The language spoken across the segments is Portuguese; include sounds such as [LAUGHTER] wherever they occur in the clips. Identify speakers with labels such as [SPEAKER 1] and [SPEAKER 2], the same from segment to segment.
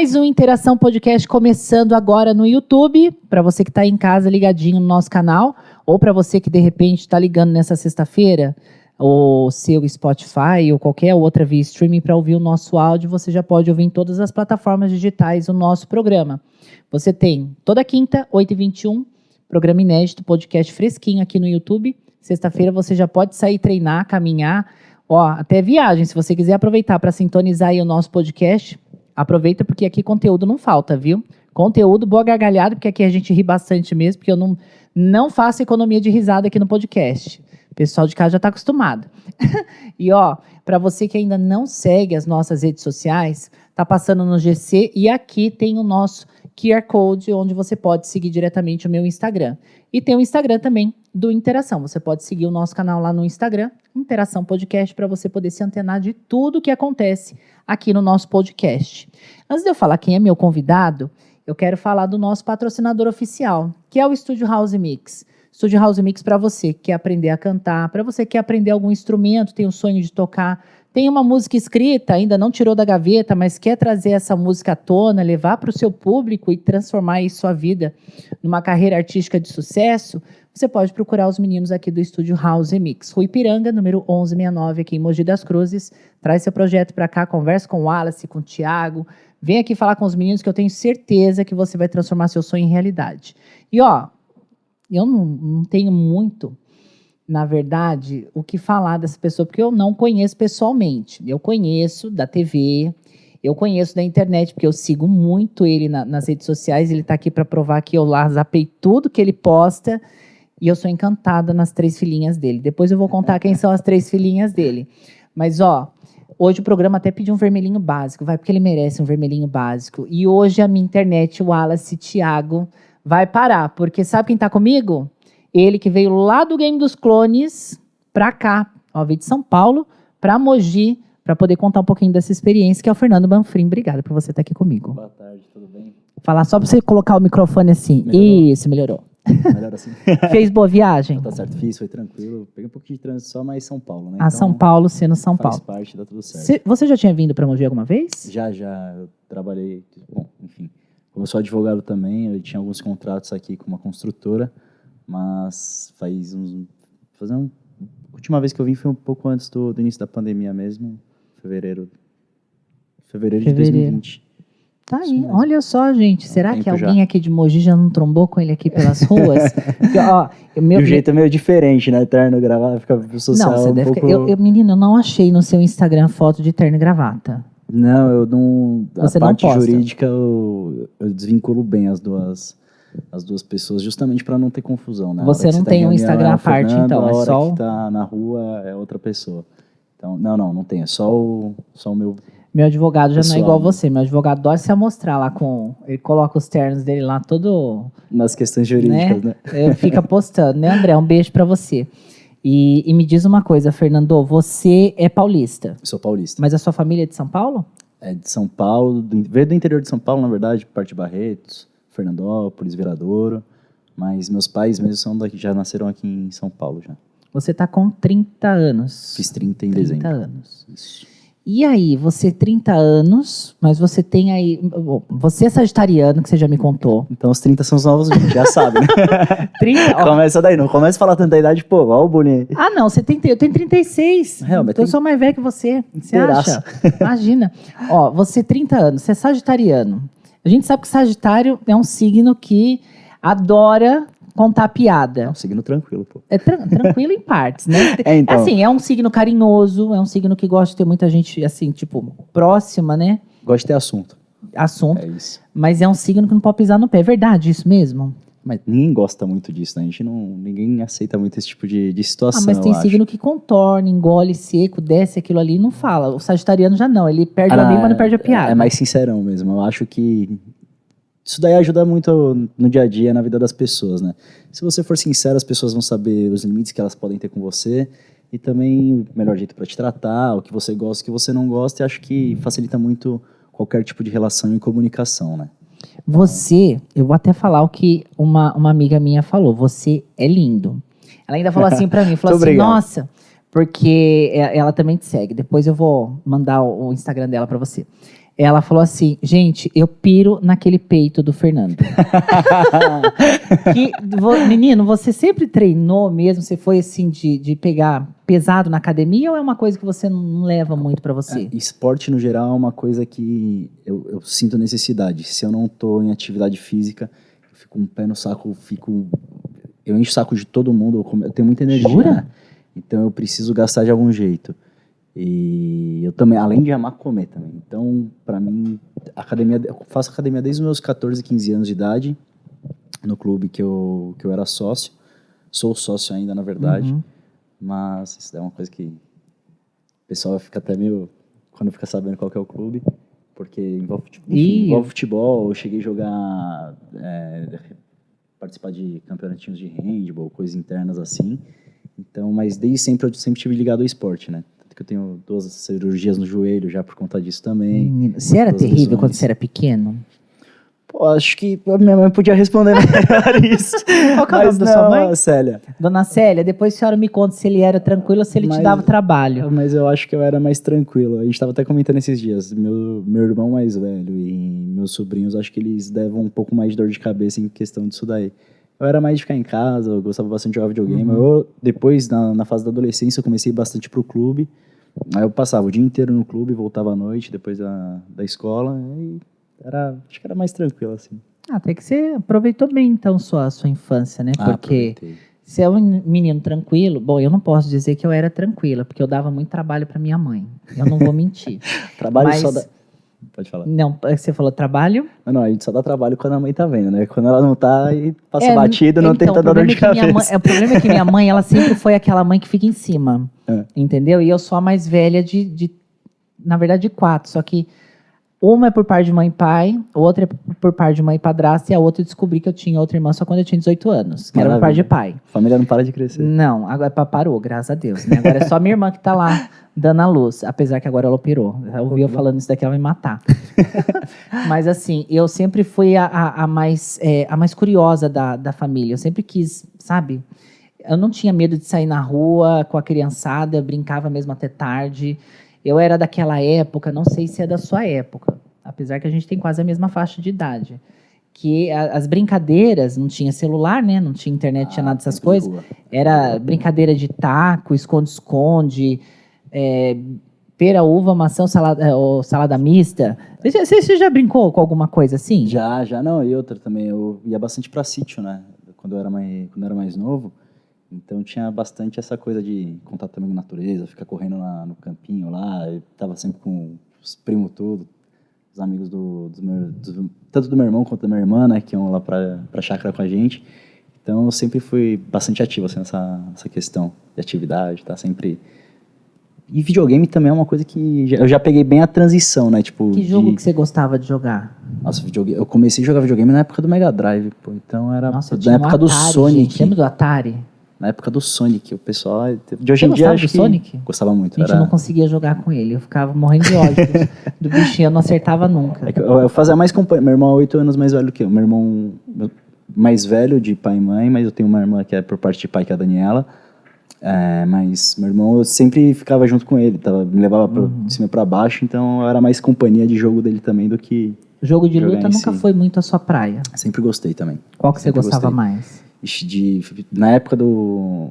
[SPEAKER 1] Mais um Interação Podcast começando agora no YouTube, para você que está em casa ligadinho no nosso canal, ou para você que de repente está ligando nessa sexta-feira, o seu Spotify ou qualquer outra via streaming para ouvir o nosso áudio, você já pode ouvir em todas as plataformas digitais o nosso programa. Você tem toda quinta, 8h21, programa inédito, podcast fresquinho aqui no YouTube. Sexta-feira você já pode sair treinar, caminhar, ó, até viagem, se você quiser aproveitar para sintonizar aí o nosso podcast, Aproveita porque aqui conteúdo não falta, viu? Conteúdo, boa gargalhada, porque aqui a gente ri bastante mesmo, porque eu não, não faço economia de risada aqui no podcast. O pessoal de casa já está acostumado. [LAUGHS] e ó, para você que ainda não segue as nossas redes sociais, tá passando no GC e aqui tem o nosso QR Code, onde você pode seguir diretamente o meu Instagram. E tem o Instagram também do Interação. Você pode seguir o nosso canal lá no Instagram, Interação Podcast, para você poder se antenar de tudo que acontece aqui no nosso podcast. Antes de eu falar quem é meu convidado, eu quero falar do nosso patrocinador oficial, que é o Estúdio House Mix. Estúdio House Mix para você que quer aprender a cantar, para você que quer aprender algum instrumento, tem o sonho de tocar, tem uma música escrita, ainda não tirou da gaveta, mas quer trazer essa música à tona, levar para o seu público e transformar sua vida numa carreira artística de sucesso, você pode procurar os meninos aqui do estúdio House Mix. Rui Piranga, número 1169, aqui em Mogi das Cruzes. Traz seu projeto para cá, conversa com o Wallace, com o Thiago. Vem aqui falar com os meninos que eu tenho certeza que você vai transformar seu sonho em realidade. E ó, eu não, não tenho muito, na verdade, o que falar dessa pessoa, porque eu não conheço pessoalmente. Eu conheço da TV, eu conheço da internet, porque eu sigo muito ele na, nas redes sociais. Ele está aqui para provar que eu lá zapei tudo que ele posta. E eu sou encantada nas três filhinhas dele. Depois eu vou contar quem são as três filhinhas dele. Mas, ó, hoje o programa até pediu um vermelhinho básico, vai, porque ele merece um vermelhinho básico. E hoje a minha internet, o Wallace Thiago, vai parar, porque sabe quem tá comigo? Ele que veio lá do Game dos Clones pra cá, ó, veio de São Paulo pra Mogi, para poder contar um pouquinho dessa experiência, que é o Fernando Banfrim. Obrigada por você estar aqui comigo.
[SPEAKER 2] Boa tarde, tudo bem?
[SPEAKER 1] Falar só para você colocar o microfone assim. Melhorou. Isso, melhorou.
[SPEAKER 2] Melhor assim. [LAUGHS]
[SPEAKER 1] Fez boa viagem?
[SPEAKER 2] Então, tá certo, fiz, foi tranquilo. Peguei um pouquinho de trânsito só, mas São Paulo, né?
[SPEAKER 1] Ah, então, São Paulo, sendo São
[SPEAKER 2] faz
[SPEAKER 1] Paulo.
[SPEAKER 2] parte, dá tudo certo.
[SPEAKER 1] Cê- você já tinha vindo para Mogi alguma vez?
[SPEAKER 2] Já, já, eu trabalhei, bom, enfim. Como eu sou advogado também, eu tinha alguns contratos aqui com uma construtora, mas faz uns... Fazer um, a última vez que eu vim foi um pouco antes do, do início da pandemia mesmo, fevereiro, fevereiro, de
[SPEAKER 1] Fevereiro.
[SPEAKER 2] 2020.
[SPEAKER 1] Tá aí. Olha só, gente. Será que alguém aqui de Mogi já não trombou com ele aqui pelas ruas? [LAUGHS] Porque, ó, meu,
[SPEAKER 2] e o jeito é meio diferente, né? Terno, gravata, fica social
[SPEAKER 1] Não, você
[SPEAKER 2] um
[SPEAKER 1] deve
[SPEAKER 2] pouco...
[SPEAKER 1] ficar. Eu, eu, menino, eu não achei no seu Instagram foto de terno e gravata.
[SPEAKER 2] Não, eu não.
[SPEAKER 1] Você
[SPEAKER 2] a
[SPEAKER 1] não
[SPEAKER 2] parte
[SPEAKER 1] posta.
[SPEAKER 2] jurídica eu, eu desvinculo bem as duas, as duas pessoas, justamente para não ter confusão, né?
[SPEAKER 1] Você não
[SPEAKER 2] tá
[SPEAKER 1] tem
[SPEAKER 2] em
[SPEAKER 1] um Instagram à parte,
[SPEAKER 2] Fernando,
[SPEAKER 1] então, é
[SPEAKER 2] A hora
[SPEAKER 1] só o-
[SPEAKER 2] que tá na rua é outra pessoa. Então, não, não, não tem. É só o, só o meu.
[SPEAKER 1] Meu advogado já não é
[SPEAKER 2] Pessoal,
[SPEAKER 1] igual
[SPEAKER 2] né?
[SPEAKER 1] você. Meu advogado adora se amostrar lá com. Ele coloca os ternos dele lá todo.
[SPEAKER 2] Nas questões jurídicas, né?
[SPEAKER 1] Eh, Fica postando, né, André? Um beijo pra você. E, e me diz uma coisa, Fernando, você é paulista,
[SPEAKER 2] sou paulista.
[SPEAKER 1] mas a sua família é de São Paulo?
[SPEAKER 2] É de São Paulo, do, veio do interior de São Paulo, na verdade, parte de Barretos, Fernandópolis, Viradouro. Mas meus pais mesmo são daqui, já nasceram aqui em São Paulo já.
[SPEAKER 1] Você tá com 30 anos.
[SPEAKER 2] Fiz 30 em
[SPEAKER 1] 30
[SPEAKER 2] dezembro.
[SPEAKER 1] anos.
[SPEAKER 2] Isso.
[SPEAKER 1] E aí, você 30 anos, mas você tem aí. Você é sagitariano, que você já me contou.
[SPEAKER 2] Então os 30 são os novos 20, já sabe, né? [LAUGHS]
[SPEAKER 1] 30, ó, [LAUGHS]
[SPEAKER 2] Começa daí, não começa a falar tanta idade, pô, ó o boninho aí.
[SPEAKER 1] Ah, não, você tem, eu tenho 36.
[SPEAKER 2] É, mas
[SPEAKER 1] então eu sou mais velho que você. Você acha? Imagina. Ó, você 30 anos, você é sagitariano. A gente sabe que Sagitário é um signo que adora contar
[SPEAKER 2] É
[SPEAKER 1] piada.
[SPEAKER 2] um signo tranquilo, pô.
[SPEAKER 1] É tran- tranquilo em partes, né? [LAUGHS]
[SPEAKER 2] É, então.
[SPEAKER 1] Assim, é um signo carinhoso, é um signo que gosta de ter muita gente, assim, tipo, próxima, né?
[SPEAKER 2] Gosto de ter assunto.
[SPEAKER 1] Assunto.
[SPEAKER 2] É isso.
[SPEAKER 1] Mas é um signo que não pode pisar no pé. É verdade isso mesmo?
[SPEAKER 2] Mas ninguém gosta muito disso, né? A gente não. Ninguém aceita muito esse tipo de, de
[SPEAKER 1] Ah,
[SPEAKER 2] situação.
[SPEAKER 1] mas tem
[SPEAKER 2] eu acho.
[SPEAKER 1] signo que contorna, engole seco, desce aquilo ali e não fala. O sagitariano já não, ele perde
[SPEAKER 2] Ah,
[SPEAKER 1] o amigo, mas não
[SPEAKER 2] é-
[SPEAKER 1] perde a piada.
[SPEAKER 2] É mais sincerão mesmo. Eu acho que isso daí ajuda muito no dia a dia, na vida das pessoas, né? Se você for sincero, as pessoas vão saber os limites que elas podem ter com você e também o melhor jeito para te tratar, o que você gosta, o que você não gosta, e acho que facilita muito qualquer tipo de relação e comunicação, né?
[SPEAKER 1] Você, eu vou até falar o que uma, uma amiga minha falou. Você é lindo. Ela ainda falou assim pra mim, [LAUGHS] falou assim,
[SPEAKER 2] obrigado.
[SPEAKER 1] nossa, porque é- ela também te segue. Depois eu vou mandar o o Instagram dela pra você. Ela falou assim, gente, eu piro naquele peito do Fernando. [LAUGHS] que, menino, você sempre treinou mesmo? Você foi assim de, de pegar pesado na academia ou é uma coisa que você não leva muito pra você?
[SPEAKER 2] É, esporte, no geral, é uma coisa que eu, eu sinto necessidade. Se eu não tô em atividade física, eu fico um pé no saco, eu fico... Eu encho o saco de todo mundo, eu, tenho muita energia.
[SPEAKER 1] Jura?
[SPEAKER 2] né? Então eu preciso gastar de algum jeito. E eu também, além de amar comer também. Então, pra mim, academia, eu faço academia desde os meus 14, 15 anos de idade, no clube que eu, que eu era sócio. Sou sócio ainda, na verdade.
[SPEAKER 1] Uhum.
[SPEAKER 2] Mas isso é uma coisa que o pessoal fica até meio. quando fica sabendo qual que é o clube. Porque envolve, enfim, envolve futebol, eu cheguei a jogar. é, participar de campeonatinhos de handball, coisas internas assim. Então, mas desde sempre eu sempre tive ligado ao esporte, né? Que eu tenho duas cirurgias no joelho já por conta disso também.
[SPEAKER 1] Menino, Você era terrível quando você era pequeno?
[SPEAKER 2] Pô, acho que a minha mãe podia responder [LAUGHS] melhor isso.
[SPEAKER 1] Qual que é o nome da sua mãe?
[SPEAKER 2] Célia.
[SPEAKER 1] Dona Célia, depois a senhora me conta se ele era tranquilo ou se ele te
[SPEAKER 2] Mas-
[SPEAKER 1] dava trabalho.
[SPEAKER 2] Mas eu acho que eu era mais tranquilo. A gente tava até comentando esses dias. Meu, meu irmão mais velho e meus sobrinhos, acho que eles levam um pouco mais de dor de cabeça em questão disso daí. Eu era mais de ficar em casa, eu gostava bastante de jogar videogame.
[SPEAKER 1] Uhum.
[SPEAKER 2] Eu, depois, na, na fase da adolescência, eu comecei bastante pro clube. Aí eu passava o dia inteiro no clube, voltava à noite, depois da, da escola. E era, acho que era mais tranquilo, assim.
[SPEAKER 1] Ah, até que você aproveitou bem, então, sua, sua infância, né?
[SPEAKER 2] Ah,
[SPEAKER 1] Porque
[SPEAKER 2] aproveitei.
[SPEAKER 1] você é um menino tranquilo. Bom, eu não posso dizer que eu era tranquila, porque eu dava muito trabalho para minha mãe. Eu não vou mentir. [LAUGHS]
[SPEAKER 2] Trabalho
[SPEAKER 1] Mas-
[SPEAKER 2] só dá... Pode falar.
[SPEAKER 1] Não, você falou trabalho?
[SPEAKER 2] Não, não, a gente só dá trabalho quando a mãe tá vendo, né? Quando ela não tá, aí passa
[SPEAKER 1] É,
[SPEAKER 2] batido, não
[SPEAKER 1] então,
[SPEAKER 2] tem
[SPEAKER 1] o
[SPEAKER 2] tanta dor de
[SPEAKER 1] é
[SPEAKER 2] cabeça.
[SPEAKER 1] mãe- é, O problema é que minha mãe, ela sempre foi aquela mãe que fica em cima.
[SPEAKER 2] É.
[SPEAKER 1] Entendeu? E eu sou a mais velha de, de- na verdade, de quatro. Só que uma é por parte de mãe e pai, outra é por parte de mãe e padrasta, e a outra eu descobri que eu tinha outra irmã só quando eu tinha 18 anos, que era por parte de pai.
[SPEAKER 2] A família não para de crescer.
[SPEAKER 1] Não, agora pa- parou, graças a Deus. Né? Agora é só minha irmã que tá lá dando a luz, apesar que agora ela operou. Eu ouvi eu falando isso daqui, ela vai me matar. [LAUGHS] Mas assim, eu sempre fui a, a- a mais, é, a mais curiosa da, da família. Eu sempre quis, sabe? Eu não tinha medo de sair na rua com a criançada, brincava mesmo até tarde. Eu era daquela época, não sei se é da sua época, apesar que a gente tem quase a mesma faixa de idade. Que as brincadeiras, não tinha celular, né? Não tinha internet, tinha nada dessas coisas.
[SPEAKER 2] rua.
[SPEAKER 1] Era brincadeira de taco, esconde-esconde, é, pera, uva, maçã, salada, é, ou salada mista. Você, já- você já brincou com alguma coisa assim?
[SPEAKER 2] Já, já não, e outra também, eu ia bastante pra sítio, né? Quando eu era mais, quando eu era mais novo. Então tinha bastante essa coisa de contato também com a natureza, ficar correndo lá no campinho lá, eu tava sempre com os primos tudo, os amigos do, do meu, do- tanto do meu irmão quanto da minha irmã, né, que iam lá pra, pra chácara com a gente. Então eu sempre fui bastante ativo assim, nessa, nessa questão de atividade, tá sempre. E videogame também é uma coisa que já- eu já peguei bem a transição, né? Tipo,
[SPEAKER 1] Que jogo
[SPEAKER 2] de-
[SPEAKER 1] que você gostava de jogar?
[SPEAKER 2] Nossa, videogame. Eu comecei a jogar videogame na época do Mega Drive, pô. Então era
[SPEAKER 1] Nossa,
[SPEAKER 2] na
[SPEAKER 1] um
[SPEAKER 2] época do
[SPEAKER 1] Atari,
[SPEAKER 2] Sonic.
[SPEAKER 1] Gente. Lembra do Atari?
[SPEAKER 2] Na época do Sonic, o pessoal de hoje
[SPEAKER 1] Você
[SPEAKER 2] em dia acho
[SPEAKER 1] do
[SPEAKER 2] que
[SPEAKER 1] Sonic?
[SPEAKER 2] gostava muito.
[SPEAKER 1] A gente
[SPEAKER 2] era...
[SPEAKER 1] não conseguia jogar com ele. Eu ficava morrendo de ódio do, [LAUGHS] do bichinho, eu não acertava nunca.
[SPEAKER 2] É eu, eu fazia mais companhia. Meu irmão é oito anos mais velho que eu. Meu irmão mais velho de pai e mãe, mas eu tenho uma irmã que é por parte de pai, que é a Daniela. É, mas meu irmão, eu sempre ficava junto com ele, tava, me levava pra,
[SPEAKER 1] Uhum.
[SPEAKER 2] de cima pra baixo, então eu era mais companhia de jogo dele também do que.
[SPEAKER 1] Jogo de luta nunca
[SPEAKER 2] si.
[SPEAKER 1] foi muito a sua praia.
[SPEAKER 2] Sempre gostei também.
[SPEAKER 1] Qual que você
[SPEAKER 2] Sempre
[SPEAKER 1] gostava
[SPEAKER 2] gostei.
[SPEAKER 1] mais?
[SPEAKER 2] Ixi, De, na época do,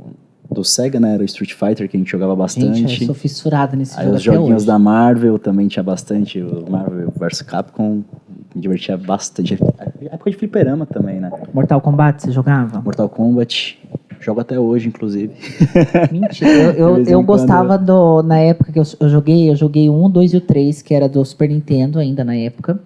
[SPEAKER 2] do Sega, né? Era o Street Fighter que a gente jogava bastante.
[SPEAKER 1] Gente, eu sou fissurada nesse
[SPEAKER 2] Aí
[SPEAKER 1] jogo
[SPEAKER 2] os joguinhos
[SPEAKER 1] hoje.
[SPEAKER 2] da Marvel também tinha bastante, o Marvel vs Capcom, me divertia bastante. Época de fliperama também, né?
[SPEAKER 1] Mortal Kombat você jogava?
[SPEAKER 2] Mortal Kombat, jogo até hoje, inclusive. [LAUGHS]
[SPEAKER 1] Mentira, eu, eu, eu gostava do. Na época que eu, eu joguei, eu joguei o 1, 2 e o 3, que era do Super Nintendo ainda na época.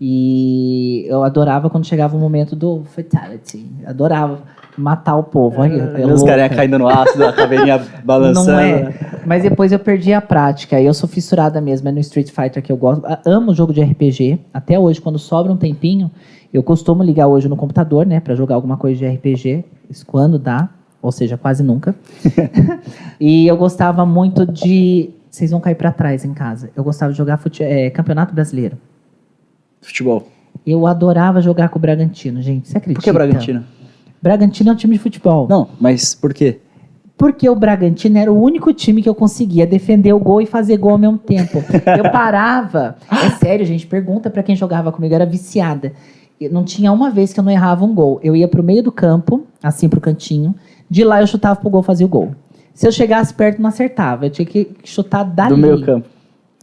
[SPEAKER 1] E eu adorava quando chegava o momento do Fatality. Adorava matar o povo. Olha, é
[SPEAKER 2] os
[SPEAKER 1] louca.
[SPEAKER 2] carinha caindo no ácido, a caveirinha balançando. [LAUGHS]
[SPEAKER 1] Não é. Mas depois eu perdi a prática. Eu sou fissurada mesmo. É no Street Fighter que eu gosto. Amo jogo de RPG. Até hoje, quando sobra um tempinho, eu costumo ligar hoje no computador, né? Pra jogar alguma coisa de RPG. Isso quando dá. Ou seja, quase nunca. [LAUGHS] e eu gostava muito de. Vocês vão cair pra trás em casa. Eu gostava de jogar fute... é, Campeonato Brasileiro.
[SPEAKER 2] Futebol.
[SPEAKER 1] Eu adorava jogar com o Bragantino, gente. Você acredita?
[SPEAKER 2] Por que Bragantino?
[SPEAKER 1] Bragantino é um time de futebol.
[SPEAKER 2] Não, mas por quê?
[SPEAKER 1] Porque o Bragantino era o único time que eu conseguia defender o gol e fazer gol ao mesmo tempo. [LAUGHS] Eu parava. É sério, gente. Pergunta pra quem jogava comigo. Eu era viciada. Não tinha uma vez que eu não errava um gol. Eu ia pro meio do campo, assim pro cantinho. De lá eu chutava pro gol, fazia o gol. Se eu chegasse perto, não acertava. Eu tinha que chutar dali.
[SPEAKER 2] Do meu campo.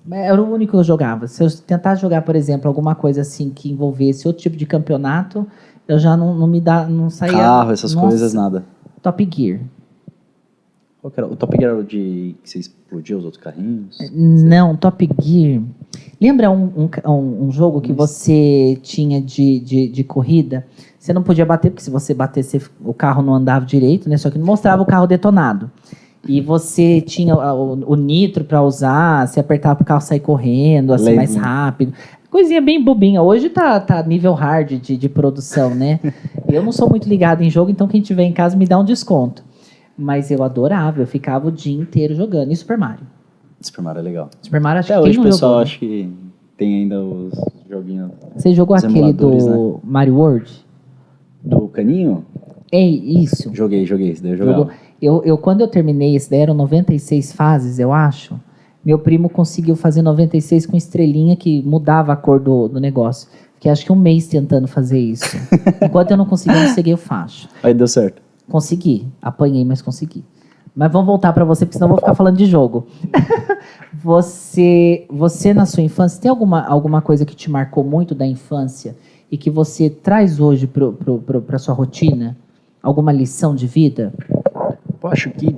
[SPEAKER 1] Era o único que eu jogava. Se eu tentasse jogar, por exemplo, alguma coisa assim que envolvesse outro tipo de campeonato, eu já não, não me dá, não saía.
[SPEAKER 2] Carro, essas
[SPEAKER 1] Nossa,
[SPEAKER 2] coisas, nada.
[SPEAKER 1] Top Gear.
[SPEAKER 2] Qual era? O Top Gear era o de que você explodia os outros carrinhos?
[SPEAKER 1] Não, Top Gear. Lembra um, um, um- jogo que você tinha de, de, de corrida? Você não podia bater, porque se você batesse, o carro não andava direito, né? Só que não mostrava o carro detonado. E você tinha o, o nitro para usar, você apertava para o carro sair correndo, assim,
[SPEAKER 2] Lembro.
[SPEAKER 1] mais rápido. Coisinha bem bobinha. Hoje tá, tá nível hard de, de produção, né? [LAUGHS] eu não sou muito ligado em jogo, então quem tiver em casa me dá um desconto. Mas eu adorava, eu ficava o dia inteiro jogando. E Super Mario?
[SPEAKER 2] Super Mario é legal.
[SPEAKER 1] Super Mario, acho
[SPEAKER 2] Até
[SPEAKER 1] que
[SPEAKER 2] hoje o pessoal
[SPEAKER 1] jogou, né?
[SPEAKER 2] acho que tem ainda os joguinhos
[SPEAKER 1] Você jogou aquele do Mario World?
[SPEAKER 2] do caninho.
[SPEAKER 1] É isso.
[SPEAKER 2] Joguei, joguei, esse daí eu jogava.
[SPEAKER 1] Jogou. Eu, eu, quando eu terminei esse daí, eram 96 fases, eu acho. Meu primo conseguiu fazer 96 com estrelinha que mudava a cor do, do negócio. Fiquei acho que um mês tentando fazer isso. [LAUGHS] Enquanto eu não consegui, eu não segui o facho.
[SPEAKER 2] Aí deu certo.
[SPEAKER 1] Consegui. Apanhei, mas consegui. Mas vamos voltar para você, porque senão eu vou ficar falando de jogo. [LAUGHS] você, você na sua infância, tem alguma, alguma coisa que te marcou muito da infância e que você traz hoje para sua rotina? Alguma lição de vida?
[SPEAKER 2] Eu acho que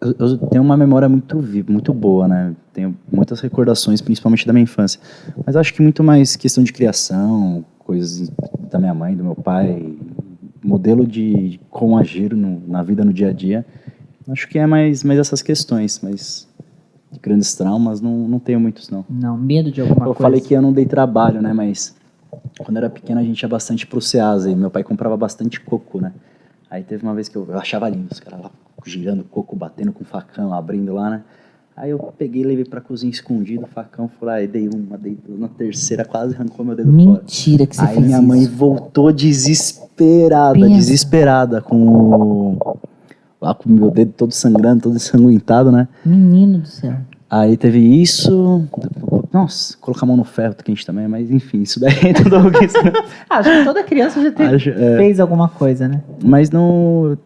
[SPEAKER 2] eu, tenho uma memória muito muito boa, né? Tenho muitas recordações, principalmente da minha infância. Mas acho que muito mais questão de criação, coisas da minha mãe, do meu pai, modelo de, como agir no, na vida no dia a dia. Acho que é mais, mais essas questões, mas de grandes traumas não, não tenho muitos não.
[SPEAKER 1] Não, medo de alguma
[SPEAKER 2] eu
[SPEAKER 1] coisa?
[SPEAKER 2] falei que eu não dei trabalho, né? Mas quando eu era pequeno a gente ia bastante pro Ceasa e meu pai comprava bastante coco, né? Aí teve uma vez que eu, eu achava lindo os caras lá girando coco, batendo com facão, abrindo lá, né? Aí eu peguei, levei pra cozinha escondido, facão, fui lá e dei uma, dei duas, na terceira quase arrancou meu dedo fora.
[SPEAKER 1] Mentira que você
[SPEAKER 2] Aí
[SPEAKER 1] fez
[SPEAKER 2] minha
[SPEAKER 1] isso.
[SPEAKER 2] mãe voltou desesperada,
[SPEAKER 1] Pensa.
[SPEAKER 2] desesperada, com o. Lá com o meu dedo todo sangrando, todo ensanguentado, né?
[SPEAKER 1] Menino do céu.
[SPEAKER 2] Aí teve isso. Nossa, colocar a mão no ferro quente também, mas enfim, isso daí é [LAUGHS] tudo que isso-
[SPEAKER 1] Ah, acho que toda criança já teve-
[SPEAKER 2] Acho- é.
[SPEAKER 1] fez alguma coisa, né?
[SPEAKER 2] Mas não.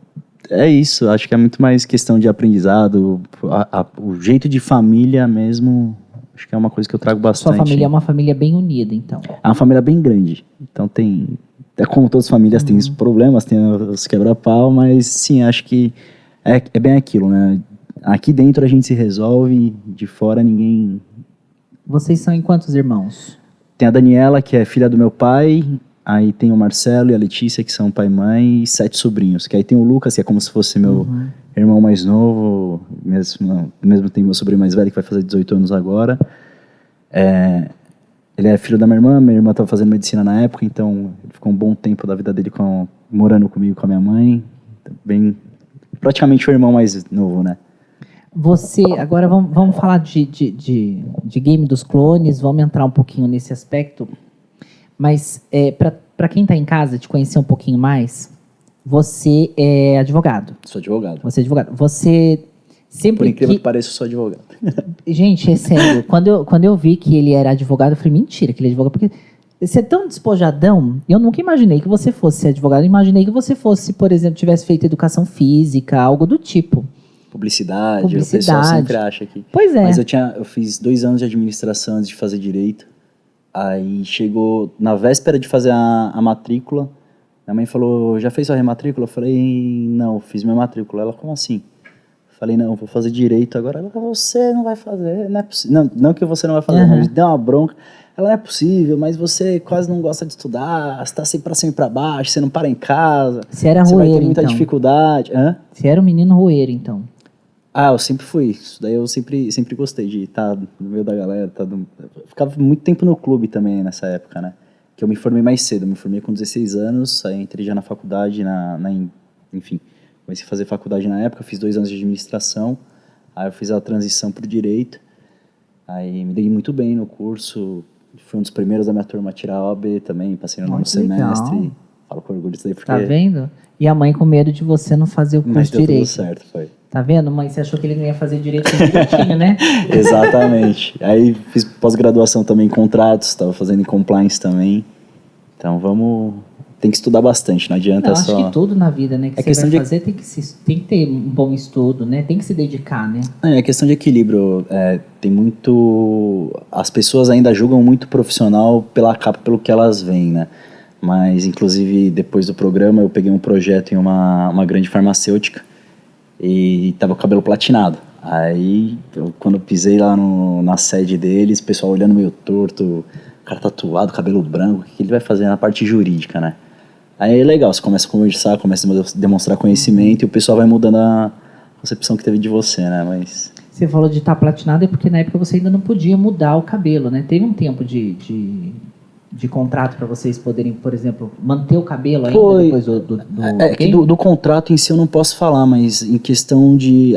[SPEAKER 2] É isso, acho que é muito mais questão de aprendizado, a- a- o jeito de família mesmo. Acho que é uma coisa que eu trago bastante.
[SPEAKER 1] Sua família é uma família bem unida, então.
[SPEAKER 2] É uma família bem grande. Então tem. É como todas as famílias, tem os problemas, tem os quebra-pau, mas sim, acho que é, é bem aquilo, né? aqui dentro a gente se resolve, de fora ninguém.
[SPEAKER 1] Vocês são em quantos irmãos?
[SPEAKER 2] Tem a Daniela, que é filha do meu pai, aí tem o Marcelo e a Letícia, que são pai e mãe, e sete sobrinhos. Que aí tem o Lucas, que é como se fosse meu
[SPEAKER 1] Uhum.
[SPEAKER 2] irmão mais novo, mesmo, mesmo tem meu sobrinho mais velho, que vai fazer 18 anos agora. É, ele é filho da minha irmã, minha irmã estava fazendo medicina na época, então ele ficou um bom tempo da vida dele com, morando comigo com a minha mãe. Então, Bem, praticamente o irmão mais novo, né?
[SPEAKER 1] Você, agora vamos, vamos falar de, de, de, de game dos clones, vamos entrar um pouquinho nesse aspecto. Mas é, para quem está em casa, te conhecer um pouquinho mais, você é advogado.
[SPEAKER 2] Sou advogado.
[SPEAKER 1] Você é advogado. Você sempre
[SPEAKER 2] Por incrível
[SPEAKER 1] que...
[SPEAKER 2] que pareça, eu sou advogado. [LAUGHS]
[SPEAKER 1] Gente, é sério. quando, eu, quando eu vi que ele era advogado, eu falei, mentira que ele é advogado. Porque você é tão despojadão. Eu nunca imaginei que você fosse ser advogado. Eu imaginei que você fosse, por exemplo, tivesse feito educação física, algo do tipo.
[SPEAKER 2] Publicidade, o pessoal
[SPEAKER 1] Publicidade.
[SPEAKER 2] sempre acha que.
[SPEAKER 1] Pois é.
[SPEAKER 2] Mas eu, tinha, eu fiz dois anos de administração antes de fazer direito. Aí chegou na véspera de fazer a, a matrícula. Minha mãe falou: Já fez sua rematrícula? Eu falei: Não, fiz minha matrícula. Ela, como assim? Eu falei: Não, vou fazer direito agora. Ela, você não vai fazer, não é possível. Não, não que você não vai fazer,
[SPEAKER 1] Aham.
[SPEAKER 2] mas deu uma bronca. Ela não é possível, mas você quase não gosta de estudar, você tá sempre pra cima e pra baixo, você não para em casa,
[SPEAKER 1] Você era
[SPEAKER 2] você vai ter
[SPEAKER 1] roeiro,
[SPEAKER 2] muita
[SPEAKER 1] então.
[SPEAKER 2] dificuldade. Hã?
[SPEAKER 1] Você era um menino roeiro, então.
[SPEAKER 2] Ah, eu sempre fui. Isso daí eu sempre, sempre gostei de estar no meio da galera. Tá no... eu ficava muito tempo no clube também nessa época, né? Que eu me formei mais cedo. Eu me formei com 16 anos, aí entrei já na faculdade, na, na enfim. Comecei a fazer faculdade na época, fiz dois anos de administração. Aí eu fiz a transição para o direito. Aí me dei muito bem no curso. Fui um dos primeiros da minha turma a tirar a OAB também. Passei no nono
[SPEAKER 1] que legal.
[SPEAKER 2] Falo com orgulho disso daí porque
[SPEAKER 1] Tá vendo? E a mãe com medo de você não fazer o curso
[SPEAKER 2] mas deu tudo
[SPEAKER 1] direito.
[SPEAKER 2] certo, foi.
[SPEAKER 1] Tá vendo, mãe? Você achou que ele não ia fazer direito direitinho, né? [LAUGHS]
[SPEAKER 2] Exatamente. Aí fiz pós-graduação também em contratos, estava fazendo em compliance também. Então vamos. Tem que estudar bastante, não adianta
[SPEAKER 1] Não, acho
[SPEAKER 2] só.
[SPEAKER 1] que tudo na vida, né? Que
[SPEAKER 2] É
[SPEAKER 1] você vai
[SPEAKER 2] de-
[SPEAKER 1] fazer tem que, se, tem que ter um bom estudo, né? Tem que se dedicar, né?
[SPEAKER 2] É, é questão de equilíbrio. É, tem muito. As pessoas ainda julgam muito profissional pela capa, pelo que elas veem, né? Mas, inclusive, depois do programa, eu peguei um projeto em uma, uma grande farmacêutica e tava com o cabelo platinado. Aí, eu, quando eu pisei lá no- na sede deles, o pessoal olhando meio torto, cara tatuado, cabelo branco, o que ele vai fazer na parte jurídica, né? Aí é legal, você começa a conversar, começa a demonstrar conhecimento e o pessoal vai mudando a concepção que teve de você, né? Mas
[SPEAKER 1] Você falou de estar platinado é porque na época você ainda não podia mudar o cabelo, né? Teve um tempo de, de, de contrato para vocês poderem, por exemplo, manter o cabelo ainda
[SPEAKER 2] Foi.
[SPEAKER 1] depois do, do, do
[SPEAKER 2] É, que
[SPEAKER 1] game?
[SPEAKER 2] do, do contrato em si eu não posso falar, mas em questão de.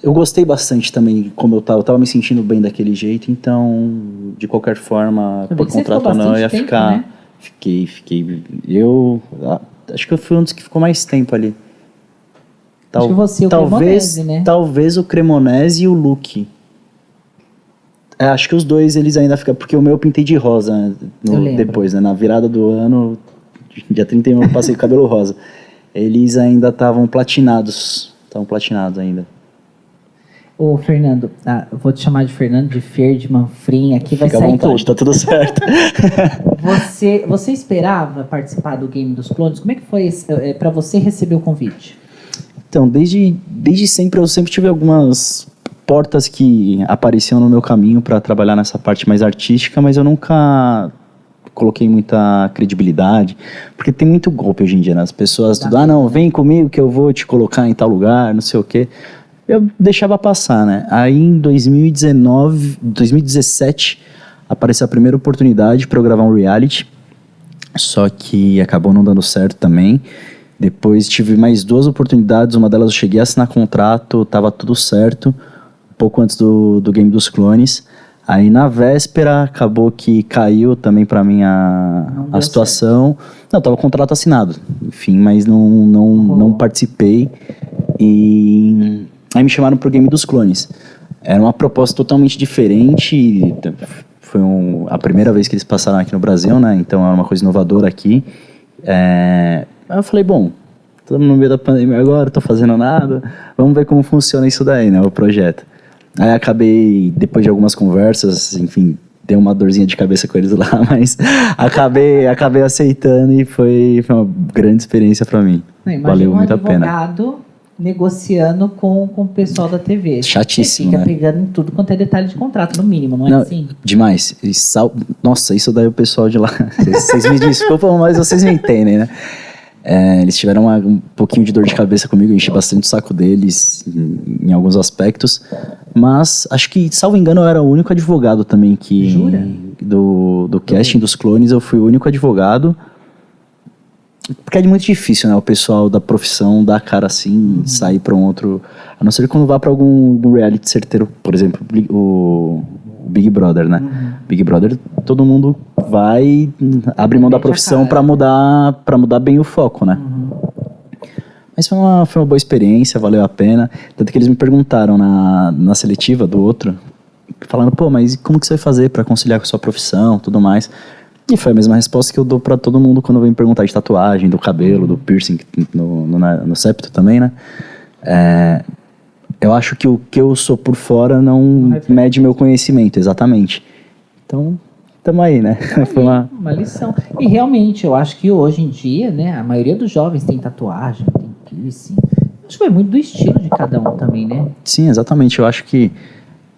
[SPEAKER 2] Eu gostei bastante também como eu tava. Eu tava me sentindo bem daquele jeito, então, de qualquer forma, por contrato ou não, eu ia
[SPEAKER 1] tempo,
[SPEAKER 2] ficar.
[SPEAKER 1] né?
[SPEAKER 2] Fiquei, fiquei. Eu. ah, Acho que eu fui um dos que ficou mais tempo ali.
[SPEAKER 1] Acho que você e o
[SPEAKER 2] talvez,
[SPEAKER 1] Cremonese, né?
[SPEAKER 2] talvez o Cremonese e o Luke. É, acho que os dois eles ainda ficam. Porque o meu eu pintei de rosa né, no- depois, né? Na virada do ano, dia 31, eu passei o cabelo rosa. Eles ainda estavam platinados. Estavam platinados ainda.
[SPEAKER 1] Ô, Fernando, ah, vou te chamar de Fernando, de Fer, de Manfrim, aqui vai
[SPEAKER 2] Fica à
[SPEAKER 1] sair
[SPEAKER 2] vontade,
[SPEAKER 1] tudo.
[SPEAKER 2] tá tudo certo. [LAUGHS]
[SPEAKER 1] Você, você esperava participar do Game dos Clones? Como é que foi para você receber o convite?
[SPEAKER 2] Então, desde, desde sempre, eu sempre tive algumas portas que apareciam no meu caminho para trabalhar nessa parte mais artística, mas eu nunca coloquei muita credibilidade, porque tem muito golpe hoje em dia, né? As pessoas, tudo, ah, não, vem comigo que eu vou te colocar em tal lugar, não sei o quê. Eu deixava passar, né? Aí em 2019, 2017, apareceu a primeira oportunidade para eu gravar um reality, só que acabou não dando certo também. Depois tive mais duas oportunidades, uma delas eu cheguei a assinar contrato, tava tudo certo, pouco antes do, do Game dos Clones. Aí na véspera acabou que caiu também pra mim a, a situação. Não, tava contrato assinado, enfim, mas não, não, não participei. E aí me chamaram pro Game dos Clones. Era uma proposta totalmente diferente. Foi um- a primeira vez que eles passaram aqui no Brasil, né? Então era uma coisa inovadora aqui. É, aí eu falei, bom, estamos no meio da pandemia agora, tô fazendo nada. Vamos ver como funciona isso daí, né? O projeto. Aí acabei, depois de algumas conversas, enfim, deu uma dorzinha de cabeça com eles [LAUGHS] lá, mas acabei, acabei aceitando e foi, foi uma grande experiência para mim.
[SPEAKER 1] Não,
[SPEAKER 2] Valeu
[SPEAKER 1] um
[SPEAKER 2] muito a pena.
[SPEAKER 1] negociando com, com o pessoal da TV.
[SPEAKER 2] Chatíssimo,
[SPEAKER 1] Você fica
[SPEAKER 2] né?
[SPEAKER 1] pegando em tudo quanto é detalhe de contrato, no mínimo, não é
[SPEAKER 2] Não,
[SPEAKER 1] assim?
[SPEAKER 2] Demais. Nossa, isso daí o pessoal de lá. [LAUGHS] Vocês me desculpam, mas vocês me entendem, né? É, eles tiveram uma- um pouquinho de dor de cabeça comigo, enchi bastante o saco deles em, em alguns aspectos. Mas acho que, salvo engano, eu era o único advogado também que.
[SPEAKER 1] Jura?
[SPEAKER 2] Do, do casting dos clones, eu fui o único advogado. Porque é muito difícil, né? O pessoal da profissão dar a cara assim, sair pra um outro. A não ser quando vá pra algum, algum reality certeiro, por exemplo, o Big Brother, né? Big Brother, todo mundo vai, abre mão da profissão pra mudar, para mudar bem o foco, né? Mas foi uma, foi uma boa experiência, valeu a pena. Tanto que eles me perguntaram na, na seletiva do outro, falando, pô, mas como que você vai fazer pra conciliar com a sua profissão tudo mais? E foi a mesma resposta que eu dou pra todo mundo quando vem perguntar de tatuagem, do cabelo, do piercing no, no, no septo também, né? É, eu acho que o que eu sou por fora não mede meu conhecimento, exatamente. Então, tamo aí, né? [LAUGHS] Foi uma...
[SPEAKER 1] Uma lição. E realmente, eu acho que hoje em dia, né, a maioria dos jovens tem tatuagem, tem piercing. Acho que vai muito do estilo de cada um também, né?
[SPEAKER 2] Sim, exatamente. Eu acho que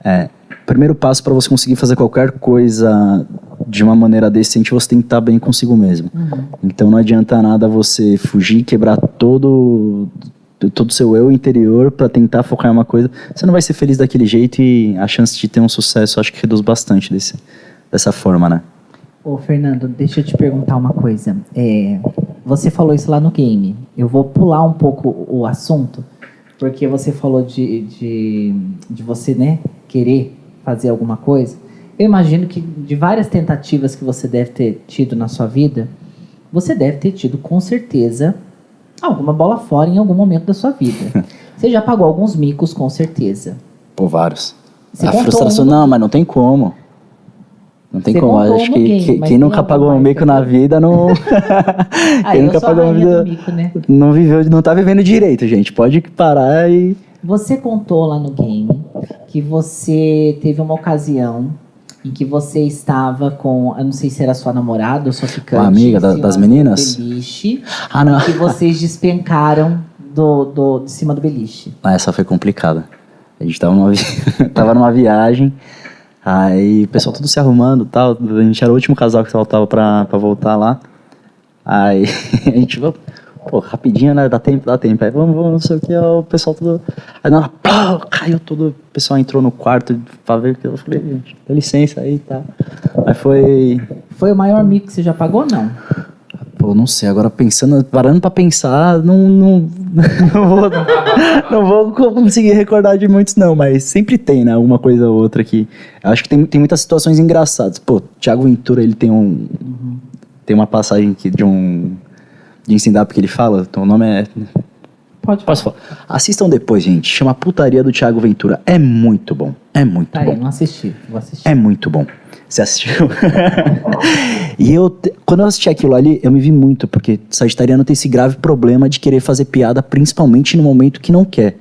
[SPEAKER 2] é, o primeiro passo para você conseguir fazer qualquer coisa de uma maneira decente, você tem que estar bem consigo mesmo. Então não adianta nada você fugir, quebrar todo todo o seu eu interior para tentar focar em uma coisa. Você não vai ser feliz daquele jeito e a chance de ter um sucesso acho que reduz bastante desse, dessa forma, né?
[SPEAKER 1] Ô, Fernando, deixa eu te perguntar uma coisa. É, você falou isso lá no game. Eu vou pular um pouco o assunto, porque você falou de, de, de você, né, querer fazer alguma coisa. Eu imagino que de várias tentativas que você deve ter tido na sua vida, você deve ter tido com certeza alguma bola fora em algum momento da sua vida. [LAUGHS] Você já pagou alguns micos, com certeza.
[SPEAKER 2] Por vários.
[SPEAKER 1] Você
[SPEAKER 2] a frustração,
[SPEAKER 1] um
[SPEAKER 2] não, mas não tem como. Não tem
[SPEAKER 1] Você
[SPEAKER 2] como. Acho que,
[SPEAKER 1] game,
[SPEAKER 2] que- quem nunca
[SPEAKER 1] algo
[SPEAKER 2] pagou um mico na vida não.
[SPEAKER 1] Ah, [LAUGHS] [LAUGHS]
[SPEAKER 2] quem nunca pagou uma
[SPEAKER 1] do
[SPEAKER 2] vida.
[SPEAKER 1] mico, né?
[SPEAKER 2] Não viveu, não tá vivendo direito, gente. Pode parar e.
[SPEAKER 1] Você contou lá no game que você teve uma ocasião em que você estava com, eu não sei se era sua namorada ou sua ficante.
[SPEAKER 2] Uma amiga da- das meninas?
[SPEAKER 1] Beliche,
[SPEAKER 2] Ah, não.
[SPEAKER 1] que vocês despencaram do, do, de cima do beliche.
[SPEAKER 2] Ah, essa foi complicada. A gente tava numa, vi... [LAUGHS] tava numa viagem, aí o pessoal tudo se arrumando e tal. A gente era o último casal que faltava pra, pra voltar lá. Aí [LAUGHS] a gente, pô, rapidinho, né? Dá tempo, dá tempo. Aí vamos, vamos, não sei o que, o pessoal tudo. Aí não, pá, caiu tudo. O pessoal entrou no quarto pra ver o que eu falei, gente, dá licença aí tá. Mas foi.
[SPEAKER 1] Foi o maior mico que você já pagou, não?
[SPEAKER 2] Pô, não sei, agora pensando, parando pra pensar, não, não, [LAUGHS] não, vou, não vou conseguir recordar de muitos não, mas sempre tem, né, alguma coisa ou outra que, eu acho que tem, tem muitas situações engraçadas. Pô, Thiago Ventura, ele tem um, tem uma passagem aqui de um, de stand-up que ele fala, então o nome é,
[SPEAKER 1] Pode
[SPEAKER 2] posso falar? Assistam depois, gente, chama Putaria do Thiago Ventura, é muito bom, é muito
[SPEAKER 1] Tá
[SPEAKER 2] bom.
[SPEAKER 1] aí, não assisti. Vou assistir.
[SPEAKER 2] É muito bom. Você assistiu? [LAUGHS] e eu, quando eu assisti aquilo ali, eu me vi muito, porque Sagitariano tem esse grave problema de querer fazer piada, principalmente no momento que não quer.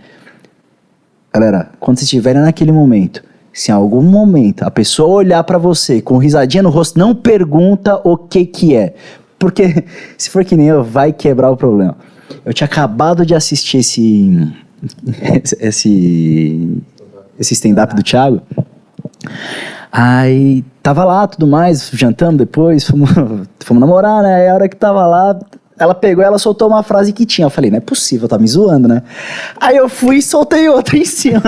[SPEAKER 2] Galera, quando vocês estiverem naquele momento, se em algum momento a pessoa olhar pra você com risadinha no rosto, não pergunta o que que é. Porque se for que nem eu, vai quebrar o problema. Eu tinha acabado de assistir esse [LAUGHS] esse esse stand-up do Thiago. Aí tava lá, tudo mais, jantamos depois, fomos, [LAUGHS] fomos namorar, né? Aí a hora que tava lá, ela pegou, ela soltou uma frase que tinha. Eu falei, não é possível, tá me zoando, né? Aí eu fui e soltei outra em cima.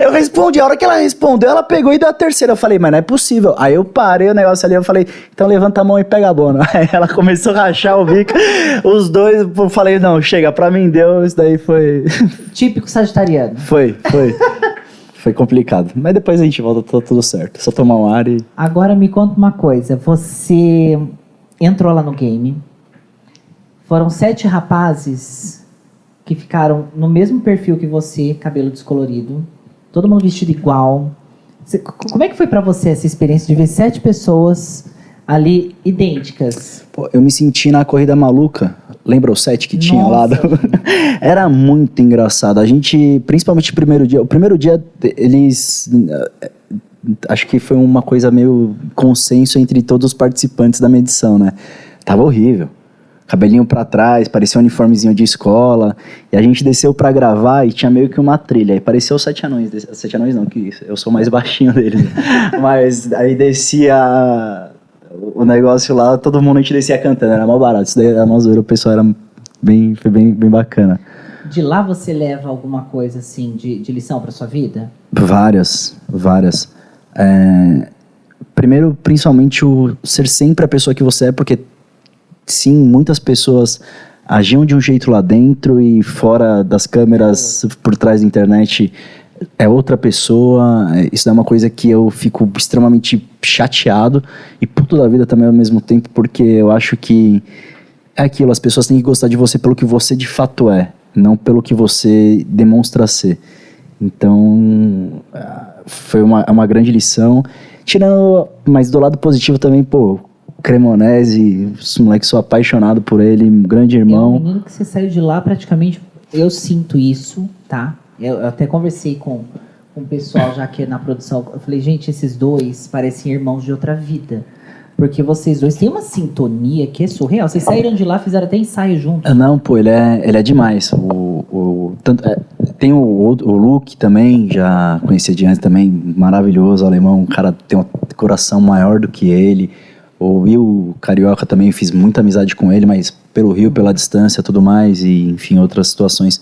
[SPEAKER 2] Eu respondi, a hora que ela respondeu, ela pegou e deu a terceira. Eu falei, mas não é possível. Aí eu parei o negócio ali, eu falei, então levanta a mão e pega a bola. [LAUGHS] Aí ela começou a rachar o bico. Os dois, eu falei, não, chega, pra mim deu, isso daí foi. [LAUGHS]
[SPEAKER 1] Típico sagitariano.
[SPEAKER 2] Foi, foi. Foi complicado. Mas depois a gente volta, tá tudo certo. Só tomar um ar e.
[SPEAKER 1] Agora me conta uma coisa. Você entrou lá no game. Foram sete rapazes que ficaram no mesmo perfil que você, cabelo descolorido, todo mundo vestido igual. Você- como é que foi pra você essa experiência de ver sete pessoas ali idênticas?
[SPEAKER 2] Pô, eu me senti na corrida maluca. Lembra o set que tinha lá?
[SPEAKER 1] Nossa.
[SPEAKER 2] do- [LAUGHS] Era muito engraçado. A gente, principalmente o primeiro dia. O primeiro dia, eles. eh, Acho que foi uma coisa meio consenso entre todos os participantes da medição, né? Tava horrível. Cabelinho para trás, parecia um uniformezinho de escola. E a gente desceu para gravar e tinha meio que uma trilha. E parecia os Sete Anões. Sete Anões não, que eu sou mais [LAUGHS] baixinho deles. Mas aí descia o negócio lá, todo mundo a gente descia cantando, era mal barato. Isso daí era mó zoeira, o pessoal era bem, foi bem, bem bacana.
[SPEAKER 1] De lá você leva alguma coisa assim de, de lição para sua vida?
[SPEAKER 2] Várias, várias. É, primeiro, principalmente o ser sempre a pessoa que você é, porque sim, muitas pessoas agiam de um jeito lá dentro e fora das câmeras, por trás da internet, é outra pessoa. Isso é uma coisa que eu fico extremamente chateado e puto da vida também ao mesmo tempo, porque eu acho que é aquilo, as pessoas têm que gostar de você pelo que você de fato é, não pelo que você demonstra ser. Então, foi uma, uma grande lição. Tirando, mas do lado positivo também, pô, Cremonese, esse moleque, sou apaixonado por ele, um grande irmão.
[SPEAKER 1] É um menino que você saiu de lá praticamente, eu sinto isso, tá? Eu, eu até conversei com, com o pessoal já que na produção, eu falei, gente, esses dois parecem irmãos de outra vida. Porque vocês dois têm uma sintonia que é surreal. Vocês saíram de lá, fizeram até ensaio juntos.
[SPEAKER 2] Não, pô, ele é, ele é demais. O, o, tanto, é, tem o, o Luke também, já conhecia de antes também, maravilhoso, alemão, um cara tem um coração maior do que ele. O Will Carioca também fiz muita amizade com ele, mas pelo Rio, pela distância tudo mais, e enfim, outras situações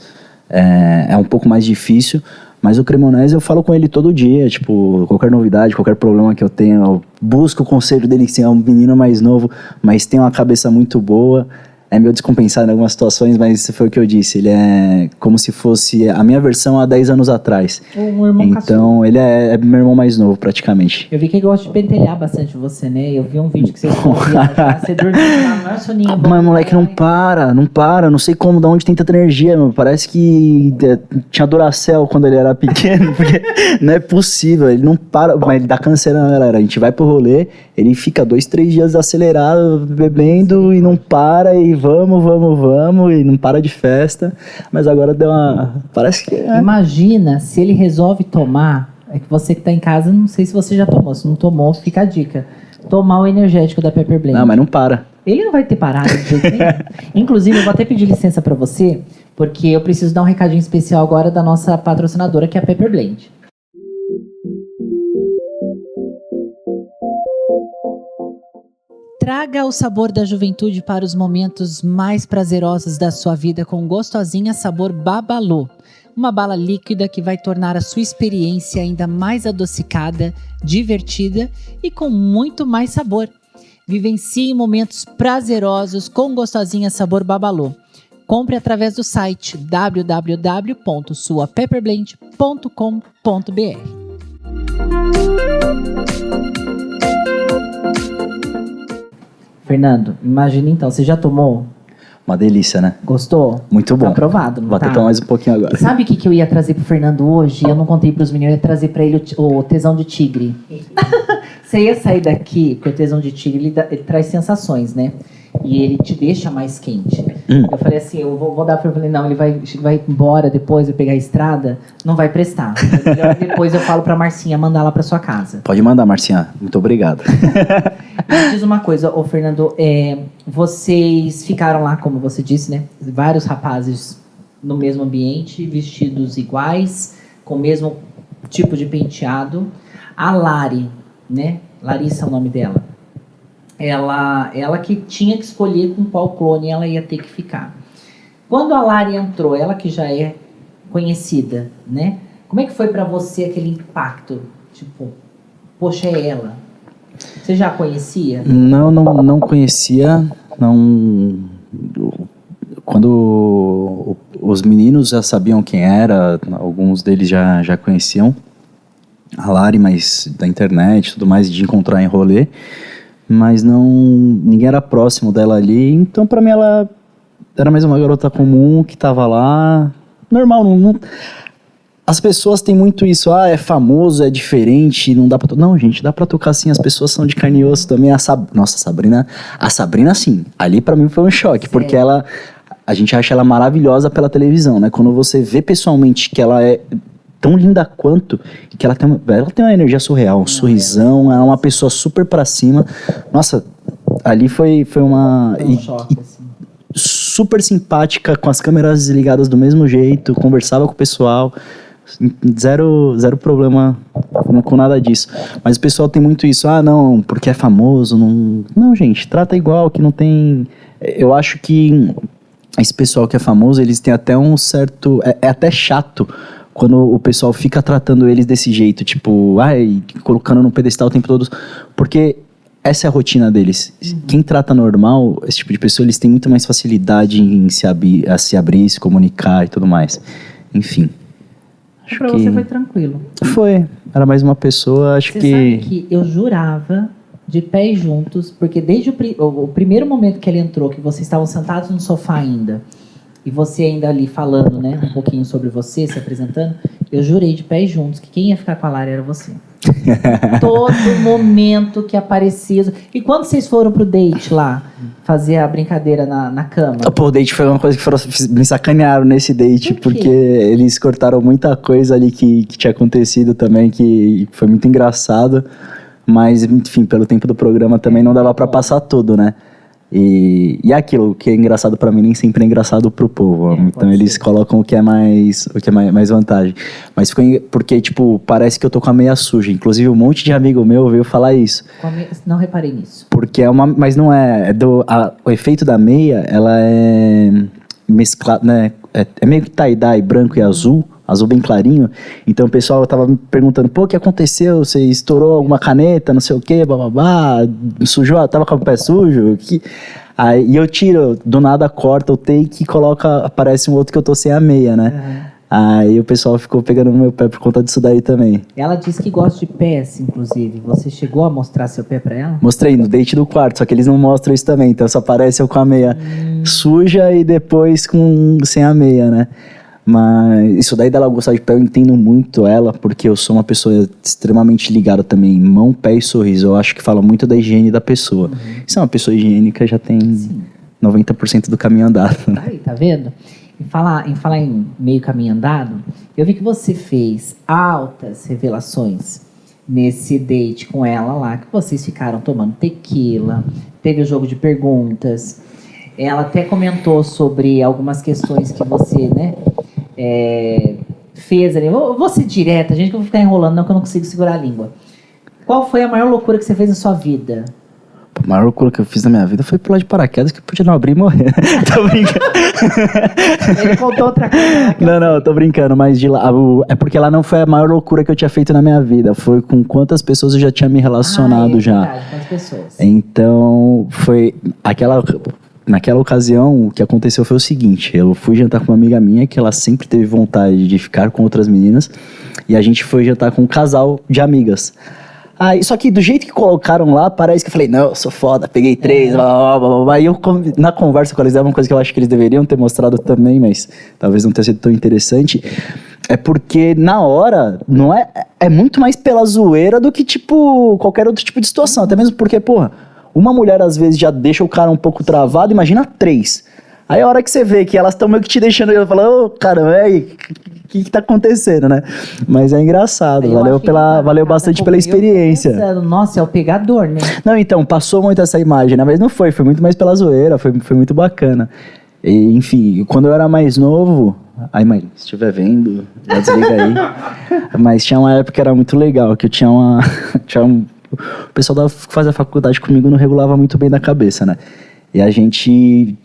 [SPEAKER 2] é, é um pouco mais difícil. Mas o Cremonese eu falo com ele todo dia, tipo, qualquer novidade, qualquer problema que eu tenha, eu busco o conselho dele, que é um menino mais novo, mas tem uma cabeça muito boa é meio descompensado em algumas situações, mas foi o que eu disse. Ele é como se fosse a minha versão há 10 anos atrás.
[SPEAKER 1] Um irmão
[SPEAKER 2] Então, ele é, é, meu irmão mais novo, praticamente.
[SPEAKER 1] Eu vi que ele gosta de pentelhar bastante você, né? Eu vi um vídeo que você [LAUGHS] viajar, você dormiu na maior soninha.
[SPEAKER 2] Mas, moleque, não para, não para. Não sei como, de onde tem tanta energia, meu. Parece que é, tinha Duracell quando ele era pequeno, [LAUGHS] porque não é possível. Ele não para, mas ele dá canseira, galera. A gente vai pro rolê, ele fica dois, três dias acelerado, bebendo e não para e vamos, vamos, vamos, e não para de festa. Mas agora deu uma. Parece que. É.
[SPEAKER 1] Imagina se ele resolve tomar. É que você que tá em casa, não sei se você já tomou. Se não tomou, fica a dica. Tomar o energético da Pepper Blend.
[SPEAKER 2] Não, mas não para.
[SPEAKER 1] Ele não vai ter parado de jeito nenhum. [LAUGHS] Inclusive, eu vou até pedir licença para você, porque eu preciso dar um recadinho especial agora da nossa patrocinadora, que é a Pepper Blend. Traga o sabor da juventude para os momentos mais prazerosos da sua vida com gostosinha sabor Babalu. Uma bala líquida que vai tornar a sua experiência ainda mais adocicada, divertida e com muito mais sabor. Vivencie momentos prazerosos com gostosinha sabor Babalu. Compre através do site www.suapepperblend.com.br. Fernando, imagina então, você já tomou?
[SPEAKER 2] Uma delícia, né?
[SPEAKER 1] Gostou?
[SPEAKER 2] Muito bom. Tá
[SPEAKER 1] aprovado, não
[SPEAKER 2] Vou
[SPEAKER 1] tá?
[SPEAKER 2] até tomar mais um pouquinho agora.
[SPEAKER 1] Sabe o que, que eu ia trazer pro Fernando hoje? Eu não contei pros meninos, eu ia trazer pra ele o, o tesão de tigre. [LAUGHS] você ia sair daqui, porque o tesão de tigre, ele, dá, ele traz sensações, né? E ele te deixa mais quente. Hum. Eu falei assim, eu vou, vou dar para ele, não, ele vai, vai embora depois, vai pegar a estrada, não vai prestar. [LAUGHS] depois eu falo para Marcinha mandar lá para sua casa.
[SPEAKER 2] Pode mandar, Marcinha. Muito obrigado. [LAUGHS]
[SPEAKER 1] Me diz uma coisa, ô Fernando, é, vocês ficaram lá, como você disse, né? Vários rapazes no mesmo ambiente, vestidos iguais, com o mesmo tipo de penteado. A Lari, né? Larissa é o nome dela ela, ela que tinha que escolher com qual clone ela ia ter que ficar. Quando a Lari entrou, ela que já é conhecida, né? Como é que foi para você aquele impacto? Tipo, poxa, é ela. Você já conhecia?
[SPEAKER 2] Não, não, não conhecia. Não. Quando os meninos já sabiam quem era, alguns deles já, já conheciam a Lari, mas da internet, tudo mais, de encontrar em rolê mas não ninguém era próximo dela ali, então para mim ela era mais uma garota comum que tava lá, normal, não, não, as pessoas têm muito isso, ah, é famoso, é diferente, não dá pra Não, gente, dá pra tocar assim, as pessoas são de carne e osso também. A Sab... Nossa, a Sabrina, a Sabrina sim, ali para mim foi um choque, Sim. porque ela, a gente acha ela maravilhosa pela televisão, né? Quando você vê pessoalmente que ela é tão linda quanto que ela tem uma, ela tem uma energia surreal, um sorrisão, é uma pessoa super para cima. Nossa, ali foi foi uma
[SPEAKER 1] um e, choque,
[SPEAKER 2] e,
[SPEAKER 1] assim.
[SPEAKER 2] super simpática, com as câmeras ligadas do mesmo jeito, conversava com o pessoal. Zero, zero problema com, com nada disso. Mas o pessoal tem muito isso. Ah, não, porque é famoso. Não, não gente, trata igual, que não tem. Eu acho que esse pessoal que é famoso, eles têm até um certo. É, é até chato quando o pessoal fica tratando eles desse jeito, tipo, ai, colocando no pedestal o tempo todo. Porque essa é a rotina deles. Uhum. Quem trata normal, esse tipo de pessoa, eles têm muito mais facilidade em se, abrir, a se abrir, se comunicar e tudo mais. Enfim.
[SPEAKER 1] Acho pra que... você foi tranquilo.
[SPEAKER 2] Foi. Era mais uma pessoa, acho
[SPEAKER 1] você
[SPEAKER 2] que.
[SPEAKER 1] Sabe que eu jurava de pés juntos, porque desde o, o, o, primeiro momento que ele entrou, que vocês estavam sentados no sofá ainda, e você ainda ali falando, né, um pouquinho sobre você, se apresentando, eu jurei de pés juntos que quem ia ficar com a Lara era você. [LAUGHS] Todo momento que aparecia. E quando vocês foram pro date lá, fazer a brincadeira na, na cama?
[SPEAKER 2] Pô, o date foi uma coisa que foram, me sacanearam nesse date, Por porque eles cortaram muita coisa ali que, que tinha acontecido também, que foi muito engraçado. Mas, enfim, pelo tempo do programa também não dava para passar tudo, né? E, e aquilo que é engraçado para mim nem sempre é engraçado pro povo. É, então eles ser. colocam o que é mais o que é mais, mais vantagem. Mas ficou porque tipo, parece que eu tô com a meia suja. Inclusive um monte de amigo meu veio falar isso.
[SPEAKER 1] Não reparei nisso.
[SPEAKER 2] Porque é uma, mas não é, é do a, o efeito da meia, ela é mesclada, né? É, é meio que tie-dye branco e azul azul bem clarinho. Então o pessoal tava me perguntando, pô, o que aconteceu? Você estourou alguma caneta, não sei o quê, bababá, sujou, tava com o pé sujo? Que... Aí e eu tiro, do nada corta o take e coloca, aparece um outro que eu tô sem a meia, né? Uhum. Aí o pessoal ficou pegando no meu pé por conta disso daí também.
[SPEAKER 1] Ela disse que gosta de pés, inclusive. Você chegou a mostrar seu pé pra ela?
[SPEAKER 2] Mostrei no date do quarto, só que eles não mostram isso também. Então só aparece eu com a meia hum. suja e depois com sem a meia, né? Mas isso daí dela gostar de pé, eu entendo muito ela, porque eu sou uma pessoa extremamente ligada também mão, pé e sorriso. Eu acho que fala muito da higiene da pessoa. Uhum. Se é uma pessoa higiênica, já tem Sim. 90% do caminho andado.
[SPEAKER 1] Né? Aí, tá vendo? Em falar, em falar em meio caminho andado, eu vi que você fez altas revelações nesse date com ela lá, que vocês ficaram tomando tequila, teve o jogo de perguntas. Ela até comentou sobre algumas questões que você, né, é, fez ali. Vou, vou ser direta, gente, que eu vou ficar enrolando, não, que eu não consigo segurar a língua. Qual foi a maior loucura que você fez na sua vida?
[SPEAKER 2] A maior loucura que eu fiz na minha vida foi pular de paraquedas que podia não abrir e morrer. [LAUGHS] tô brincando.
[SPEAKER 1] Ele contou outra coisa.
[SPEAKER 2] Não, não, tô brincando, mas de lá. É porque lá não foi a maior loucura que eu tinha feito na minha vida. Foi com quantas pessoas eu já tinha me relacionado ah, é já.
[SPEAKER 1] Verdade, quantas pessoas.
[SPEAKER 2] Então, foi aquela naquela ocasião, o que aconteceu foi o seguinte: eu fui jantar com uma amiga minha que ela sempre teve vontade de ficar com outras meninas, e a gente foi jantar com um casal de amigas. Aí, só que do jeito que colocaram lá, parece que eu falei, não, sou foda, peguei três, blá, blá, blá, blá. E eu, na conversa com eles, é uma coisa que eu acho que eles deveriam ter mostrado também, mas talvez não tenha sido tão interessante. É porque na hora, não é. É muito mais pela zoeira do que, tipo, qualquer outro tipo de situação. Até mesmo porque, porra uma mulher às vezes já deixa o cara um pouco travado, imagina três. Aí a hora que você vê que elas estão meio que te deixando, eu falo, ô, oh, cara, velho, o que, que tá acontecendo, né? Mas é engraçado, eu valeu, pela, valeu bastante pela experiência.
[SPEAKER 1] Pensando, Nossa, é o pegador, né?
[SPEAKER 2] Não, então, passou muito essa imagem, né? Mas não foi, foi muito mais pela zoeira, foi, foi muito bacana. E, enfim, quando eu era mais novo, Aí, mãe, se estiver vendo, já desliga aí. [LAUGHS] Mas tinha uma época que era muito legal, que eu tinha uma. [LAUGHS] tinha um, o pessoal da, que fazia faculdade comigo não regulava muito bem da cabeça, né? E a gente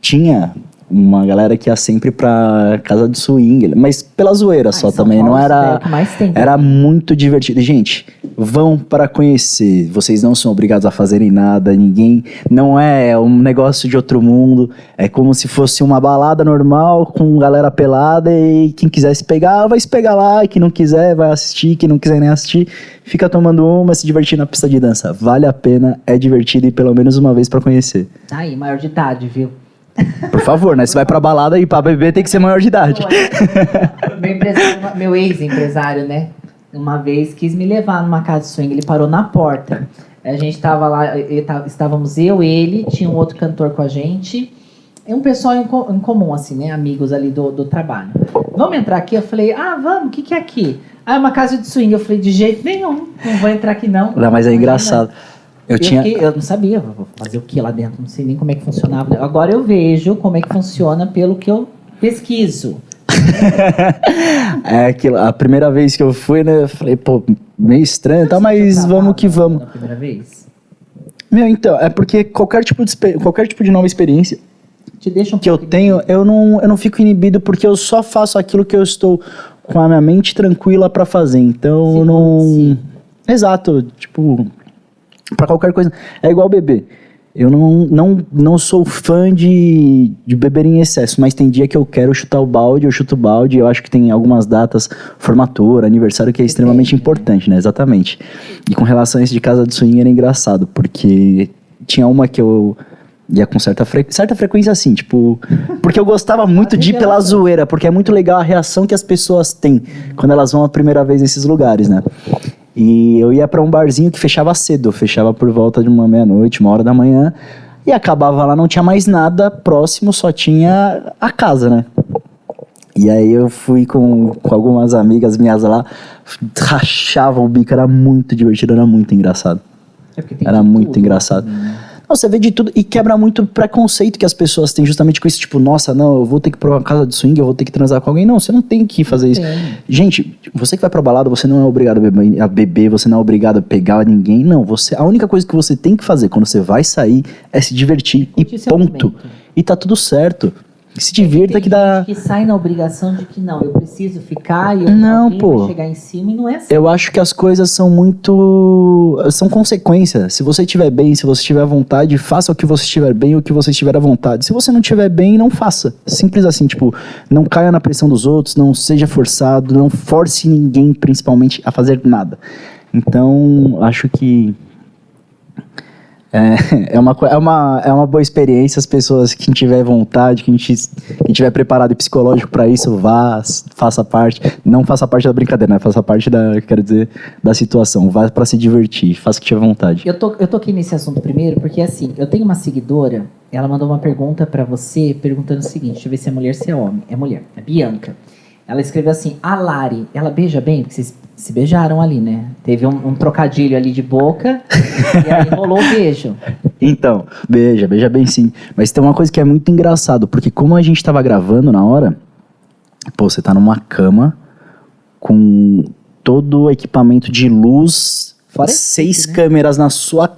[SPEAKER 2] tinha uma galera que ia sempre pra casa de swing, mas pela zoeira só também, não era
[SPEAKER 1] é
[SPEAKER 2] era muito divertido. Gente, vão para conhecer. Vocês não são obrigados a fazerem nada, ninguém não é um negócio de outro mundo. É como se fosse uma balada normal com galera pelada e quem quiser se pegar vai se pegar lá, e quem não quiser vai assistir, quem não quiser nem assistir, fica tomando uma, se divertir na pista de dança. Vale a pena, é divertido e pelo menos uma vez para conhecer.
[SPEAKER 1] Tá aí, maior de idade, viu?
[SPEAKER 2] Por favor, né? Você vai pra balada e pra beber tem que ser maior de idade.
[SPEAKER 1] meu, meu ex-empresário, né? Uma vez quis me levar numa casa de swing, ele parou na porta. A gente tava lá, estávamos eu, ele, tinha um outro cantor com a gente. E um pessoal em, em comum, assim, né? Amigos ali do, do trabalho. Vamos entrar aqui? Eu falei, ah, vamos, o que, que é aqui? Ah, é uma casa de swing. Eu falei, de jeito nenhum, não vou entrar aqui não.
[SPEAKER 2] Não, mas é engraçado. Eu, tinha.
[SPEAKER 1] fiquei- eu não sabia fazer o que lá dentro, não sei nem como é que funcionava. Agora eu vejo como é que funciona pelo que eu pesquiso. [LAUGHS]
[SPEAKER 2] É aquilo, a primeira vez que eu fui, né? Eu falei, pô, meio estranho, tá, mas
[SPEAKER 1] Você
[SPEAKER 2] vamos que vamos.
[SPEAKER 1] Na primeira vez?
[SPEAKER 2] Meu, então, é porque qualquer tipo de, qualquer tipo de nova experiência
[SPEAKER 1] Te deixa um
[SPEAKER 2] que eu tenho, eu não, eu não fico inibido porque eu só faço aquilo que eu estou com a minha mente tranquila pra fazer. Então, eu
[SPEAKER 1] Seguro
[SPEAKER 2] não.
[SPEAKER 1] de si.
[SPEAKER 2] Exato, tipo, pra qualquer coisa. É igual beber. Eu não, não, não sou fã de, de beber em excesso, mas tem dia que eu quero chutar o balde, eu chuto o balde. Eu acho que tem algumas datas, formatura, aniversário, que é extremamente importante, né? Exatamente. E com relação a isso de casa de swing era engraçado, porque tinha uma que eu ia com certa, fre certa frequência assim, tipo. Porque eu gostava [LAUGHS] muito de ir pela zoeira, porque é muito legal a reação que as pessoas têm quando elas vão a primeira vez nesses lugares, né? E eu ia pra um barzinho que fechava cedo, fechava por volta de uma meia-noite, uma hora da manhã, e acabava lá, não tinha mais nada próximo, só tinha a casa, né? E aí eu fui com, com algumas amigas minhas lá, rachava o bico, era muito divertido, era muito engraçado.
[SPEAKER 1] É
[SPEAKER 2] Era muito
[SPEAKER 1] tudo,
[SPEAKER 2] engraçado.
[SPEAKER 1] assim, né?
[SPEAKER 2] Não, você vê de tudo e quebra muito o preconceito que as pessoas têm justamente com isso, tipo, nossa, não, eu vou ter que ir pra uma casa de swing, eu vou ter que transar com alguém. Não, você não tem que fazer isso.
[SPEAKER 1] Tem.
[SPEAKER 2] Gente, você que vai pra balada, você não é obrigado a beber, a beber, você não é obrigado a pegar ninguém. Não, você, a única coisa que você tem que fazer quando você vai sair é se divertir e ponto.
[SPEAKER 1] momento.
[SPEAKER 2] E tá tudo certo. Se divirta
[SPEAKER 1] Tem
[SPEAKER 2] que dá.
[SPEAKER 1] gente que sai na obrigação de que não, eu preciso ficar e eu,
[SPEAKER 2] Não, pô.
[SPEAKER 1] chegar em cima e não é assim.
[SPEAKER 2] Eu acho que as coisas são muito. são consequências. Se você estiver bem, se você estiver à vontade, faça o que você estiver bem e o que você estiver à vontade. Se você não estiver bem, não faça. Simples assim, tipo, não caia na pressão dos outros, não seja forçado, não force ninguém, principalmente, a fazer nada. Então, acho que. É, é, uma, é, uma, é uma boa experiência. As pessoas, quem tiver vontade, quem, quem tiver preparado psicológico para isso, vá, faça parte. Não faça parte da brincadeira, né? Faça parte da, quero dizer, da situação. Vá para se divertir, faça o que tiver vontade.
[SPEAKER 1] Eu, tô, eu toquei nesse assunto primeiro porque, assim, eu tenho uma seguidora, ela mandou uma pergunta pra você, perguntando o seguinte, deixa eu ver se é mulher ou se é homem. É mulher, é Bianca. Ela escreveu assim, a Lari, ela beija bem? Porque vocês se beijaram ali, né? Teve um, um trocadilho ali de boca [LAUGHS] e aí rolou o beijo.
[SPEAKER 2] Então, beija, beija bem sim. Mas tem uma coisa que é muito engraçado, porque como a gente tava gravando na hora, pô, você tá numa cama com todo o equipamento de luz,
[SPEAKER 1] Fora
[SPEAKER 2] seis
[SPEAKER 1] né?
[SPEAKER 2] câmeras na sua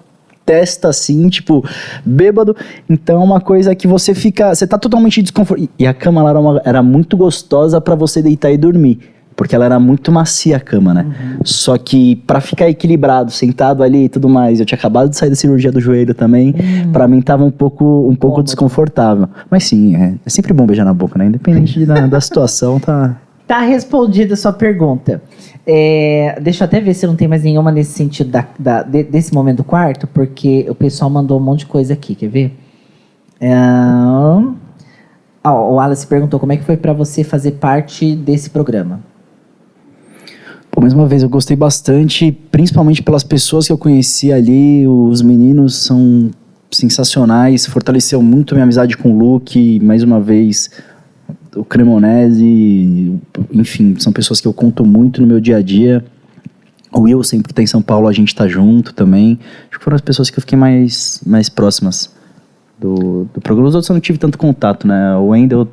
[SPEAKER 2] testa, assim, tipo, bêbado. Então é uma coisa que você fica. Você tá totalmente desconfortável. E a cama lá era, uma- era muito gostosa pra você deitar e dormir. Porque ela era muito macia a cama, né?
[SPEAKER 1] Uhum.
[SPEAKER 2] Só que pra ficar equilibrado, sentado ali e tudo mais, eu tinha acabado de sair da cirurgia do joelho também. Pra mim tava um pouco, um pouco desconfortável. Mas sim, é, é sempre bom beijar na boca, né? Independente da, da situação, tá.
[SPEAKER 1] Tá respondida a sua pergunta. É, deixa eu até ver se não tem mais nenhuma nesse sentido da, da- de- desse momento do quarto, porque o pessoal mandou um monte de coisa aqui, quer ver? É, ó, o Wallace perguntou como é que foi pra você fazer parte desse programa.
[SPEAKER 2] Pô, mais uma vez, eu gostei bastante, principalmente pelas pessoas que eu conheci ali. Os meninos são sensacionais, fortaleceu muito minha amizade com o Luke. Mais uma vez, o Cremonese, enfim, são pessoas que eu conto muito no meu dia a dia. O Will, sempre que tá em São Paulo, a gente tá junto também. Acho que foram as pessoas que eu fiquei mais, mais próximas do, do programa. Os outros eu não tive tanto contato, né? O Wendel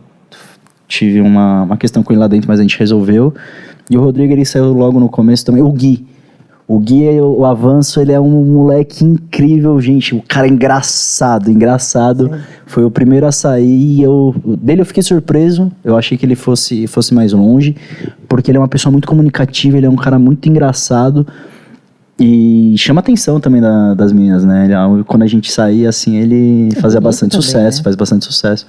[SPEAKER 2] tive uma, uma questão com ele lá dentro, mas a gente resolveu. E o Rodrigo, ele saiu logo no começo também. O Gui. O Gui, o, Avanço, ele é um moleque incrível, gente. O cara é engraçado, engraçado. Foi o primeiro a sair e eu... Dele eu fiquei surpreso. Eu achei que ele fosse, fosse mais longe. Porque ele é uma pessoa muito comunicativa, ele é um cara muito engraçado. E chama atenção também da- das meninas, né? Ele- quando a gente saía, assim, ele fazia
[SPEAKER 1] bonito
[SPEAKER 2] bastante
[SPEAKER 1] também,
[SPEAKER 2] sucesso,
[SPEAKER 1] né?
[SPEAKER 2] faz bastante sucesso.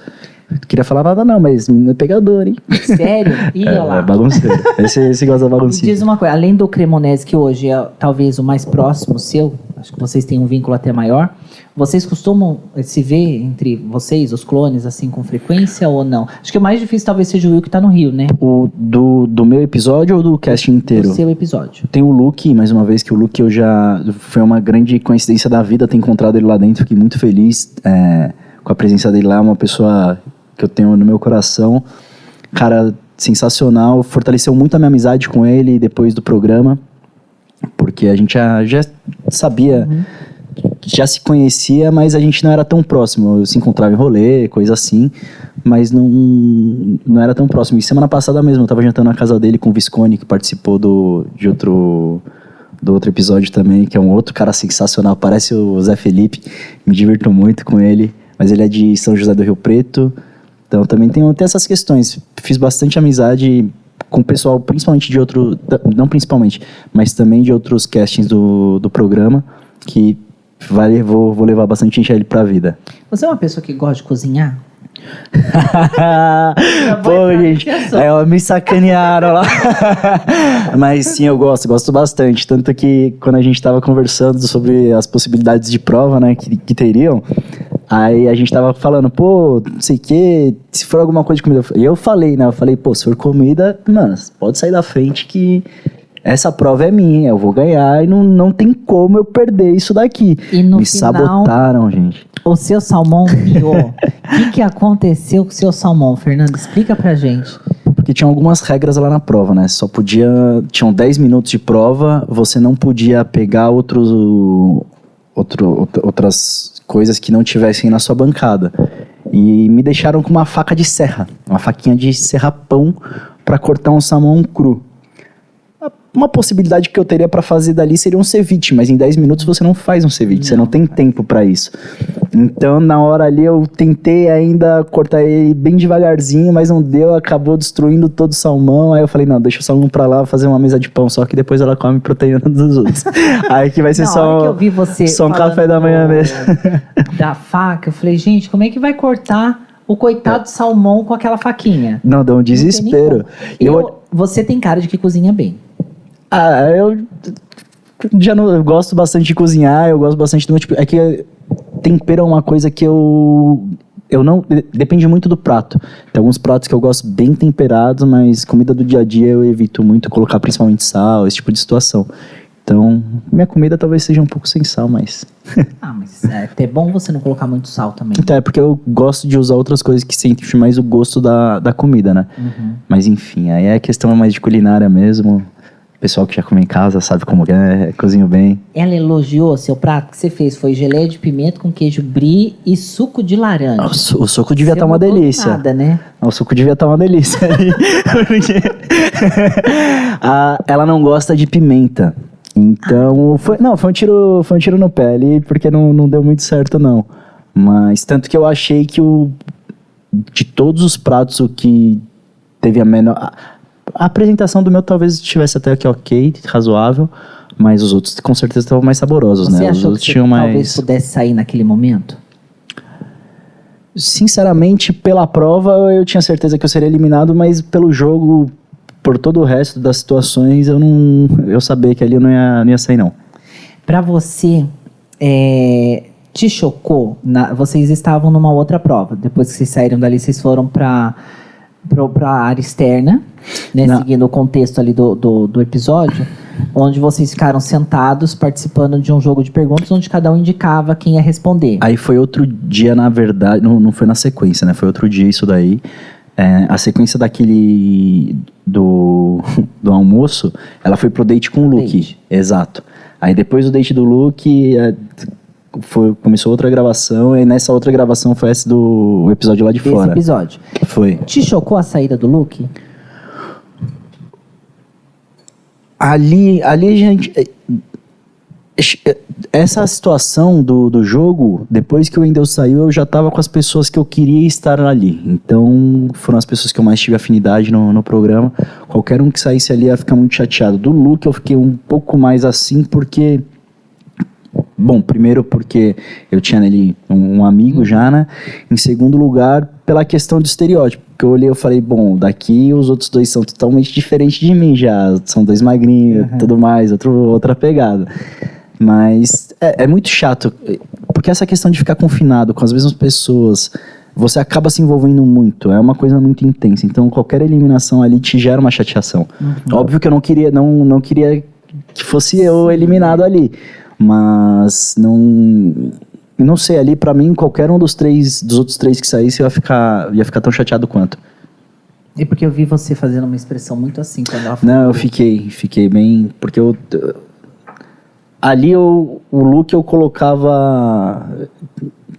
[SPEAKER 2] Não queria falar nada não, mas menino é pegador, hein?
[SPEAKER 1] Sério? [LAUGHS] Ih, olha
[SPEAKER 2] É,
[SPEAKER 1] lá.
[SPEAKER 2] é bagunceiro. esse, esse gosta da
[SPEAKER 1] Me
[SPEAKER 2] baguncinha.
[SPEAKER 1] diz uma coisa, além do Cremonese, que hoje é talvez o mais próximo seu, acho que vocês têm um vínculo até maior, vocês costumam se ver entre vocês, os clones, assim, com frequência ou não? Acho que o mais difícil talvez seja o Will que tá no Rio, né?
[SPEAKER 2] O, do, do meu episódio ou do casting inteiro?
[SPEAKER 1] O seu episódio.
[SPEAKER 2] Tem o Luke, mais uma vez, que o Luke eu já. Foi uma grande coincidência da vida ter encontrado ele lá dentro. Fiquei muito feliz é, com a presença dele lá. Uma pessoa que eu tenho no meu coração. Cara, sensacional. Fortaleceu muito a minha amizade com ele depois do programa. Porque a gente já, já sabia já se conhecia, mas a gente não era tão próximo. Eu se encontrava em rolê, coisa assim, mas não, não era tão próximo. E semana passada mesmo, eu tava jantando na casa dele com o Visconde, que participou do, de outro do outro episódio também, que é um outro cara sensacional, parece o Zé Felipe, me divirto muito com ele, mas ele é de São José do Rio Preto, então também tem, tem essas questões. Fiz bastante amizade com o pessoal, principalmente de outro, não principalmente, mas também de outros castings do, do programa, que vale, vou, vou levar bastante gente ele pra vida.
[SPEAKER 1] Você é uma pessoa que gosta de cozinhar? [LAUGHS]
[SPEAKER 2] Pô, gente, é, me sacanearam lá. [LAUGHS] Mas sim, eu gosto, gosto bastante. Tanto que quando a gente tava conversando sobre as possibilidades de prova, né, que, que teriam, aí a gente tava falando, pô, não sei o que, se for alguma coisa de comida. E eu falei, né, eu falei, pô, se for comida, mano, pode sair da frente que essa prova é minha, eu vou ganhar e não, não tem como eu perder isso daqui.
[SPEAKER 1] E no
[SPEAKER 2] Me
[SPEAKER 1] final,
[SPEAKER 2] sabotaram, gente.
[SPEAKER 1] O seu salmão miou. O [LAUGHS] que, que aconteceu com o seu salmão, Fernando? Explica pra gente.
[SPEAKER 2] Porque tinha algumas regras lá na prova, né? Só podia. Tinham 10 minutos de prova, você não podia pegar outros, outro, outras coisas que não tivessem na sua bancada. E me deixaram com uma faca de serra, uma faquinha de serrapão para cortar um salmão cru. Uma possibilidade que eu teria para fazer dali seria um ceviche, mas em 10 minutos você não faz um ceviche, não. você não tem tempo para isso. Então, na hora ali, eu tentei ainda cortar ele bem devagarzinho, mas não deu, acabou destruindo todo o salmão. Aí eu falei, não, deixa o salmão pra lá, fazer uma mesa de pão, só que depois ela come proteína dos outros. [LAUGHS] Aí que vai ser
[SPEAKER 1] Na
[SPEAKER 2] só,
[SPEAKER 1] que eu vi você
[SPEAKER 2] só um café da manhã mesmo. [LAUGHS]
[SPEAKER 1] Da faca, eu falei, gente, como é que vai cortar o coitado do salmão com aquela faquinha?
[SPEAKER 2] Não, dá um desespero. Eu,
[SPEAKER 1] Eu- você tem cara de que cozinha bem.
[SPEAKER 2] Ah, eu já não eu gosto bastante de cozinhar, eu gosto bastante do tipo. É que tempero é uma coisa que eu. Eu não. de- Depende muito do prato. Tem alguns pratos que eu gosto bem temperados, mas comida do dia a dia eu evito muito colocar principalmente sal, esse tipo de situação. Então, minha comida talvez seja um pouco sem sal, mas. [LAUGHS]
[SPEAKER 1] Ah, mas é até bom você não colocar muito sal também.
[SPEAKER 2] Então, é porque eu gosto de usar outras coisas que sentem mais o gosto da, da comida, né?
[SPEAKER 1] Uhum.
[SPEAKER 2] Mas enfim, aí é questão mais de culinária mesmo. O pessoal que já come em casa sabe como é, cozinho bem.
[SPEAKER 1] Ela elogiou seu prato que você fez. Foi geleia de pimenta com queijo brie e suco de laranja.
[SPEAKER 2] O, su- o suco devia
[SPEAKER 1] Você
[SPEAKER 2] estar uma
[SPEAKER 1] não mudou
[SPEAKER 2] delícia.
[SPEAKER 1] Nada, né?
[SPEAKER 2] O suco devia estar uma delícia. [LAUGHS] Porque- [LAUGHS] Ah, ela não gosta de pimenta. Então, foi, não, foi um tiro, foi um tiro no pé ali, porque não, não deu muito certo não. Mas tanto que eu achei que o de todos os pratos o que teve a menor a, apresentação do meu talvez estivesse até aqui ok, razoável, mas os outros com certeza estavam mais saborosos,
[SPEAKER 1] Você
[SPEAKER 2] né? Os outros tinham
[SPEAKER 1] talvez
[SPEAKER 2] mais
[SPEAKER 1] pudesse sair naquele momento?
[SPEAKER 2] Sinceramente, pela prova eu tinha certeza que eu seria eliminado, mas pelo jogo, por todo o resto das situações, eu não. Eu sabia que ali eu não ia, não ia sair, não.
[SPEAKER 1] Pra você, é, te chocou? na- vocês estavam numa outra prova. Depois que vocês saíram dali, vocês foram pra, pro- pra área externa, né, seguindo o contexto ali do, do, do episódio, onde vocês ficaram sentados participando de um jogo de perguntas, onde cada um indicava quem ia responder.
[SPEAKER 2] Aí foi outro dia, na verdade, não, não foi na sequência, né? Foi outro dia isso daí. É, a sequência daquele. do, [LAUGHS] do almoço, ela foi pro date com o Luke.
[SPEAKER 1] Date.
[SPEAKER 2] Exato. Aí depois do date do Luke, é, foi, começou outra gravação, e nessa outra gravação foi essa do episódio lá de
[SPEAKER 1] Desse
[SPEAKER 2] fora.
[SPEAKER 1] episódio.
[SPEAKER 2] Foi.
[SPEAKER 1] Te chocou a saída do Luke?
[SPEAKER 2] Ali, ali gente. é, é, Essa situação do, do jogo, depois que o Wendel saiu, eu já tava com as pessoas que eu queria estar ali. Então, foram as pessoas que eu mais tive afinidade no, no programa. Qualquer um que saísse ali ia ficar muito chateado. Do Luke, eu fiquei um pouco mais assim, porque. Bom, primeiro porque eu tinha nele um, um amigo já, né? Em segundo lugar, pela questão do estereótipo. Porque eu olhei e falei, bom, daqui os outros dois são totalmente diferentes de mim já. São dois magrinhos,
[SPEAKER 1] Uhum.
[SPEAKER 2] tudo mais, outro, outra pegada. Mas é, é muito chato, porque essa questão de ficar confinado com as mesmas pessoas, você acaba se envolvendo muito, é uma coisa muito intensa. Então qualquer eliminação ali te gera uma chateação. Óbvio que eu não queria, não, não queria que fosse eu eliminado ali, mas não não sei ali pra mim qualquer um dos três dos outros três que saísse eu ia ficar ia ficar tão chateado quanto.
[SPEAKER 1] E porque eu vi você fazendo uma expressão muito assim quando ela falou.
[SPEAKER 2] Não, eu fiquei, fiquei bem. Porque eu. ali eu, o look eu colocava.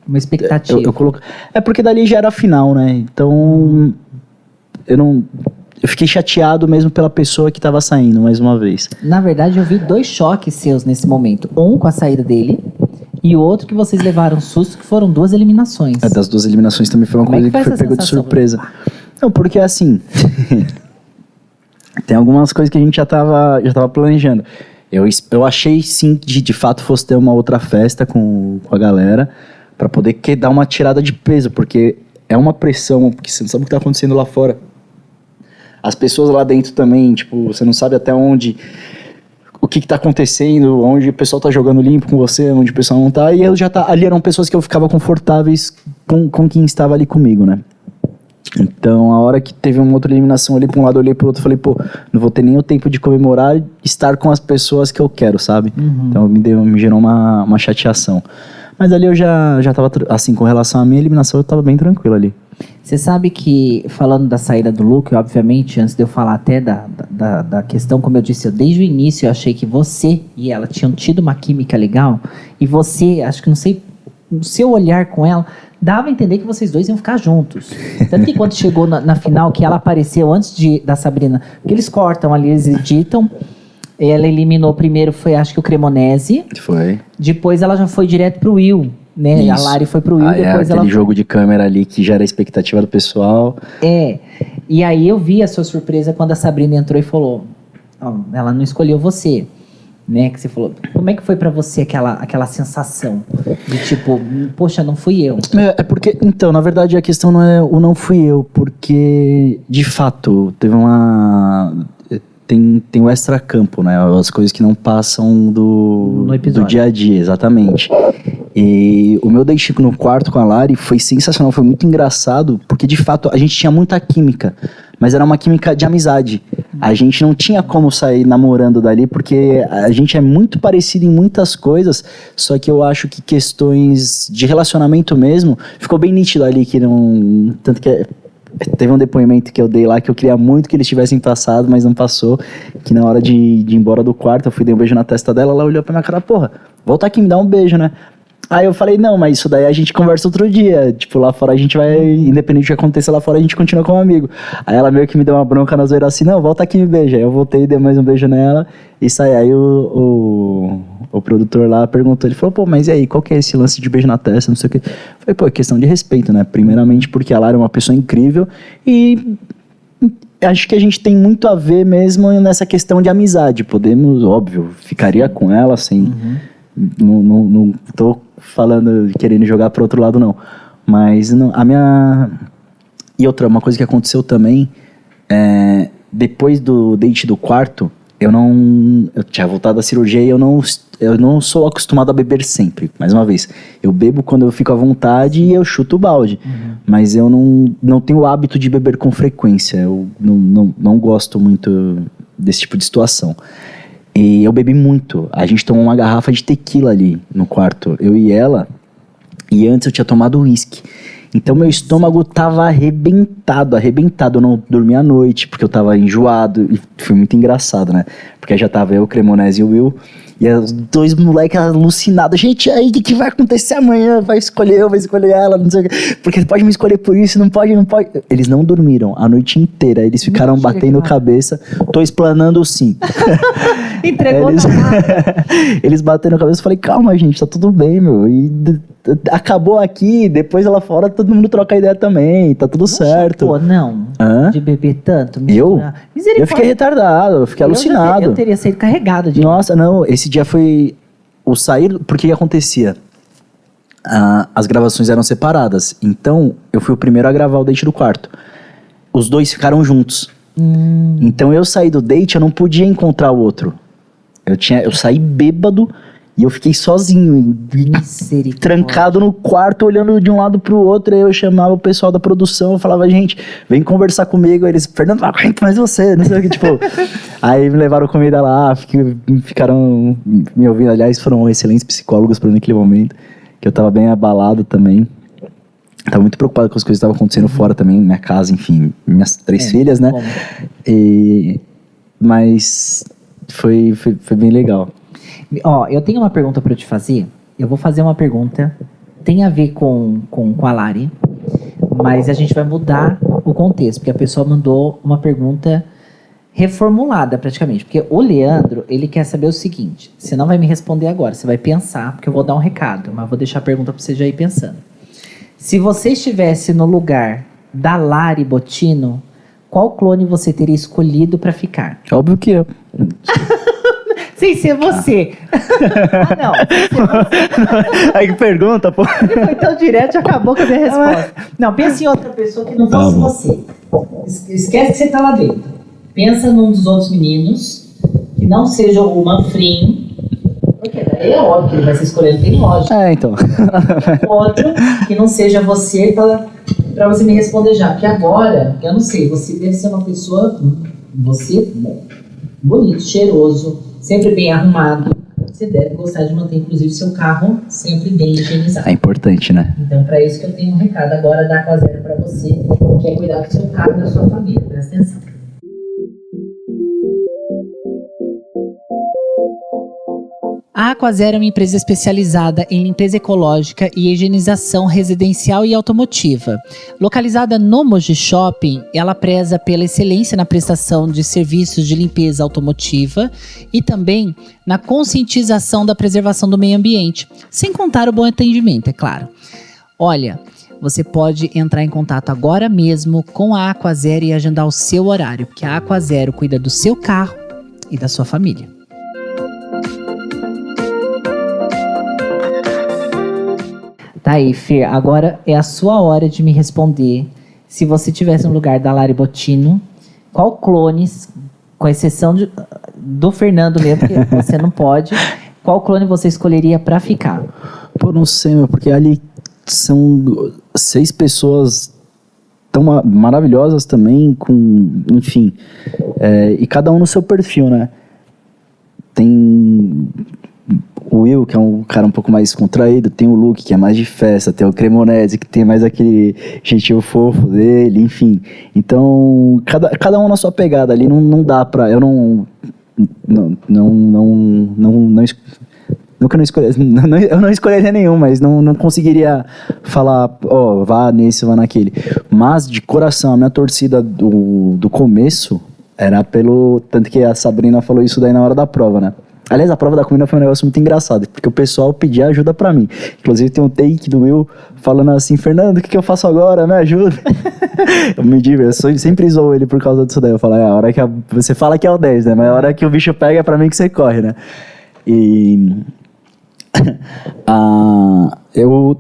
[SPEAKER 1] Uma expectativa.
[SPEAKER 2] Eu, eu coloco... É porque dali já era a final, né? Então. Eu não. Eu fiquei chateado mesmo pela pessoa que tava saindo, mais uma vez.
[SPEAKER 1] Na verdade, eu vi dois choques seus nesse momento. Um com a saída dele e o outro que vocês levaram susto, que foram duas eliminações.
[SPEAKER 2] É, das duas eliminações também foi uma
[SPEAKER 1] Como é
[SPEAKER 2] coisa
[SPEAKER 1] que
[SPEAKER 2] que,
[SPEAKER 1] foi
[SPEAKER 2] pegou de surpresa. Não, porque assim. [LAUGHS] tem algumas coisas que a gente já tava, já tava planejando. Eu, eu achei sim que de, fato fosse ter uma outra festa com, com a galera pra poder que, dar uma tirada de peso, porque é uma pressão, porque você não sabe o que tá acontecendo lá fora. As pessoas lá dentro também, tipo, você não sabe até onde o que, que tá acontecendo, onde o pessoal tá jogando limpo com você, onde o pessoal não tá. E eu já tá. Ali eram pessoas que eu ficava confortáveis com, com quem estava ali comigo, né? Então, a hora que teve uma outra eliminação ali pra um lado, eu olhei pro outro falei, pô, não vou ter nem o tempo de comemorar estar com as pessoas que eu quero, sabe? Então, me, deu, me gerou uma, uma chateação. Mas ali eu já, já tava, assim, com relação à minha eliminação, eu tava bem tranquilo ali.
[SPEAKER 1] Você sabe que, falando da saída do Luke, obviamente, antes de eu falar até da, da, da questão, como eu disse, eu, desde o início eu achei que você e ela tinham tido uma química legal. E você, acho que não sei, o seu olhar com ela dava a entender que vocês dois iam ficar juntos. Tanto que quando chegou na, na final, que ela apareceu antes de, da Sabrina, que eles cortam ali, eles editam. Ela eliminou primeiro, foi acho que o Cremonese.
[SPEAKER 2] Foi.
[SPEAKER 1] Depois ela já foi direto pro Will, né?
[SPEAKER 2] Isso.
[SPEAKER 1] A Lari foi pro Will,
[SPEAKER 2] Aí é
[SPEAKER 1] depois
[SPEAKER 2] aquele
[SPEAKER 1] ela
[SPEAKER 2] jogo de câmera ali que já era a expectativa do pessoal.
[SPEAKER 1] É. E aí eu vi a sua surpresa quando a Sabrina entrou e falou: ó, ela não escolheu você. Né, que você falou. Como é que foi pra você aquela, aquela sensação de tipo, poxa, não fui eu?
[SPEAKER 2] É, é porque, então, na verdade a questão não é o não fui eu, porque de fato teve uma. Tem, tem o extra-campo, né? As coisas que não passam do, do dia a dia, exatamente. E o meu date no quarto com a Lari foi sensacional, foi muito engraçado, porque de fato a gente tinha muita química, mas era uma química de amizade. A gente não tinha como sair namorando dali, porque a gente é muito parecido em muitas coisas, só que eu acho que questões de relacionamento mesmo, ficou bem nítido ali que não. Tanto que teve um depoimento que eu dei lá que eu queria muito que eles tivessem passado, mas não passou. Que na hora de, de ir embora do quarto, eu fui dar um beijo na testa dela, ela olhou pra minha cara, porra, volta aqui, me dá um beijo, né? Aí eu falei, não, mas isso daí a gente conversa outro dia. Tipo, lá fora a gente vai, independente do que aconteça lá fora, a gente continua como amigo. Aí ela meio que me deu uma bronca na zoeira assim, não, volta aqui e me beija. Aí eu voltei, dei mais um beijo nela e saí. Aí o, o, o produtor lá perguntou, ele falou, pô, mas e aí, qual que é esse lance de beijo na testa, não sei o quê. Eu falei, pô, é questão de respeito, né? Primeiramente porque a Lara é uma pessoa incrível e acho que a gente tem muito a ver mesmo nessa questão de amizade. Podemos, óbvio, ficaria com ela sem. Não, não, não tô falando, querendo jogar para outro lado, não. Mas não, a minha. E outra, uma coisa que aconteceu também, é, depois do date do quarto, eu não. Eu tinha voltado da cirurgia e eu não, eu não sou acostumado a beber sempre. Mais uma vez, eu bebo quando eu fico à vontade e eu chuto o balde. Mas eu não, não tenho o hábito de beber com frequência. Eu não, não, não gosto muito desse tipo de situação. E eu bebi muito. A gente tomou uma garrafa de tequila ali no quarto, eu e ela. E antes eu tinha tomado uísque. Então meu estômago tava arrebentado, arrebentado. Eu não dormi à noite porque eu tava enjoado. E foi muito engraçado, né? Porque já tava eu, Cremonese e o Will. E os dois moleques alucinados. Gente, aí o que, que vai acontecer amanhã? Vai escolher eu, vai escolher ela, não sei o quê. Porque pode me escolher por isso, não pode, não pode. Eles não dormiram a noite inteira. Eles ficaram
[SPEAKER 1] Mentira,
[SPEAKER 2] batendo
[SPEAKER 1] cara.
[SPEAKER 2] cabeça. Tô explanando sim. [LAUGHS]
[SPEAKER 1] Entregou
[SPEAKER 2] Eles, [LAUGHS] eles bateram a cabeça e falei, calma, gente, tá tudo bem, meu. E acabou aqui, depois lá fora todo mundo troca ideia também, tá tudo certo.
[SPEAKER 1] Pô, não.
[SPEAKER 2] Hã?
[SPEAKER 1] De beber tanto.
[SPEAKER 2] Eu?
[SPEAKER 1] misturar. Misericórdia.
[SPEAKER 2] Eu fiquei retardado, eu fiquei
[SPEAKER 1] Eu
[SPEAKER 2] alucinado.
[SPEAKER 1] Eu teria saído carregado de.
[SPEAKER 2] Nossa, não, esse dia foi o sair, porque acontecia? Ah, as gravações eram separadas, então eu fui o primeiro a gravar o date do quarto. Os dois ficaram juntos.
[SPEAKER 1] Hum,
[SPEAKER 2] Então eu saí do date, eu não podia encontrar o outro. Eu tinha, eu saí bêbado e eu fiquei sozinho, trancado no quarto, olhando de um lado pro outro. Aí eu chamava o pessoal da produção, eu falava, gente, vem conversar comigo. Aí eles, Fernando, não aguento mais você, não sei o que, tipo. [LAUGHS] aí me levaram comida lá, fiquei- ficaram me ouvindo. Aliás, foram excelentes psicólogos pra mim naquele momento, que eu tava bem abalado também. Tava muito preocupado com as coisas que estavam acontecendo fora também, minha casa, enfim, minhas três
[SPEAKER 1] É,
[SPEAKER 2] filhas, né? E, mas foi, foi, foi bem legal.
[SPEAKER 1] Ó, eu tenho uma pergunta para te fazer. Eu vou fazer uma pergunta. Tem a ver com, com, com a Lari, mas a gente vai mudar o contexto, porque a pessoa mandou uma pergunta reformulada praticamente. Porque o Leandro, ele quer saber o seguinte: você não vai me responder agora, você vai pensar, porque eu vou dar um recado, mas vou deixar a pergunta para você já ir pensando. Se você estivesse no lugar da Lari Botino, qual clone você teria escolhido para ficar?
[SPEAKER 2] Óbvio que eu.
[SPEAKER 1] Sem ser você. ah, não. Sem ser você.
[SPEAKER 2] Aí que pergunta, pô.
[SPEAKER 1] Ele foi tão direto e acabou com a minha resposta. Não, pensa em outra pessoa que não
[SPEAKER 2] Tá
[SPEAKER 1] fosse
[SPEAKER 2] bom.
[SPEAKER 1] você. Es- Esquece que você tá lá dentro. Pensa num dos outros meninos que não seja o Manfrim. Porque daí é óbvio que ele vai ser escolhido, tem lógica.
[SPEAKER 2] É, então.
[SPEAKER 1] Outro que não seja você pra, pra você me responder já. Porque agora, eu não sei, você deve ser uma pessoa. Você, bom, bonito, cheiroso, sempre bem arrumado. Você deve gostar de manter, inclusive, seu carro sempre bem higienizado.
[SPEAKER 2] É importante, né?
[SPEAKER 1] Então, para isso que eu tenho um recado agora da Aquazero para você, que é cuidar do seu carro e da sua família. Presta atenção. A Aquazero é uma empresa especializada em limpeza ecológica e higienização residencial e automotiva. Localizada no Moji Shopping, ela preza pela excelência na prestação de serviços de limpeza automotiva e também na conscientização da preservação do meio ambiente, sem contar o bom atendimento, é claro. Olha, você pode entrar em contato agora mesmo com a Aquazero e agendar o seu horário, porque a Aquazero cuida do seu carro e da sua família. Tá aí, Fer. Agora é a sua hora de me responder. Se você tivesse no lugar da Lari Botino, qual clones, com exceção de- do Fernando mesmo, que [LAUGHS] você não pode, qual clone você escolheria pra ficar?
[SPEAKER 2] Pô, não sei, meu, porque ali são seis pessoas tão ma- maravilhosas também, com, enfim, é, e cada um no seu perfil, né? Tem o Will, que é um cara um pouco mais contraído, tem o Luke, que é mais de festa, tem o Cremonese, que tem mais aquele jeitinho fofo dele, enfim. Então, cada, cada um na sua pegada ali, não, não dá pra. Eu não. Não, não, não, não, não, es- Nunca não escolhi, [LAUGHS] não- não- eu não escolheria nenhum, mas não, não conseguiria falar, ó, vá nesse, vá naquele. Mas, de coração, a minha torcida do, do começo era pelo. Tanto que a Sabrina falou isso daí na hora da prova, né? Aliás, a prova da comida foi um negócio muito engraçado, porque o pessoal pedia ajuda pra mim. Inclusive, tem um take do Will falando assim: Fernando, o que, que eu faço agora? Me ajuda. [LAUGHS] eu me digo, eu sempre zoou ele por causa disso daí. Eu falo, é a hora que a- você fala que é o 10, né? Mas a hora que o bicho pega é pra mim que você corre, né? E. [LAUGHS] Ah, eu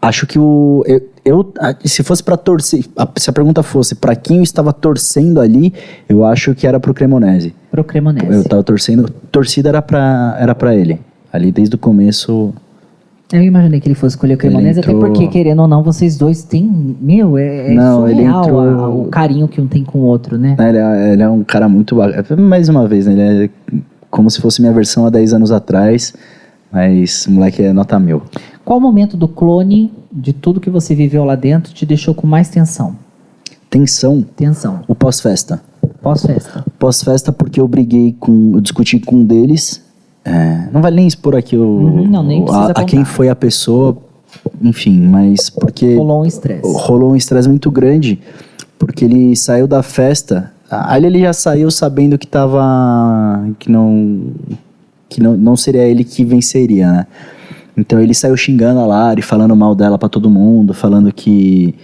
[SPEAKER 2] acho que o. Eu, eu- se fosse pra torcer. a- Se a pergunta fosse pra quem eu estava torcendo ali, eu acho que era pro Cremonese.
[SPEAKER 1] Pro Cremonese.
[SPEAKER 2] Eu tava torcendo. Torcida era pra, era pra ele. Ali desde o começo.
[SPEAKER 1] Eu imaginei que ele fosse escolher o Cremonese,
[SPEAKER 2] entrou-
[SPEAKER 1] até porque, querendo ou não, vocês dois têm. Meu, é, é
[SPEAKER 2] Não,
[SPEAKER 1] surreal
[SPEAKER 2] entrou-
[SPEAKER 1] a- o carinho que um tem com o outro, né?
[SPEAKER 2] né, Ele é, ele é um cara muito. ba- Mais uma vez, né? Ele é como se fosse minha versão há 10 anos atrás. Mas o moleque é nota mil.
[SPEAKER 1] Qual momento do clone, de tudo que você viveu lá dentro, te deixou com mais tensão?
[SPEAKER 2] Tensão,
[SPEAKER 1] Tensão.
[SPEAKER 2] o pós-festa.
[SPEAKER 1] Pós-festa.
[SPEAKER 2] pós-festa porque eu briguei com. Eu discuti com um deles. É, não vale nem expor aqui o,
[SPEAKER 1] Uhum, não, nem precisa
[SPEAKER 2] a, a quem foi a pessoa, enfim, mas porque
[SPEAKER 1] Rolou um estresse.
[SPEAKER 2] rolou um estresse muito grande, porque ele saiu da festa. Ali ele já saiu sabendo que tava. que não. que não, não seria ele que venceria, né? Então ele saiu xingando a Lari, falando mal dela pra todo mundo, falando que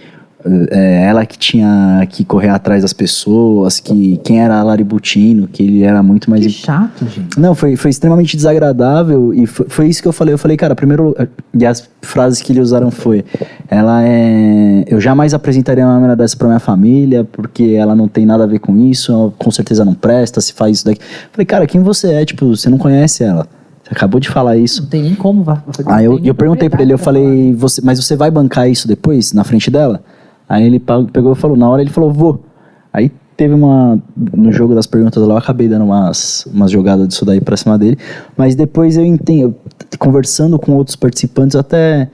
[SPEAKER 2] é, ela que tinha que correr atrás das pessoas, que quem era a Lari Butino, que ele era muito mais
[SPEAKER 1] Que chato, gente.
[SPEAKER 2] não, foi, foi extremamente desagradável e foi, foi isso que eu falei. Eu falei, cara, primeiro. E as frases que eles usaram foi: ela é. Eu jamais apresentaria uma menina dessa pra minha família, porque ela não tem nada a ver com isso, com certeza não presta, se faz isso daqui. Eu falei, cara, quem você é? Tipo, você não conhece ela. Você acabou de falar isso.
[SPEAKER 1] Não tem nem como. não
[SPEAKER 2] Aí eu, eu perguntei pra ele, eu falei, você, mas você vai bancar isso depois, na frente dela? Aí ele pegou e falou, na hora ele falou, vou. Aí teve uma, no jogo das perguntas lá, eu acabei dando umas, umas jogadas disso daí pra cima dele, mas depois eu entendo, conversando com outros participantes, até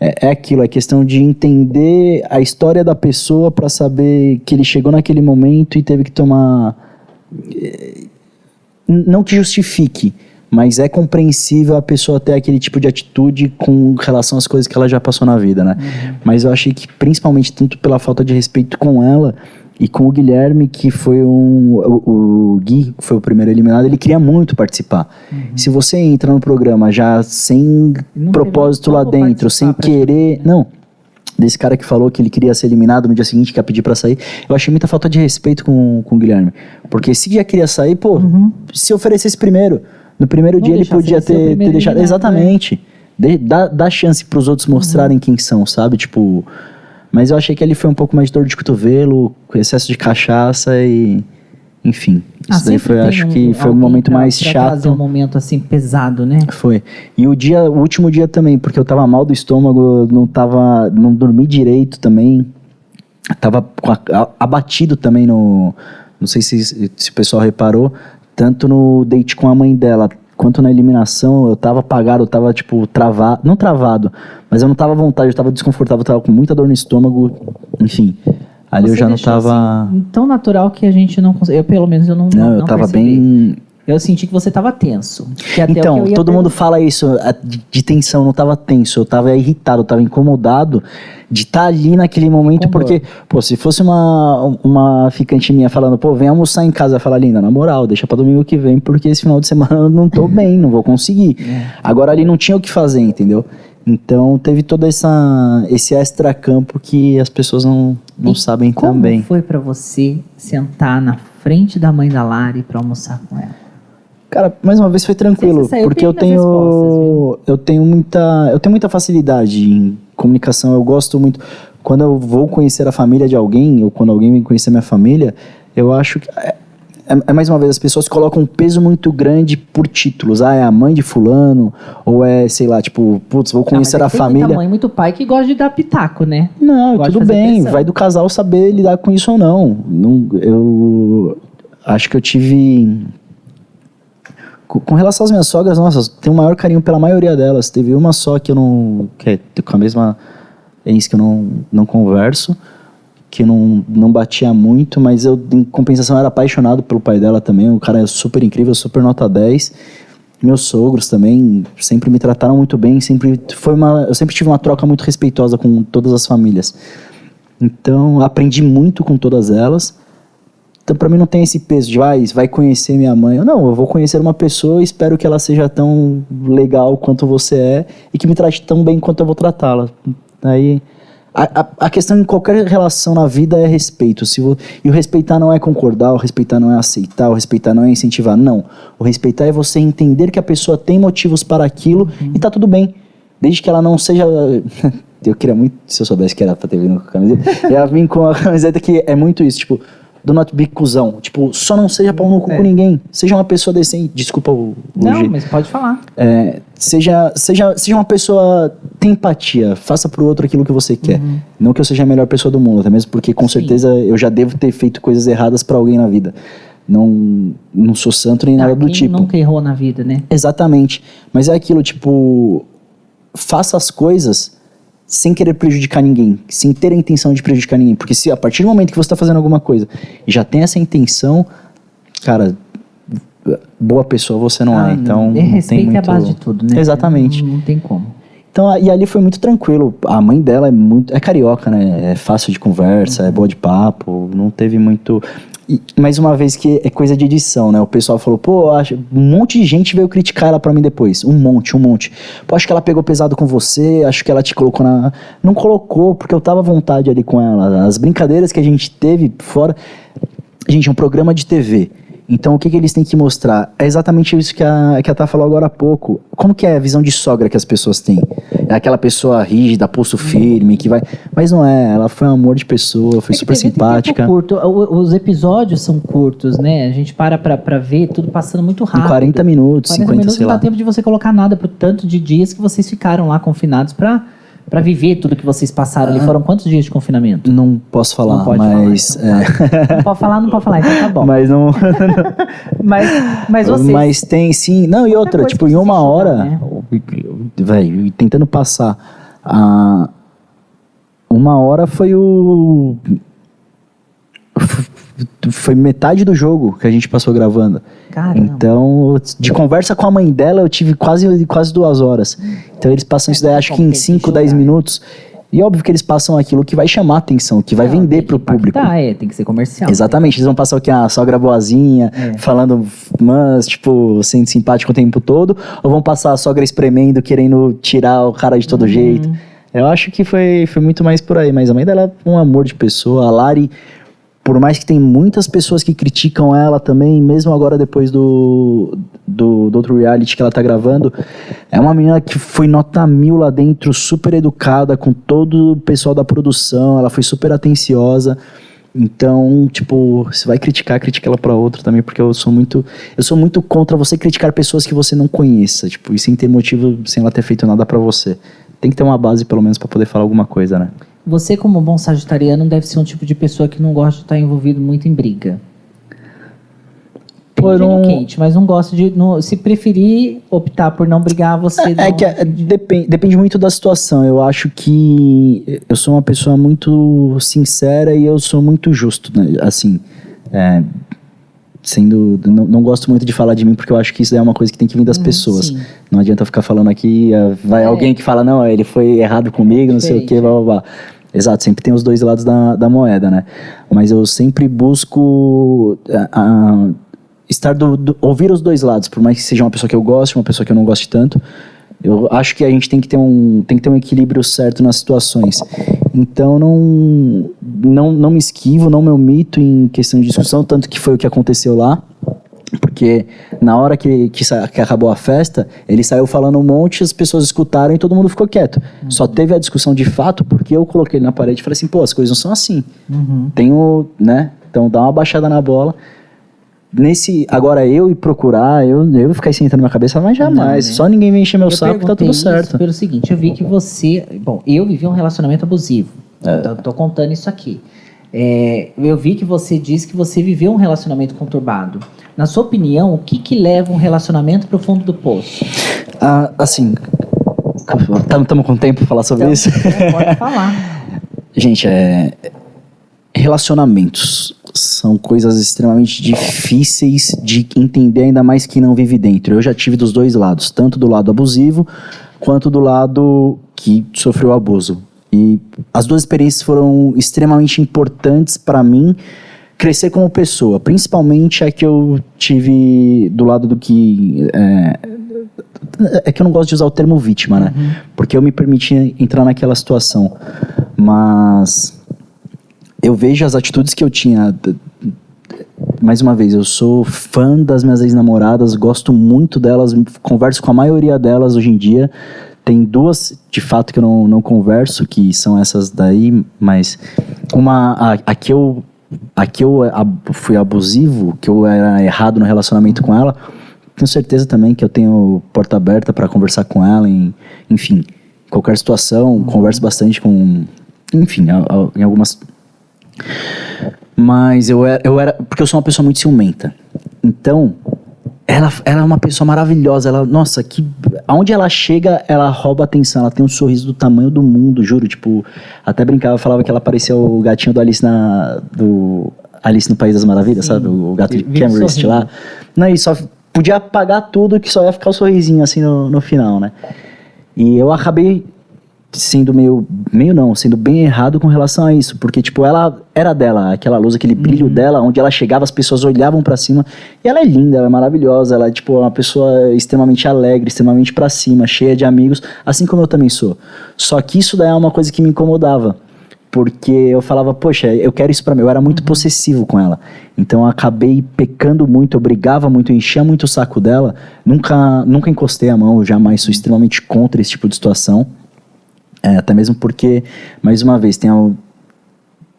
[SPEAKER 2] é, é aquilo, é questão de entender a história da pessoa pra saber que ele chegou naquele momento e teve que tomar, eh, não que justifique, mas é compreensível a pessoa ter aquele tipo de atitude com relação às coisas que ela já passou na vida, né? Mas eu achei que, principalmente, tanto pela falta de respeito com ela e com o Guilherme, que foi um. O, o Gui, que foi o primeiro eliminado, ele queria muito participar. Se você entra no programa já sem
[SPEAKER 1] Não
[SPEAKER 2] propósito lá dentro, sem
[SPEAKER 1] participar
[SPEAKER 2] querer.
[SPEAKER 1] praticamente,
[SPEAKER 2] Não. Desse cara que falou que ele queria ser eliminado no dia seguinte, que ia pedir pra sair. Eu achei muita falta de respeito com, com o Guilherme. Porque se já queria sair, pô, se oferecesse primeiro. No primeiro
[SPEAKER 1] Uhum. Não
[SPEAKER 2] dia ele podia ter, ter deixado.
[SPEAKER 1] eliminado, né?
[SPEAKER 2] Exatamente. De- dá, dá chance pros outros
[SPEAKER 1] Uhum.
[SPEAKER 2] mostrarem quem são, sabe? Tipo. Mas eu achei que ele foi um pouco mais de dor de cotovelo, com excesso de cachaça e. Enfim.
[SPEAKER 1] Ah,
[SPEAKER 2] Isso daí foi, acho
[SPEAKER 1] um-
[SPEAKER 2] que foi o
[SPEAKER 1] alguém
[SPEAKER 2] momento
[SPEAKER 1] pra-
[SPEAKER 2] mais
[SPEAKER 1] pra
[SPEAKER 2] chato.
[SPEAKER 1] um momento assim pesado, né?
[SPEAKER 2] Foi. E o dia, o último dia também, porque eu tava mal do estômago, não tava, não dormi direito também. Tava a- abatido também no, não sei se, se o pessoal reparou, tanto no date com a mãe dela, quanto na eliminação, eu tava apagado, eu tava tipo travado, não travado, mas eu não tava à vontade, eu tava desconfortável, eu tava com muita dor no estômago, enfim. Ali eu
[SPEAKER 1] Você
[SPEAKER 2] já não tava,
[SPEAKER 1] assim, tão natural que a gente não consegue. Eu, pelo menos, eu não.
[SPEAKER 2] não, eu tava
[SPEAKER 1] percebi.
[SPEAKER 2] bem
[SPEAKER 1] Eu senti que você tava tenso.
[SPEAKER 2] Então, todo mundo fala isso, de, tensão, eu não tava tenso, eu tava irritado, eu tava incomodado de estar ali naquele momento, porque, pô, se fosse uma, uma ficante minha falando, pô, vem almoçar em casa, falar, linda, na moral, deixa pra domingo que vem, porque esse final de semana eu não tô [LAUGHS] bem, não vou conseguir.
[SPEAKER 1] É.
[SPEAKER 2] Agora ali não tinha o que fazer, entendeu? Então teve todo essa, esse extra campo que as pessoas não, não
[SPEAKER 1] E
[SPEAKER 2] sabem
[SPEAKER 1] Como
[SPEAKER 2] também.
[SPEAKER 1] foi pra você sentar na frente da mãe da Lari pra almoçar com ela?
[SPEAKER 2] Cara, mais uma vez foi tranquilo, porque eu tenho eu tenho muita eu tenho muita facilidade em comunicação, eu gosto muito quando eu vou conhecer a família de alguém ou quando alguém vem conhecer minha família, eu acho que é, é- é mais uma vez as pessoas colocam um peso muito grande por títulos. Ah, é a mãe de fulano ou é, sei lá, tipo, putz, vou conhecer
[SPEAKER 1] Ah,
[SPEAKER 2] a família.
[SPEAKER 1] Muita mãe, muito pai que gosta de dar pitaco, né?
[SPEAKER 2] Não,
[SPEAKER 1] Gosta
[SPEAKER 2] tudo bem,
[SPEAKER 1] pressão.
[SPEAKER 2] vai do casal saber lidar com isso ou não. não eu acho que eu tive. Com relação às minhas sogras, nossa, tenho o maior carinho pela maioria delas. Teve uma só que eu não. que é com a mesma ex que eu não, não converso, que não, não batia muito, mas eu, em compensação, era apaixonado pelo pai dela também. O cara é super incrível, super nota 10. Meus sogros também sempre me trataram muito bem, sempre foi uma, eu sempre tive uma troca muito respeitosa com todas as famílias. Então, aprendi muito com todas elas. Então, pra mim não tem esse peso de, vai, vai conhecer minha mãe. Não, eu vou conhecer uma pessoa e espero que ela seja tão legal quanto você é e que me trate tão bem quanto eu vou tratá-la. Aí, a, a, a questão em qualquer relação na vida é respeito. Se vo- e o respeitar não é concordar, o respeitar não é aceitar, o respeitar não é incentivar. Não. O respeitar é você entender que a pessoa tem motivos para aquilo e tá tudo bem. Desde que ela não seja. [LAUGHS] Eu queria muito, se eu soubesse que era pra ter vindo com a camiseta, eu [LAUGHS] ia vir com a camiseta que é muito isso, tipo, do not be cuzão. Tipo, só não seja pau no cu
[SPEAKER 1] É.
[SPEAKER 2] com ninguém. Seja uma pessoa decente. Desculpa o, o
[SPEAKER 1] Não,
[SPEAKER 2] jeito.
[SPEAKER 1] mas pode falar.
[SPEAKER 2] É, seja, seja, seja uma pessoa. Tem empatia. Faça pro outro aquilo que você quer. Não que eu seja a melhor pessoa do mundo, até mesmo porque com
[SPEAKER 1] Uhum. Sim.
[SPEAKER 2] certeza eu já devo ter feito coisas erradas pra alguém na vida. Não, não sou santo nem nada do tipo.
[SPEAKER 1] nunca errou na vida, né?
[SPEAKER 2] Exatamente. Mas é aquilo, tipo, faça as coisas sem querer prejudicar ninguém, sem ter a intenção de prejudicar ninguém. Porque se a partir do momento que você está fazendo alguma coisa e já tem essa intenção, cara, boa pessoa você não
[SPEAKER 1] Ah,
[SPEAKER 2] é. Então, não tem
[SPEAKER 1] respeito
[SPEAKER 2] muito...
[SPEAKER 1] é a base de tudo, né?
[SPEAKER 2] Exatamente.
[SPEAKER 1] Não, não tem como.
[SPEAKER 2] Então, e ali foi muito tranquilo. A mãe dela é muito. É carioca, né? É fácil de conversa, é boa de papo. Não teve muito. Mais uma vez que é coisa de edição, né? O pessoal falou, pô, acho, um monte de gente veio criticar ela pra mim depois. Um monte, um monte. Pô, acho que ela pegou pesado com você, acho que ela te colocou na. Não colocou, porque eu tava à vontade ali com ela. As brincadeiras que a gente teve fora. Gente, é um programa de TV. Então, o que, que eles têm que mostrar? É exatamente isso que a, que a Tá falou agora há pouco. Como que é a visão de sogra que as pessoas têm? É aquela pessoa rígida, pulso firme, que vai... Mas não é, ela foi um amor de pessoa, foi
[SPEAKER 1] É
[SPEAKER 2] super simpática.
[SPEAKER 1] Curto. Os episódios são curtos, né? A gente para pra, pra ver tudo passando muito
[SPEAKER 2] Em
[SPEAKER 1] rápido.
[SPEAKER 2] 40 minutos,
[SPEAKER 1] 40
[SPEAKER 2] 50,
[SPEAKER 1] minutos
[SPEAKER 2] sei
[SPEAKER 1] não dá
[SPEAKER 2] lá.
[SPEAKER 1] tempo de você colocar nada pro tanto de dias que vocês ficaram lá confinados pra, pra viver tudo que vocês passaram ali. Foram quantos dias de confinamento?
[SPEAKER 2] Não posso falar,
[SPEAKER 1] Não pode
[SPEAKER 2] mas...
[SPEAKER 1] falar, então
[SPEAKER 2] é,
[SPEAKER 1] Não pode falar, não pode falar, então tá bom.
[SPEAKER 2] mas não... [LAUGHS]
[SPEAKER 1] Mas, mas vocês...
[SPEAKER 2] Mas tem sim. Não, e outra, tipo, em uma hora,
[SPEAKER 1] né?
[SPEAKER 2] velho, tentando passar a uma hora foi o foi metade do jogo que a gente passou gravando.
[SPEAKER 1] Caramba.
[SPEAKER 2] Então, de conversa com a mãe dela, eu tive quase, quase duas horas. Então, eles passam isso daí, acho que em 5, 10 minutos. E óbvio que eles passam aquilo que vai chamar atenção, que vai
[SPEAKER 1] Não,
[SPEAKER 2] vender pro
[SPEAKER 1] que
[SPEAKER 2] público.
[SPEAKER 1] impactar, é, tem que ser comercial.
[SPEAKER 2] Exatamente, eles vão passar o que? A sogra boazinha,
[SPEAKER 1] É.
[SPEAKER 2] falando, mas, tipo, sendo simpático o tempo todo, ou vão passar a sogra espremendo, querendo tirar o cara de
[SPEAKER 1] Uhum.
[SPEAKER 2] todo jeito. Eu acho que foi, foi muito mais por aí, mas a mãe dela é um amor de pessoa. A Lari, por mais que tem muitas pessoas que criticam ela também, mesmo agora depois do, do, do outro reality que ela tá gravando, é uma menina que foi nota mil lá dentro, super educada com todo o pessoal da produção, ela foi super atenciosa. Então, tipo, se vai criticar, critica ela pra outra também, porque eu sou muito, eu sou muito contra você criticar pessoas que você não conheça, tipo, e sem ter motivo, sem ela ter feito nada pra você. Tem que ter uma base pelo menos pra poder falar alguma coisa, né?
[SPEAKER 1] Você, como bom sagitariano, deve ser um tipo de pessoa que não gosta de estar envolvido muito em briga.
[SPEAKER 2] Por um-
[SPEAKER 1] quente, mas não gosta de. não- se preferir optar por não brigar, você.
[SPEAKER 2] É
[SPEAKER 1] não-
[SPEAKER 2] que é, depende, depende muito da situação. Eu acho que eu sou uma pessoa muito sincera e eu sou muito justo, né? Assim, é, sendo, não, não gosto muito de falar de mim porque eu acho que isso é uma coisa que tem que vir das
[SPEAKER 1] Uhum,
[SPEAKER 2] pessoas.
[SPEAKER 1] sim.
[SPEAKER 2] Não adianta ficar falando aqui, é, vai
[SPEAKER 1] É.
[SPEAKER 2] alguém que fala não, ele foi errado comigo, não sei o que,
[SPEAKER 1] Diferente,
[SPEAKER 2] blá blá blá. Exato, sempre tem os dois lados da, da moeda, né? Mas eu sempre busco a- estar do, do- ouvir os dois lados, por mais que seja uma pessoa que eu goste, uma pessoa que eu não goste tanto. Eu acho que a gente tem que ter um, tem que ter um equilíbrio certo nas situações. Então não, não, não me esquivo, não me omito em questão de discussão, tanto que foi o que aconteceu lá. Porque na hora que, que, que acabou a festa, ele saiu falando um monte, as pessoas escutaram e todo mundo ficou quieto. Só teve a discussão de fato porque eu coloquei ele na parede e falei assim, pô, as coisas não são assim.
[SPEAKER 1] Uhum.
[SPEAKER 2] Tem o, né? Então dá uma baixada na bola. Nesse, agora eu ir procurar, eu, eu ficar sentando na minha cabeça, mas jamais.
[SPEAKER 1] Não, né?
[SPEAKER 2] Só ninguém vem encher meu
[SPEAKER 1] Eu
[SPEAKER 2] saco que tá tudo
[SPEAKER 1] isso
[SPEAKER 2] certo.
[SPEAKER 1] Pelo seguinte, eu vi que você. Bom, eu vivi um relacionamento abusivo.
[SPEAKER 2] É.
[SPEAKER 1] Então, tô contando isso aqui. É, eu vi que você disse que você viveu um relacionamento conturbado. Na sua opinião, o que, que leva um relacionamento pro fundo do poço?
[SPEAKER 2] Ah, assim, estamos com tempo pra falar sobre
[SPEAKER 1] Então,
[SPEAKER 2] isso?
[SPEAKER 1] é, pode falar. [LAUGHS]
[SPEAKER 2] Gente, é, relacionamentos são coisas extremamente difíceis de entender, ainda mais quem não vive dentro. Eu já tive dos dois lados, tanto do lado abusivo quanto do lado que sofreu abuso. E as duas experiências foram extremamente importantes para mim crescer como pessoa, principalmente a que eu tive do lado do que é, é que eu não gosto de usar o termo vítima, né? Porque eu me permiti entrar naquela situação. Mas eu vejo as atitudes que eu tinha. Mais uma vez, eu sou fã das minhas ex-namoradas, gosto muito delas, converso com a maioria delas hoje em dia. Tem duas, de fato, que eu não, não converso, que são essas daí, mas uma, a, a que eu, a que eu ab- fui abusivo, que eu era errado no relacionamento com ela, tenho certeza também que eu tenho porta aberta para conversar com ela, em, enfim, qualquer situação, converso bastante com, enfim, em algumas mas eu era, eu era. Porque eu sou uma pessoa muito ciumenta. Então, ela, ela é uma pessoa maravilhosa. Ela, nossa, que. Aonde ela chega, ela rouba a atenção. Ela tem um sorriso do tamanho do mundo, juro. Tipo, até brincava, falava que ela parecia o gatinho do Alice na. Do Alice no País das Maravilhas,
[SPEAKER 1] Sim.
[SPEAKER 2] sabe? O gato de Cambridge lá. Não, e só podia apagar tudo que só ia ficar o sorrisinho assim no, no final, né? E eu acabei sendo meio, meio não, sendo bem errado com relação a isso, porque tipo, ela era dela, aquela luz, aquele brilho dela, onde ela chegava, as pessoas olhavam pra cima, e ela é linda, ela é maravilhosa, ela é tipo uma pessoa extremamente alegre, extremamente pra cima, cheia de amigos, assim como eu também sou. Só que isso daí é uma coisa que me incomodava. Porque eu falava, poxa, eu quero isso pra mim. Eu era muito possessivo com ela. Então eu acabei pecando muito, eu brigava muito, eu enchia muito o saco dela. Nunca, nunca encostei a mão, eu jamais sou extremamente contra esse tipo de situação. É, até mesmo porque, mais uma vez, tem, al-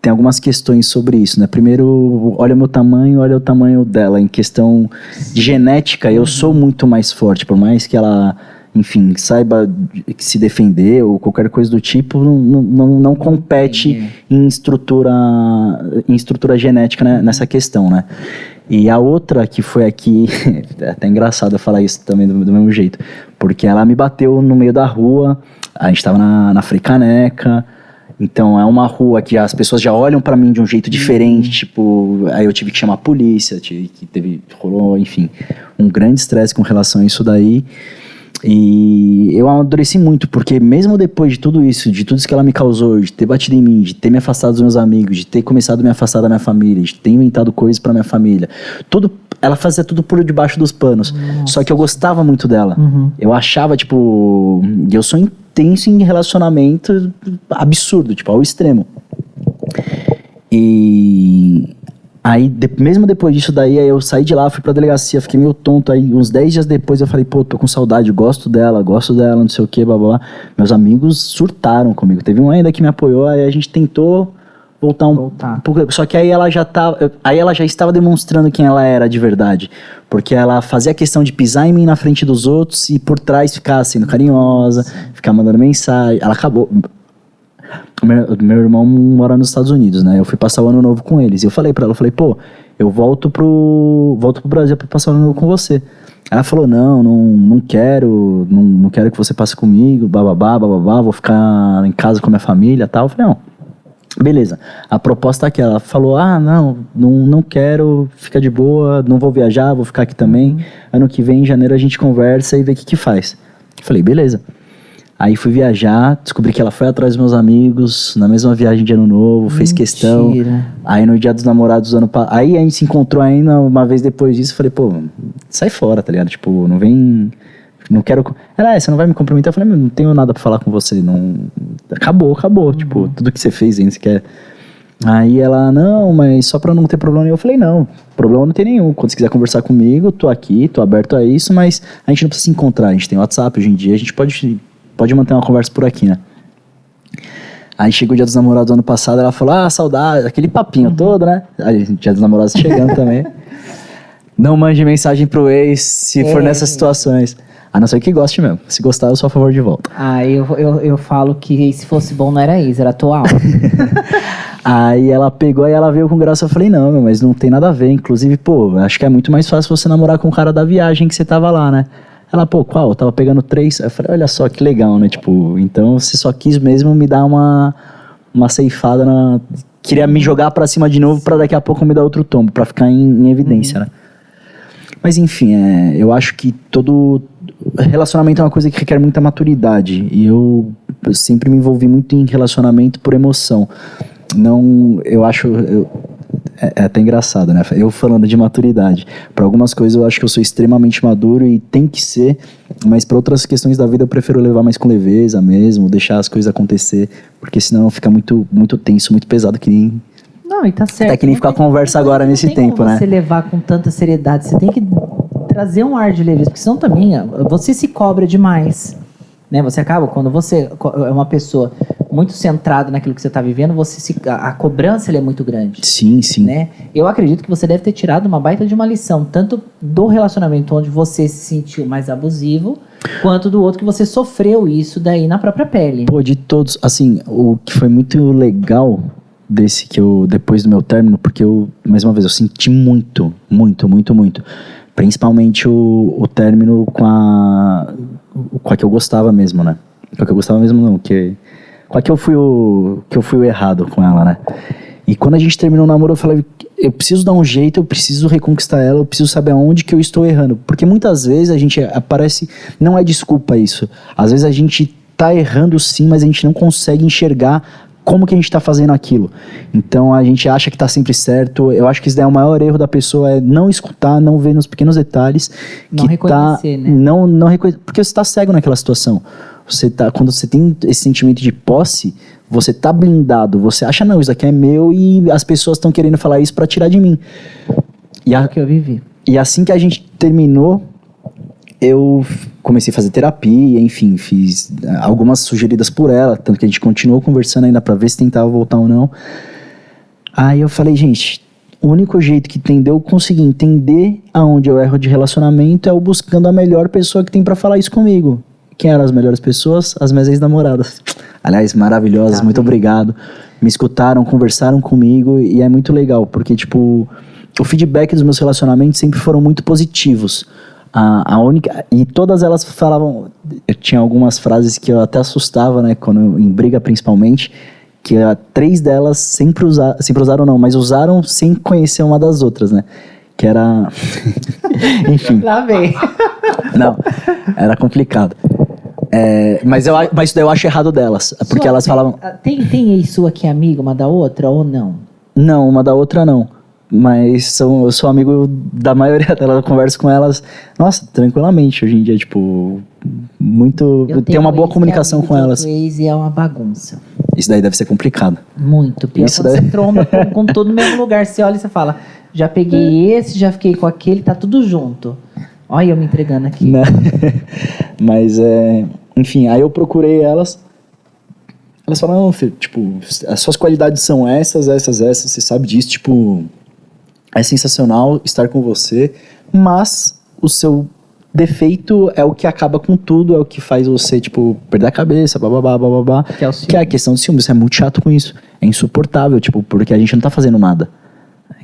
[SPEAKER 2] tem algumas questões sobre isso, né? Primeiro, olha o meu tamanho, olha o tamanho dela. Em questão de genética, eu sou muito mais forte, por mais que ela, enfim, saiba se defender ou qualquer coisa do tipo, não, não, não, compete em estrutura, em estrutura genética né, nessa questão, né? E a outra que foi aqui, [LAUGHS] é até engraçado eu falar isso também do, do mesmo jeito, porque ela me bateu no meio da rua, a gente tava na, na Fricaneca, Então é uma rua que as pessoas já olham pra mim de um jeito diferente, tipo, aí eu tive que chamar a polícia, tive que teve rolou, enfim, um grande estresse com relação a isso daí. E eu amadureci muito, porque mesmo depois de tudo isso, de tudo isso que ela me causou, de ter batido em mim, de ter me afastado dos meus amigos, de ter começado a me afastar da minha família, de ter inventado coisas pra minha família, tudo, ela fazia tudo por debaixo dos panos. Só que eu gostava muito dela.
[SPEAKER 1] Uhum.
[SPEAKER 2] Eu achava, tipo, eu sou intenso em relacionamento absurdo, tipo, ao extremo. E aí, de- mesmo depois disso daí, aí eu saí de lá, fui pra delegacia, fiquei meio tonto. Aí, uns 10 dias depois, eu falei, pô, tô com saudade, gosto dela, gosto dela, não sei o que, blá blá blá. Meus amigos surtaram comigo. Teve um ainda que me apoiou, aí a gente tentou voltar um
[SPEAKER 1] Voltar.
[SPEAKER 2] pouco. Só que aí ela já tava. Aí ela já estava demonstrando quem ela era de verdade. Porque ela fazia questão de pisar em mim na frente dos outros e por trás ficar sendo carinhosa, ficar mandando mensagem. Ela acabou. Meu, meu irmão mora nos Estados Unidos, né? Eu fui passar o ano novo com eles. E eu falei pra ela, eu falei, pô, eu volto pro. volto pro Brasil pra passar o ano novo com você. Ela falou, não, não, não quero, não, não quero que você passe comigo, bababá, bababá, vou ficar em casa com a minha família e tal. Eu falei, não. Beleza, a proposta é aquela. Ela falou: ah, não, não, não quero, fica de boa, não vou viajar, vou ficar aqui também. Ano que vem, em janeiro, a gente conversa e vê o que, que faz. Falei: beleza. Aí fui viajar, descobri que ela foi atrás dos meus amigos, na mesma viagem de ano novo, fez questão.
[SPEAKER 1] Mentira.
[SPEAKER 2] Aí no dia dos namorados do ano passado. Aí a gente se encontrou ainda uma vez depois disso. Falei, pô, sai fora, tá ligado? Tipo, não vem. Não quero. Ela, é, você não vai me cumprimentar? Eu falei, "Meu, não tenho nada pra falar com você. Não... Acabou, acabou. Tipo, tudo que você fez ainda, você quer. Aí ela, não, mas só pra não ter problema nenhum. Eu falei, não, problema não tem nenhum. Quando você quiser conversar comigo, tô aqui, tô aberto a isso, mas a gente não precisa se encontrar. A gente tem WhatsApp hoje em dia, a gente pode, pode manter uma conversa por aqui, né? Aí chegou o dia dos namorados do ano passado, ela falou, ah, saudade, aquele papinho todo, né? Aí, dia dos namorados chegando também. [LAUGHS] Não mande mensagem pro ex se for
[SPEAKER 1] É.
[SPEAKER 2] nessas situações. A não ser que goste mesmo. Se gostar, eu sou a favor de volta.
[SPEAKER 1] Ah, eu, eu, eu falo que se fosse bom não era ex, era atual. [LAUGHS]
[SPEAKER 2] Aí ela pegou e ela veio com graça. Eu falei, não, meu, mas não tem nada a ver. Inclusive, pô, acho que é muito mais fácil você namorar com o cara da viagem que você tava lá, né? Ela, pô, qual? Eu tava pegando três. Eu falei, olha só que legal, né? Tipo, então você só quis mesmo me dar uma, uma ceifada na. Queria me jogar pra cima de novo pra daqui a pouco me dar outro tombo, pra ficar em, em evidência, né? Mas enfim, é, eu acho que todo relacionamento é uma coisa que requer muita maturidade. E eu, eu sempre me envolvi muito em relacionamento por emoção. Não, eu acho. eu- é, é até engraçado, né? Eu falando de maturidade. Para algumas coisas eu acho que eu sou extremamente maduro e tem que ser, mas para outras questões da vida eu prefiro levar mais com leveza mesmo, deixar as coisas acontecer, porque senão fica muito, muito tenso, muito pesado, que nem
[SPEAKER 1] Não, e tá certo.
[SPEAKER 2] Até que nem
[SPEAKER 1] Não
[SPEAKER 2] ficar conversa agora nesse tempo, né?
[SPEAKER 1] Você levar com tanta seriedade, você tem que trazer um ar de leveza, porque senão também você se cobra demais. Né? Você acaba, quando você é uma pessoa muito centrada naquilo que você está vivendo, você se, a, a cobrança é muito grande.
[SPEAKER 2] Sim, sim.
[SPEAKER 1] Né? Eu acredito que você deve ter tirado uma baita de uma lição, tanto do relacionamento onde você se sentiu mais abusivo, quanto do outro que você sofreu isso daí na própria pele.
[SPEAKER 2] Pô, de todos, assim, o que foi muito legal desse que eu, depois do meu término, porque eu, mais uma vez, eu senti muito, muito, muito, muito. Principalmente o, o término com a, com a que eu gostava mesmo, né? Com a que eu gostava mesmo, não, que, com a que eu fui o, que eu fui o errado com ela, né? E quando a gente terminou o namoro, eu falei, eu preciso dar um jeito, eu preciso reconquistar ela, eu preciso saber aonde que eu estou errando. Porque muitas vezes a gente aparece, não é desculpa isso. Às vezes a gente tá errando sim, mas a gente não consegue enxergar como que a gente tá fazendo aquilo. Então a gente acha que tá sempre certo. Eu acho que isso daí é o maior erro da pessoa, é não escutar, não ver nos pequenos detalhes.
[SPEAKER 1] Não
[SPEAKER 2] que
[SPEAKER 1] reconhecer,
[SPEAKER 2] tá,
[SPEAKER 1] né?
[SPEAKER 2] Não, não reconhecer, porque você tá cego naquela situação. Você tá, quando você tem esse sentimento de posse, você tá blindado. Você acha, não, isso aqui é meu e as pessoas estão querendo falar isso para tirar de mim. E,
[SPEAKER 1] É
[SPEAKER 2] a,
[SPEAKER 1] o que eu vivi.
[SPEAKER 2] e assim que a gente terminou, eu comecei a fazer terapia, enfim, fiz ah, algumas sugeridas por ela, tanto que a gente continuou conversando ainda para ver se tentava voltar ou não. Aí eu falei, gente, o único jeito que tem de eu conseguir entender aonde eu erro de relacionamento é eu buscando a melhor pessoa que tem para falar isso comigo. Quem eram as melhores pessoas? As minhas ex-namoradas. Aliás, maravilhosas,
[SPEAKER 1] Tá
[SPEAKER 2] muito obrigado. Me escutaram, conversaram comigo e é muito legal, porque, tipo, o feedback dos meus relacionamentos sempre foram muito positivos. A, a única. E todas elas falavam. Eu tinha algumas frases que eu até assustava, né? Quando, em briga principalmente. que a, três delas sempre usaram, sempre usaram não, mas usaram sem conhecer uma das outras, né? Que era. [LAUGHS] Enfim.
[SPEAKER 1] Lá vem.
[SPEAKER 2] Não, era complicado. É, mas, eu, mas isso daí eu acho errado delas. Porque
[SPEAKER 1] Sua-
[SPEAKER 2] elas falavam.
[SPEAKER 1] Ah, Tem, tem ex sua que é amiga uma da outra ou não?
[SPEAKER 2] Não, uma da outra não. Mas são, eu sou amigo da maioria [LAUGHS] delas, eu converso com elas, nossa, tranquilamente hoje em dia, tipo, muito.
[SPEAKER 1] Eu
[SPEAKER 2] tem
[SPEAKER 1] tenho
[SPEAKER 2] uma
[SPEAKER 1] um
[SPEAKER 2] boa
[SPEAKER 1] é
[SPEAKER 2] comunicação com elas.
[SPEAKER 1] Ex e é uma bagunça.
[SPEAKER 2] Isso daí deve ser complicado.
[SPEAKER 1] Muito. Pior
[SPEAKER 2] Isso
[SPEAKER 1] quando
[SPEAKER 2] daí-
[SPEAKER 1] você tromba com, com todo no mesmo lugar. Você olha e você fala, já peguei esse, já fiquei com aquele, tá tudo junto. Olha eu me entregando aqui.
[SPEAKER 2] Né? [LAUGHS] Mas é. Enfim, aí eu procurei elas. Elas falaram, não, filho, tipo, as suas qualidades são essas, essas, essas, você sabe disso, tipo, é sensacional estar com você, mas o seu defeito é o que acaba com tudo, é o que faz você, tipo, perder a cabeça, bababá, bababá.
[SPEAKER 1] Que é o
[SPEAKER 2] Que é a questão ciúme, você é muito chato com isso. É insuportável, tipo, porque a gente não tá fazendo nada.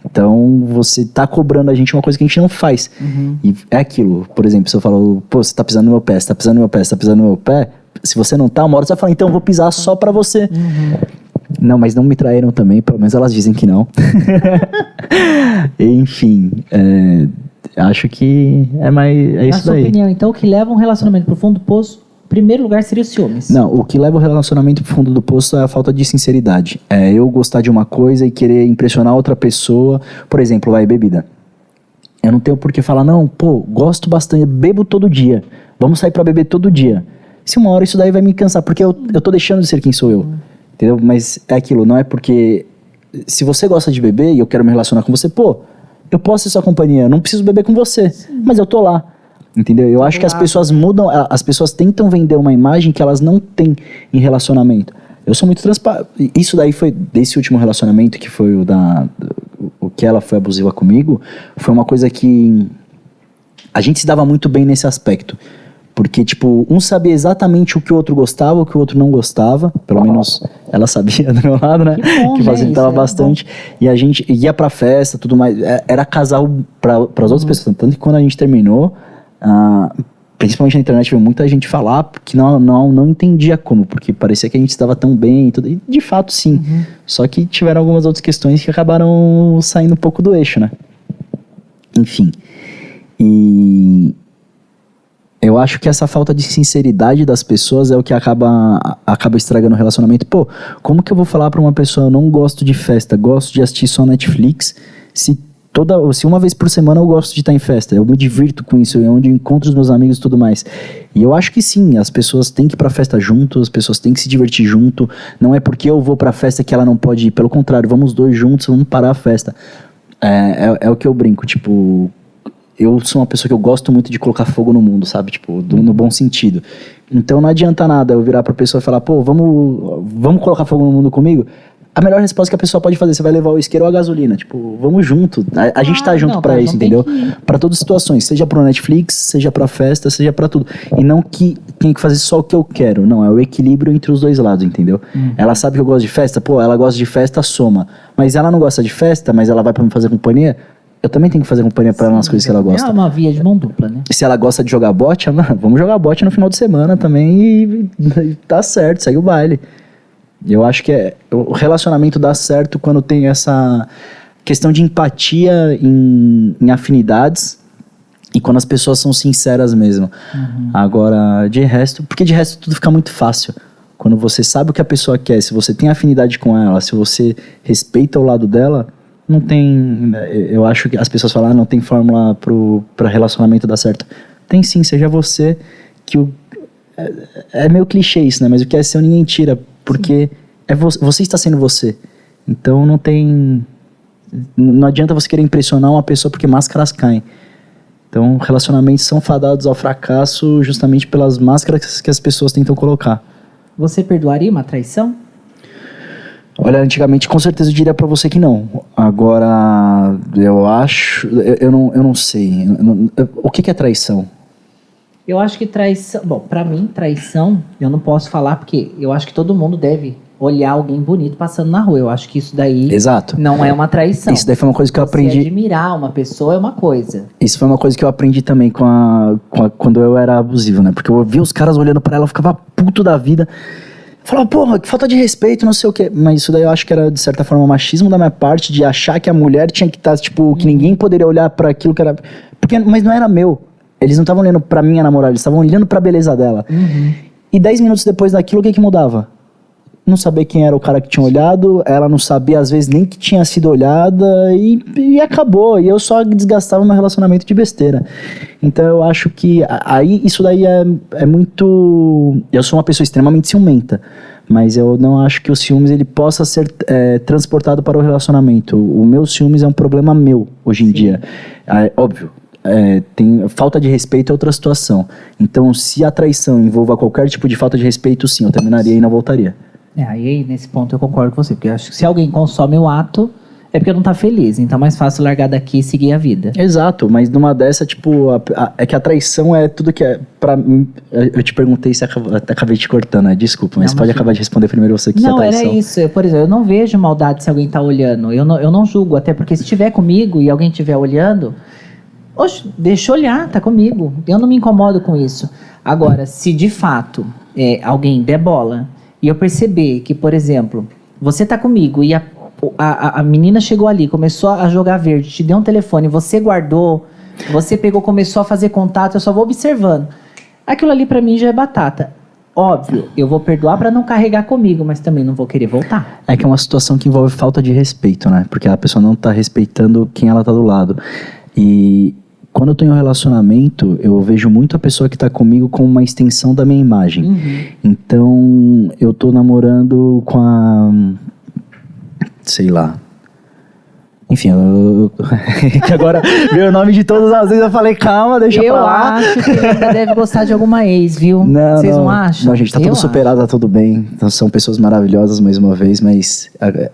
[SPEAKER 2] Então, você tá cobrando a gente uma coisa que a gente não faz. E é aquilo, por exemplo, se eu falo, pô, você tá pisando no meu pé, você tá pisando no meu pé, você tá pisando no meu pé, se você não tá, uma hora você vai falar, então eu vou pisar só pra você. Não, mas não me traíram também, pelo menos elas dizem que não. [LAUGHS] Enfim, é, acho que é mais é
[SPEAKER 1] Na
[SPEAKER 2] isso
[SPEAKER 1] sua
[SPEAKER 2] daí.
[SPEAKER 1] opinião, então, o que leva um relacionamento pro fundo do poço, em primeiro lugar, seria os ciúmes.
[SPEAKER 2] Não, o que leva o relacionamento pro fundo do poço é a falta de sinceridade. É eu gostar de uma coisa e querer impressionar outra pessoa. Por exemplo, vai bebida. Eu não tenho por que falar, não, pô, gosto bastante, bebo todo dia. Vamos sair pra beber todo dia. Se uma hora isso daí vai me cansar, porque eu, eu tô deixando de ser quem sou eu. Entendeu? Mas é aquilo, não é porque. Se você gosta de beber e eu quero me relacionar com você, pô, eu posso ser sua companhia, eu não preciso beber com você, mas eu tô lá. Entendeu? Eu acho que as pessoas mudam, as pessoas tentam vender uma imagem que elas não têm em relacionamento. Eu sou muito transparente. Isso daí foi desse último relacionamento que foi o da. O que ela foi abusiva comigo. Foi uma coisa que. A gente se dava muito bem nesse aspecto. Porque, tipo, um sabia exatamente o que o outro gostava, o que o outro não gostava. Pelo menos ela sabia [LAUGHS] do meu lado, né?
[SPEAKER 1] Que bom, né?
[SPEAKER 2] facilitava
[SPEAKER 1] é
[SPEAKER 2] bastante. E a gente ia pra festa, tudo mais. É- Era casal para as
[SPEAKER 1] Uhum.
[SPEAKER 2] outras pessoas. Tanto que quando a gente terminou, ah, principalmente na internet, veio muita gente falar que não, não, não entendia como, porque parecia que a gente estava tão bem e tudo. E de fato, sim.
[SPEAKER 1] Uhum.
[SPEAKER 2] Só que tiveram algumas outras questões que acabaram saindo um pouco do eixo, né? Enfim. E eu acho que essa falta de sinceridade das pessoas é o que acaba, acaba estragando o relacionamento. Pô, como que eu vou falar pra uma pessoa, eu não gosto de festa, gosto de assistir só Netflix, se toda, se uma vez por semana eu gosto de estar em festa, eu me divirto com isso, é onde eu encontro os meus amigos e tudo mais. E eu acho que sim, as pessoas têm que ir pra festa junto, as pessoas têm que se divertir junto, não é porque eu vou pra festa que ela não pode ir, pelo contrário, vamos dois juntos, vamos parar a festa. É, é, é o que eu brinco, tipo, eu sou uma pessoa que eu gosto muito de colocar fogo no mundo, sabe? Tipo, do- no bom sentido. Então não adianta nada eu virar pra pessoa e falar, pô, vamos, vamos colocar fogo no mundo comigo. A melhor resposta que a pessoa pode fazer, você vai levar o isqueiro ou a gasolina. Tipo, vamos junto. A, a gente tá
[SPEAKER 1] Ah,
[SPEAKER 2] junto
[SPEAKER 1] tá,
[SPEAKER 2] isso, entendeu? Pra todas as situações, seja pro Netflix, seja pra festa, seja pra tudo. E não que tem que fazer só o que eu quero, não, é o equilíbrio entre os dois lados, entendeu?
[SPEAKER 1] Uhum.
[SPEAKER 2] Ela sabe que eu gosto de festa, pô, ela gosta de festa, soma. Mas ela não gosta de festa, mas ela vai pra me fazer companhia, eu também tenho que fazer companhia pra ela nas coisas que ela gosta.
[SPEAKER 1] É uma via de mão dupla, né?
[SPEAKER 2] Se ela gosta de jogar bote, [LAUGHS] vamos jogar bote no final de semana também e, e tá certo, segue o baile. Eu acho que é, o relacionamento dá certo quando tem essa questão de empatia em, em afinidades e quando as pessoas são sinceras mesmo. Agora, de resto, porque de resto tudo fica muito fácil. Quando você sabe o que a pessoa quer, se você tem afinidade com ela, se você respeita o lado dela, não tem. Eu acho que as pessoas falam, ah, não tem fórmula pro, pra relacionamento dar certo. Tem sim, seja você que o. É, é meio clichê isso, né? Mas o que é seu ninguém tira, porque é vo você está sendo você. Então não tem. Não adianta você querer impressionar uma pessoa porque máscaras caem. Então, relacionamentos são fadados ao fracasso justamente pelas máscaras que as pessoas tentam colocar.
[SPEAKER 1] Você perdoaria uma traição?
[SPEAKER 2] Olha, antigamente com certeza eu diria pra você que não. Agora, eu acho. Eu, eu não, eu não sei. Eu não- eu- o que, que é traição?
[SPEAKER 1] Eu acho que traição. Bom, pra mim, traição, eu não posso falar porque eu acho que todo mundo deve olhar alguém bonito passando na rua. Eu acho que isso daí
[SPEAKER 2] Exato.
[SPEAKER 1] não é uma traição.
[SPEAKER 2] Isso daí foi uma coisa que eu
[SPEAKER 1] Você
[SPEAKER 2] aprendi.
[SPEAKER 1] admirar uma pessoa é uma coisa.
[SPEAKER 2] Isso foi uma coisa que eu aprendi também com a, com a- quando eu era abusivo, né? Porque eu via os caras olhando pra ela, eu ficava puto da vida. Falava, porra, que falta de respeito, não sei o quê. Mas isso daí eu acho que era, de certa forma, machismo da minha parte, de achar que a mulher tinha que estar, tipo, que ninguém poderia olhar para aquilo que era. Porque, mas não era meu. Eles não estavam olhando pra minha namorada, eles estavam olhando pra beleza dela. E dez minutos depois daquilo, o que que mudava? Não saber quem era o cara que tinha olhado, ela não sabia, às vezes, nem que tinha sido olhada, e, e acabou. E eu só desgastava meu relacionamento de besteira. Então eu acho que aí isso daí é, é muito. Eu sou uma pessoa extremamente ciumenta. Mas eu não acho que o ciúmes ele possa ser é, transportado para o relacionamento. O meu ciúmes é um problema meu hoje em dia. Ah, É, óbvio, é, tem falta de respeito é outra situação. Então, se a traição envolva qualquer tipo de falta de respeito, sim, eu terminaria e não voltaria.
[SPEAKER 1] É, aí nesse ponto eu concordo com você, porque eu acho que se alguém consome o ato, é porque não tá feliz. Então é mais fácil largar daqui e seguir a vida.
[SPEAKER 2] Exato, mas numa dessa, tipo, a- a- é que a traição é tudo que é. Pra, mim- eu te perguntei se acab- até acabei te cortando, né? Desculpa, mas
[SPEAKER 1] Não,
[SPEAKER 2] pode
[SPEAKER 1] imagina.
[SPEAKER 2] acabar de responder primeiro você que
[SPEAKER 1] não,
[SPEAKER 2] é
[SPEAKER 1] era isso. Eu, por exemplo, eu não vejo maldade se alguém tá olhando. Eu não, eu não julgo, até porque se estiver comigo e alguém estiver olhando, oxe, deixa olhar, tá comigo. Eu não me incomodo com isso. Agora, se de fato é, alguém der bola e eu perceber que, por exemplo, você tá comigo e a, a, a menina chegou ali, começou a jogar verde, te deu um telefone, você guardou, você pegou, começou a fazer contato, eu só vou observando. Aquilo ali pra mim já é batata. Óbvio, eu vou perdoar pra não carregar comigo, mas também não vou querer voltar.
[SPEAKER 2] É que é uma situação que envolve falta de respeito, né? Porque a pessoa não tá respeitando quem ela tá do lado. E quando eu em um relacionamento, eu vejo muito a pessoa que tá comigo como uma extensão da minha imagem. Então, eu tô namorando com a. Sei lá. Enfim, eu, eu- [LAUGHS] que agora veio o nome de todas as vezes, eu falei, calma, deixa
[SPEAKER 1] eu
[SPEAKER 2] pra lá.
[SPEAKER 1] acho que ele ainda deve gostar de alguma ex, viu?
[SPEAKER 2] Não,
[SPEAKER 1] Vocês não,
[SPEAKER 2] não
[SPEAKER 1] acham?
[SPEAKER 2] Não, gente, tá
[SPEAKER 1] Eu
[SPEAKER 2] tudo
[SPEAKER 1] acho.
[SPEAKER 2] superado, tá tudo bem. Então, são pessoas maravilhosas mais uma vez, mas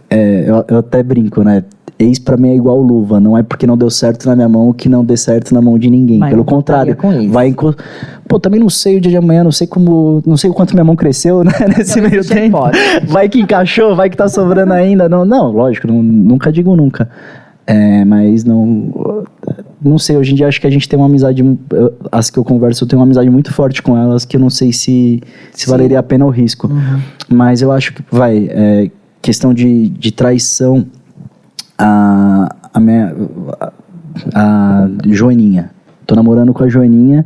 [SPEAKER 2] é, eu, eu até brinco, né? Ex pra mim é igual luva, não é porque não deu certo na minha mão que não dê certo na mão de ninguém.
[SPEAKER 1] Mas
[SPEAKER 2] Pelo contrário, vai enco... Pô, também não sei o dia de amanhã, não sei como, não sei o quanto minha mão cresceu, [LAUGHS] né, nesse meio
[SPEAKER 1] você
[SPEAKER 2] tempo.
[SPEAKER 1] pode.
[SPEAKER 2] Vai que encaixou, vai que tá sobrando ainda. Não, não, lógico, não- nunca digo nunca. É, mas não. Não sei, hoje em dia acho que a gente tem uma amizade. As que eu converso, eu tenho uma amizade muito forte com elas que eu não sei se, se
[SPEAKER 1] Sim.
[SPEAKER 2] valeria a pena o risco.
[SPEAKER 1] Uhum.
[SPEAKER 2] Mas eu acho que, vai, é, questão de, de traição, a, a minha. A, Joaninha. Tô namorando com a Joaninha.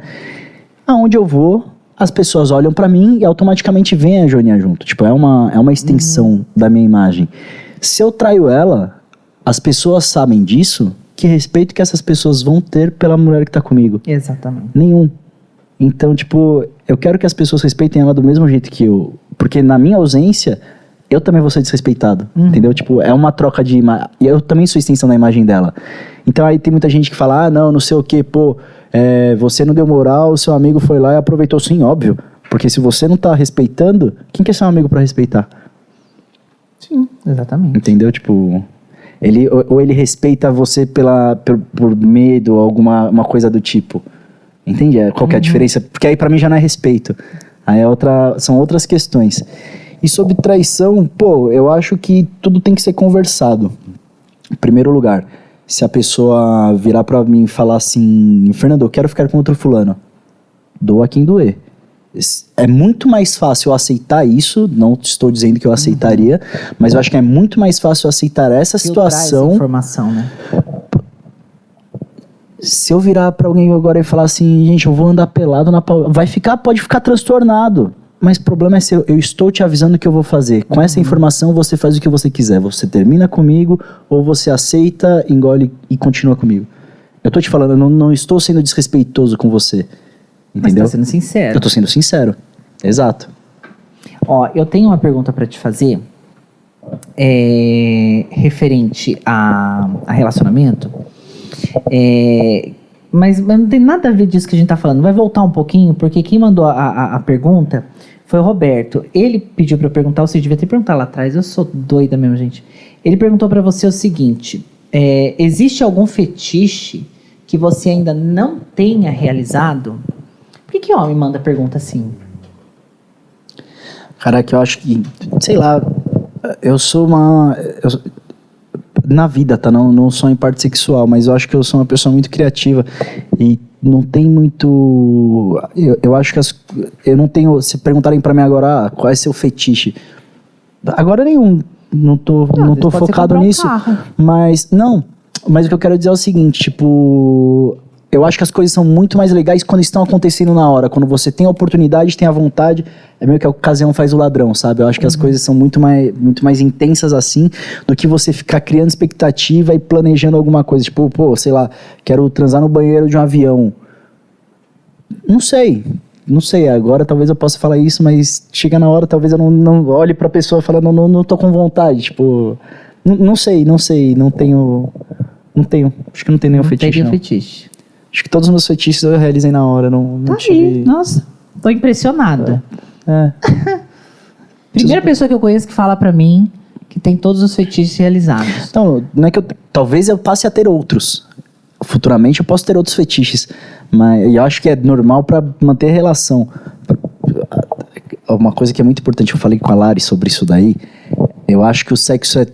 [SPEAKER 2] Aonde eu vou, as pessoas olham pra mim e automaticamente vem a Joaninha junto. Tipo, é uma, é uma extensão da minha imagem. Se eu traio ela, as pessoas sabem disso, que respeito que essas pessoas vão ter pela mulher que tá comigo?
[SPEAKER 1] Exatamente.
[SPEAKER 2] Nenhum. Então, tipo, eu quero que as pessoas respeitem ela do mesmo jeito que eu. Porque na minha ausência, eu também vou ser desrespeitado. Entendeu? Tipo, é uma troca de imagem. E eu também sou extensão da imagem dela. Então aí tem muita gente que fala, ah, não, não sei o quê, pô, é, você não deu moral, seu amigo foi lá e aproveitou. Sim, óbvio. Porque se você não tá respeitando, quem que é seu amigo pra respeitar?
[SPEAKER 1] Sim, exatamente.
[SPEAKER 2] Entendeu? Tipo, ele, ou, ou ele respeita você pela, por, por medo, alguma uma coisa do tipo. Entende? É, Qual que é a diferença? Porque aí pra mim já não é respeito. Aí é outra, são outras questões. E sobre traição, pô, eu acho que tudo tem que ser conversado. Em primeiro lugar, se a pessoa virar pra mim e falar assim, Fernando, eu quero ficar com outro fulano, doa quem doer. É muito mais fácil eu aceitar isso, não estou dizendo que eu aceitaria, mas eu acho que é muito mais fácil eu aceitar essa
[SPEAKER 1] essa
[SPEAKER 2] situação
[SPEAKER 1] informação, né?
[SPEAKER 2] se eu virar pra alguém agora e falar assim, gente, eu vou andar pelado na vai ficar, pode ficar transtornado. Mas o problema é seu, eu estou te avisando o que eu vou fazer. Com essa informação você faz o que você quiser. Você termina comigo ou você aceita, engole e continua comigo. Eu tô te falando, eu não, não estou sendo desrespeitoso com você.
[SPEAKER 1] Mas
[SPEAKER 2] Entendeu?
[SPEAKER 1] tá sendo sincero.
[SPEAKER 2] Eu tô sendo sincero. Exato.
[SPEAKER 1] Ó, eu tenho uma pergunta pra te fazer é, referente a, a relacionamento. É, mas, mas não tem nada a ver disso que a gente tá falando. Vai voltar um pouquinho, porque quem mandou a, a, a pergunta foi o Roberto. Ele pediu pra eu perguntar, você devia ter perguntado lá atrás, eu sou doida mesmo, gente. Ele perguntou pra você o seguinte: é, existe algum fetiche que você ainda não tenha realizado? Por que, que homem manda pergunta assim?
[SPEAKER 2] Caraca, eu acho que, sei lá, eu sou uma. eu- na vida, tá? Não, não só em parte sexual, mas eu acho que eu sou uma pessoa muito criativa. E não tem muito. Eu, eu acho que as, eu não tenho. Se perguntarem pra mim agora, ah, qual é seu fetiche? Agora nenhum. Não tô,
[SPEAKER 1] Não,
[SPEAKER 2] não tô focado
[SPEAKER 1] um
[SPEAKER 2] nisso.
[SPEAKER 1] carro.
[SPEAKER 2] Mas, não. Mas o que eu quero dizer é o seguinte, tipo. Eu acho que as coisas são muito mais legais quando estão acontecendo na hora. Quando você tem a oportunidade, tem a vontade. É meio que a ocasião faz o ladrão, sabe? Eu acho que as coisas são muito mais, muito mais intensas assim do que você ficar criando expectativa e planejando alguma coisa. Tipo, pô, sei lá, quero transar no banheiro de um avião. Não sei. Não sei, agora talvez eu possa falar isso, mas chega na hora, talvez eu não, não olhe pra pessoa e fale, não, não, não tô com vontade. Tipo, não, sei, não sei, não tenho. Não tenho. Acho que não tem nenhum
[SPEAKER 1] Não
[SPEAKER 2] fetiche.
[SPEAKER 1] teria
[SPEAKER 2] Não.
[SPEAKER 1] fetiche.
[SPEAKER 2] Acho que todos os meus fetiches eu realizei na hora. Não, não
[SPEAKER 1] Tá
[SPEAKER 2] tive.
[SPEAKER 1] aí, nossa. Tô impressionada.
[SPEAKER 2] É. [LAUGHS]
[SPEAKER 1] Primeira pessoa que eu conheço que fala pra mim que tem todos os fetiches realizados.
[SPEAKER 2] Então, não é que eu. Talvez eu passe a ter outros. Futuramente eu posso ter outros fetiches. Mas eu acho que é normal pra manter a relação. Uma coisa que é muito importante, eu falei com a Lari sobre isso daí. Eu acho que o sexo é.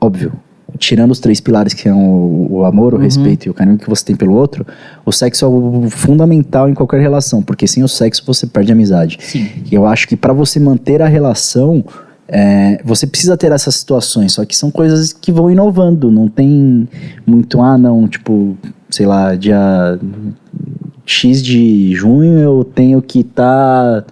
[SPEAKER 2] Óbvio. Tirando os três pilares que são o, o amor, o respeito e o carinho que você tem pelo outro, o sexo é o fundamental em qualquer relação, porque sem o sexo você perde a amizade.
[SPEAKER 1] Sim.
[SPEAKER 2] E eu acho que para você manter a relação, é, você precisa ter essas situações, só que são coisas que vão inovando, não tem muito, ah, não, tipo, sei lá, dia X de junho eu tenho que estar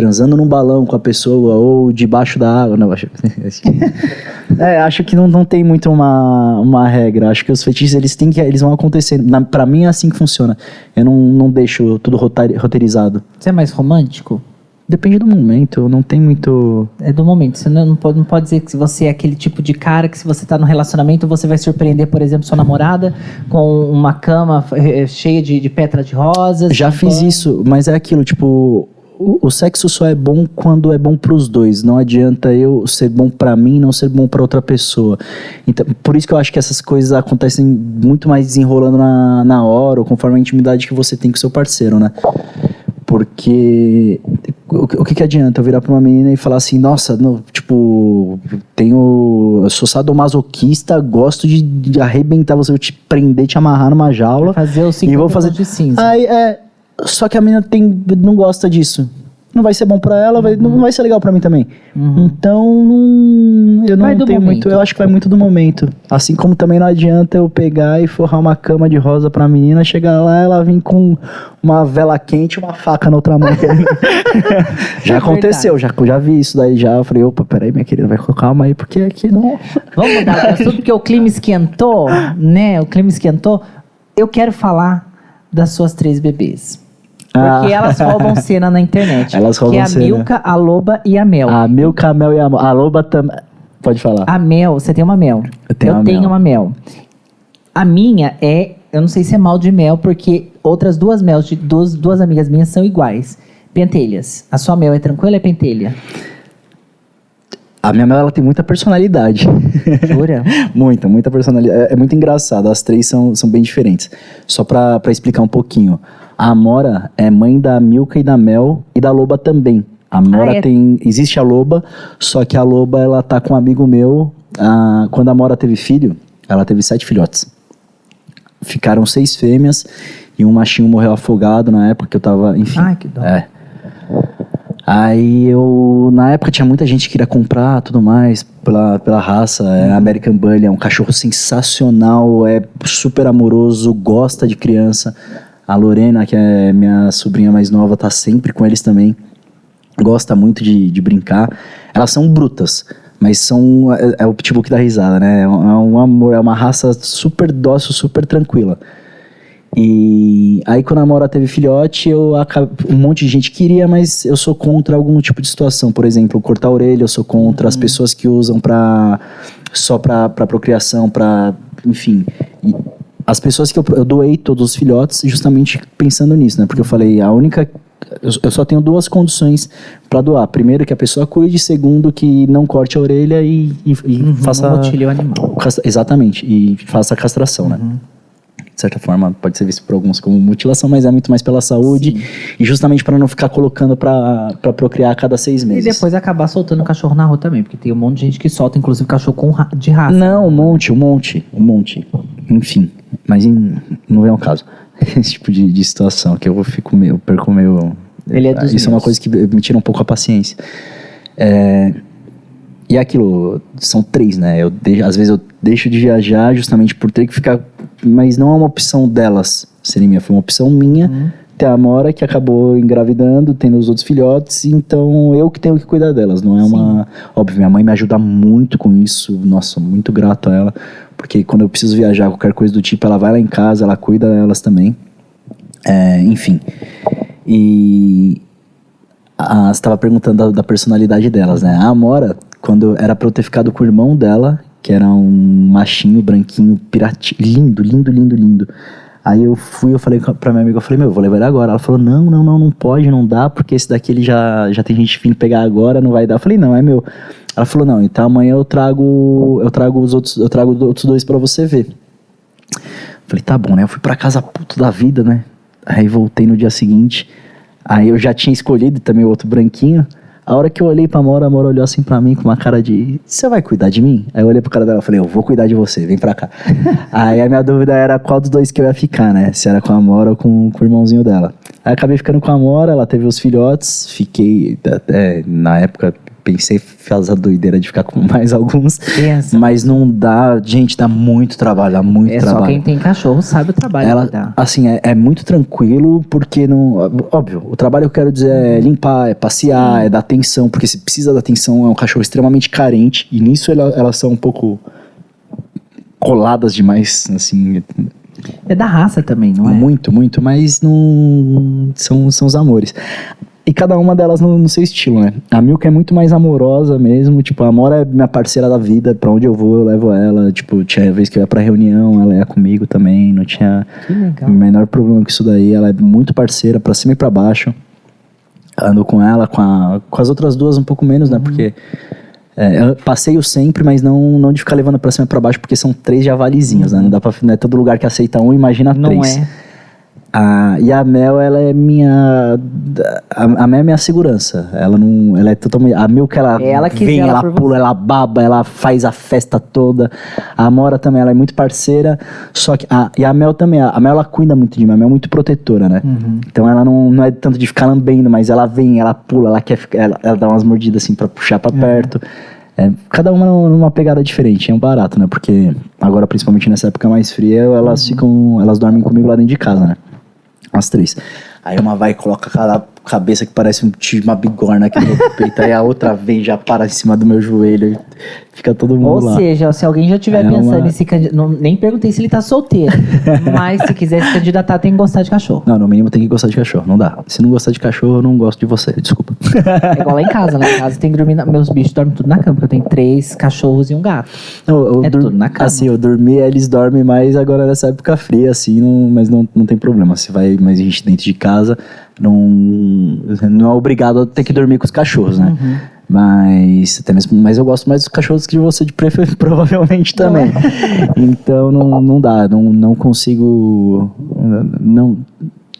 [SPEAKER 2] transando num balão com a pessoa ou debaixo da água. Não, acho, [LAUGHS] é, acho que não, não tem muito uma, uma regra. Acho que os fetiches eles têm que eles vão acontecendo. Na, pra mim é assim que funciona. Eu não, não deixo tudo roteirizado.
[SPEAKER 1] Você é mais romântico?
[SPEAKER 2] Depende do momento, não tem muito.
[SPEAKER 1] É do momento. Você não, não pode, não pode dizer que você é aquele tipo de cara que se você tá no relacionamento, você vai surpreender, por exemplo, sua namorada com uma cama eh, cheia de, de de rosas.
[SPEAKER 2] Já fiz
[SPEAKER 1] champanhe.
[SPEAKER 2] isso, mas é aquilo, tipo, o, o sexo só é bom quando é bom pros dois. Não adianta eu ser bom pra mim e não ser bom pra outra pessoa. Então, por isso que eu acho que essas coisas acontecem muito mais desenrolando na, na hora, ou conforme a intimidade que você tem com seu parceiro, né? Porque o, que- o que, que adianta eu virar pra uma menina e falar assim, nossa, não, tipo, tenho. Eu sou sadomasoquista, gosto de, de arrebentar você, eu te prender, te amarrar numa jaula.
[SPEAKER 1] Fazer o 50
[SPEAKER 2] E vou fazer-
[SPEAKER 1] de cinza.
[SPEAKER 2] Aí, é, só que a menina tem, não gosta disso. Não vai ser bom pra ela, vai- não vai ser legal pra mim também. Então, não, eu não
[SPEAKER 1] Vai
[SPEAKER 2] tenho
[SPEAKER 1] momento.
[SPEAKER 2] muito. Eu acho que vai muito do momento. Assim como também não adianta eu pegar e forrar uma cama de rosa pra menina, chegar lá ela vir com uma vela quente e uma faca na outra mão. [LAUGHS] já
[SPEAKER 1] É
[SPEAKER 2] aconteceu, já, já vi isso daí já. Eu falei, opa, peraí, minha querida, vai com calma aí, porque aqui não.
[SPEAKER 1] Vamos mudar de assunto, porque o clima esquentou, né? O clima esquentou. Eu quero falar das suas três bebês. Porque
[SPEAKER 2] Ah.
[SPEAKER 1] elas roubam [LAUGHS] cena na internet.
[SPEAKER 2] Elas
[SPEAKER 1] Que é
[SPEAKER 2] roubam
[SPEAKER 1] a
[SPEAKER 2] cena.
[SPEAKER 1] Milka, a Loba e a Mel.
[SPEAKER 2] A Milka, a Mel e a, a Loba também. Pode falar.
[SPEAKER 1] A Mel, você tem uma Mel.
[SPEAKER 2] Eu tenho uma Mel.
[SPEAKER 1] uma Mel. A minha é, eu não sei se é mal de mel, porque outras duas Mel de duas, duas amigas minhas são iguais. Pentelhas. A sua Mel é tranquila ou é pentelha?
[SPEAKER 2] A minha Mel, ela tem muita personalidade.
[SPEAKER 1] Jura? [LAUGHS]
[SPEAKER 2] muita, muita personalidade. É, é muito engraçado. As três são, são bem diferentes. Só pra explicar um pouquinho. A Amora é mãe da Milka e da Mel e da Loba também. A Amora
[SPEAKER 1] Ah, é?
[SPEAKER 2] tem. Existe a Loba, só que a Loba ela tá com um amigo meu. ah, quando a Amora teve filho, ela teve sete filhotes. Ficaram seis fêmeas e um machinho morreu afogado na época que eu tava. Enfim.
[SPEAKER 1] Ai, que dó.
[SPEAKER 2] É. Aí eu, na época tinha muita gente que queria comprar tudo mais pela, pela raça. É American Bully, é um cachorro sensacional, é super amoroso, gosta de criança. A Lorena, que é minha sobrinha mais nova, tá sempre com eles também. Gosta muito de, de brincar. Elas são brutas, mas são. É, é o pitbull que dá risada, né? É um, é um amor, é uma raça super dócil, super tranquila. E aí quando a Amora teve filhote, eu um monte de gente queria, mas eu sou contra algum tipo de situação. Por exemplo, cortar a orelha, eu sou contra as pessoas que usam pra, só pra, pra procriação, pra. Enfim. E as pessoas que eu, eu doei todos os filhotes justamente pensando nisso, né? Porque eu falei, a única. Eu, eu só tenho duas condições pra doar. Primeiro, que a pessoa cuide. Segundo, que não corte a orelha e, e, e
[SPEAKER 1] Uhum,
[SPEAKER 2] faça.
[SPEAKER 1] não mutile o animal.
[SPEAKER 2] Exatamente, e faça a castração, né? De certa forma, pode ser visto por alguns como mutilação, mas é muito mais pela saúde e justamente para não ficar colocando para procriar a cada seis
[SPEAKER 1] E
[SPEAKER 2] meses.
[SPEAKER 1] depois acabar soltando cachorro na rua também, porque tem um monte de gente que solta, inclusive cachorro com ra- de raça.
[SPEAKER 2] Não, um monte, um monte, um monte. Enfim. Mas em- não é um caso. [LAUGHS] Esse tipo de, de situação que eu fico meio, eu perco meio.
[SPEAKER 1] Ele é dos
[SPEAKER 2] Isso é uma
[SPEAKER 1] meus.
[SPEAKER 2] coisa que me tira um pouco a paciência. É, e aquilo, são três, né? Eu às vezes eu deixo de viajar justamente por ter que ficar. Mas não é uma opção delas serem minha, foi uma opção minha
[SPEAKER 1] Uhum.
[SPEAKER 2] Ter a Amora que acabou engravidando, tendo os outros filhotes, então eu que tenho que cuidar delas. Não é uma. Óbvio, minha mãe me ajuda muito com isso, nossa, muito grato a ela, porque quando eu preciso viajar, qualquer coisa do tipo, ela vai lá em casa, ela cuida delas também. É, enfim. E ah, você estava perguntando da, da personalidade delas, né? A Amora, quando era pra eu ter ficado com o irmão dela, que era um machinho branquinho, pirati, lindo, lindo, lindo, lindo. Aí eu fui, eu falei pra minha amiga, eu falei, meu, eu vou levar ele agora. Ela falou, não, não, não, não pode, não dá, porque esse daqui ele já, já tem gente vindo pegar agora, não vai dar. Eu falei, não, é meu. Ela falou, não, então amanhã eu trago, eu trago os outros, eu trago os outros dois pra você ver. Falei, tá bom, né? Eu fui pra casa puto da vida, né? Aí voltei no dia seguinte. Aí eu já tinha escolhido também o outro branquinho. A hora que eu olhei pra Mora, a Mora olhou assim pra mim com uma cara de: Você vai cuidar de mim? Aí eu olhei pro cara dela e falei: Eu vou cuidar de você, vem pra cá. [LAUGHS] Aí a minha dúvida era qual dos dois que eu ia ficar, né? Se era com a Mora ou com, com o irmãozinho dela. Aí acabei ficando com a Mora, ela teve os filhotes. Fiquei, até, na época, pensei fazer a doideira de ficar com [LAUGHS] mais alguns.
[SPEAKER 1] Pensa.
[SPEAKER 2] Mas não dá, gente, dá muito trabalho, dá muito
[SPEAKER 1] É
[SPEAKER 2] trabalho.
[SPEAKER 1] só quem tem cachorro sabe o trabalho
[SPEAKER 2] Ela,
[SPEAKER 1] que dá.
[SPEAKER 2] assim, é, é muito tranquilo, porque não. Óbvio, o trabalho que eu quero dizer é limpar, é passear, é dar atenção, porque se precisa da atenção, é um cachorro extremamente carente, e nisso ela- elas são um pouco coladas demais, assim,
[SPEAKER 1] É da raça também, não é?
[SPEAKER 2] muito, muito, mas não. São, são os amores. E cada uma delas no, no seu estilo, né? A Milka é muito mais amorosa mesmo. Tipo, a Amora é minha parceira da vida. Pra onde eu vou, eu levo ela. Tipo, tinha vez que eu ia pra reunião, ela ia comigo também. Não tinha o menor problema com isso daí. Ela é muito parceira, pra cima e pra baixo. Ando com ela, com, a- com as outras duas um pouco menos, né? Porque é, eu passeio sempre, mas não, não de ficar levando pra cima e pra baixo, porque são três javalizinhos, né? Não dá pra. Não é todo lugar que aceita um, imagina
[SPEAKER 1] Não
[SPEAKER 2] três.
[SPEAKER 1] é.
[SPEAKER 2] A, e a Mel, ela é minha. A, a Mel é minha segurança. Ela não. Ela é totalmente. A Mel que ela,
[SPEAKER 1] Ela que
[SPEAKER 2] vem, ela
[SPEAKER 1] por
[SPEAKER 2] pula,
[SPEAKER 1] você.
[SPEAKER 2] ela baba, ela faz a festa toda. A Amora também, ela é muito parceira. Só que. A, e a Mel também. A Mel, ela cuida muito de mim. A Mel é muito protetora, né?
[SPEAKER 1] Uhum.
[SPEAKER 2] Então ela não, não é tanto de ficar lambendo, mas ela vem, ela pula, ela quer. Ela, ela dá umas mordidas assim pra puxar pra perto. É, cada uma numa pegada diferente, é um barato, né? Porque agora, principalmente nessa época mais fria, elas ficam. Elas dormem comigo lá dentro de casa, né? As três. Aí uma vai e coloca aquela cabeça que parece um, uma bigorna aqui no meu [LAUGHS] peito. aí a outra vem já para em cima do meu joelho. Fica todo mundo
[SPEAKER 1] Ou
[SPEAKER 2] lá.
[SPEAKER 1] seja, se alguém já estiver
[SPEAKER 2] É
[SPEAKER 1] pensando
[SPEAKER 2] uma-
[SPEAKER 1] em se candidatar. Nem perguntei se ele tá solteiro. [LAUGHS] mas se quiser se candidatar, tem que gostar de cachorro.
[SPEAKER 2] Não, no mínimo tem que gostar de cachorro. Não dá. Se não gostar de cachorro, eu não gosto de você. Desculpa.
[SPEAKER 1] É igual lá em casa. Lá em casa tem que dormir. na- Meus bichos dormem tudo na cama, porque eu tenho três cachorros e um gato.
[SPEAKER 2] Eu
[SPEAKER 1] É
[SPEAKER 2] dur-
[SPEAKER 1] tudo na cama.
[SPEAKER 2] Assim, eu dormi, eles dormem mais agora nessa época fria, assim, não, mas não, não tem problema. Se vai mais gente dentro de casa, não, não é obrigado a ter que dormir com os cachorros, né?
[SPEAKER 1] Uhum.
[SPEAKER 2] Mas, até mesmo, mas eu gosto mais dos cachorros que de você, de prefer, [LAUGHS] provavelmente também. [LAUGHS] Então não, não dá, não, não consigo. Não,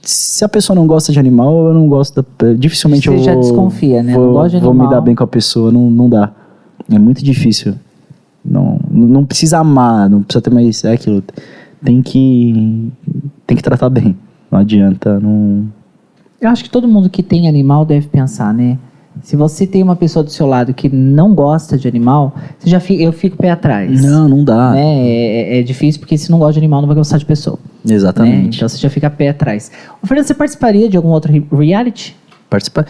[SPEAKER 2] se a pessoa não gosta de animal, eu não gosto da. Dificilmente
[SPEAKER 1] Você
[SPEAKER 2] eu
[SPEAKER 1] já
[SPEAKER 2] vou,
[SPEAKER 1] desconfia, né?
[SPEAKER 2] Vou,
[SPEAKER 1] Não
[SPEAKER 2] vou me dar bem com a pessoa, não, não dá. É muito difícil. Não, não não precisa amar, não precisa ter mais. É aquilo. Tem que. Tem que tratar bem. Não adianta, não.
[SPEAKER 1] Eu acho que todo mundo que tem animal deve pensar, né? Se você tem uma pessoa do seu lado que não gosta de animal, você já fica, eu fico pé atrás.
[SPEAKER 2] Não, não dá.
[SPEAKER 1] Né? É, é- é difícil porque se não gosta de animal, não vai gostar de pessoa. Né?
[SPEAKER 2] Exatamente.
[SPEAKER 1] Então você já fica pé atrás. Ô, Fernando, você participaria de algum outro re- reality?
[SPEAKER 2] Participa...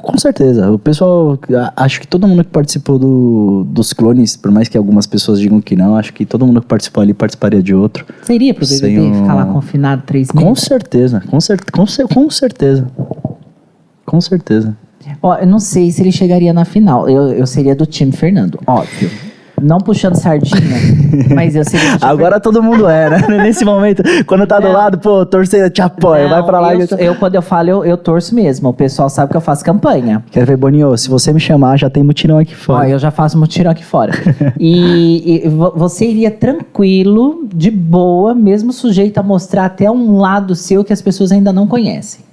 [SPEAKER 2] Com certeza. O pessoal, acho que todo mundo que participou do, dos clones, por mais que algumas pessoas digam que não, acho que todo mundo que participou ali participaria de outro.
[SPEAKER 1] Iria pro BBB
[SPEAKER 2] um-
[SPEAKER 1] ficar lá confinado três
[SPEAKER 2] Com
[SPEAKER 1] meses?
[SPEAKER 2] certeza, com, cer com, cer com certeza. Com certeza.
[SPEAKER 1] Ó, eu não sei se ele chegaria na final. Eu, eu seria do time Fernando, óbvio. Não puxando sardinha, [LAUGHS] mas eu seria
[SPEAKER 2] Agora todo mundo é, né? [LAUGHS] Nesse momento, quando tá do
[SPEAKER 1] Não.
[SPEAKER 2] lado, pô, torcida te apoia, vai
[SPEAKER 1] Não,
[SPEAKER 2] pra lá.
[SPEAKER 1] Eu,
[SPEAKER 2] e eu...
[SPEAKER 1] eu, quando eu falo, eu, eu torço mesmo. O pessoal sabe que eu faço campanha.
[SPEAKER 2] Quer ver, Boninho? Se você me chamar, já tem mutirão aqui
[SPEAKER 1] Ó,
[SPEAKER 2] fora.
[SPEAKER 1] eu já faço mutirão aqui fora. [LAUGHS] e, e vo- você iria tranquilo, de boa, mesmo sujeito a mostrar até um lado seu que as pessoas ainda não conhecem.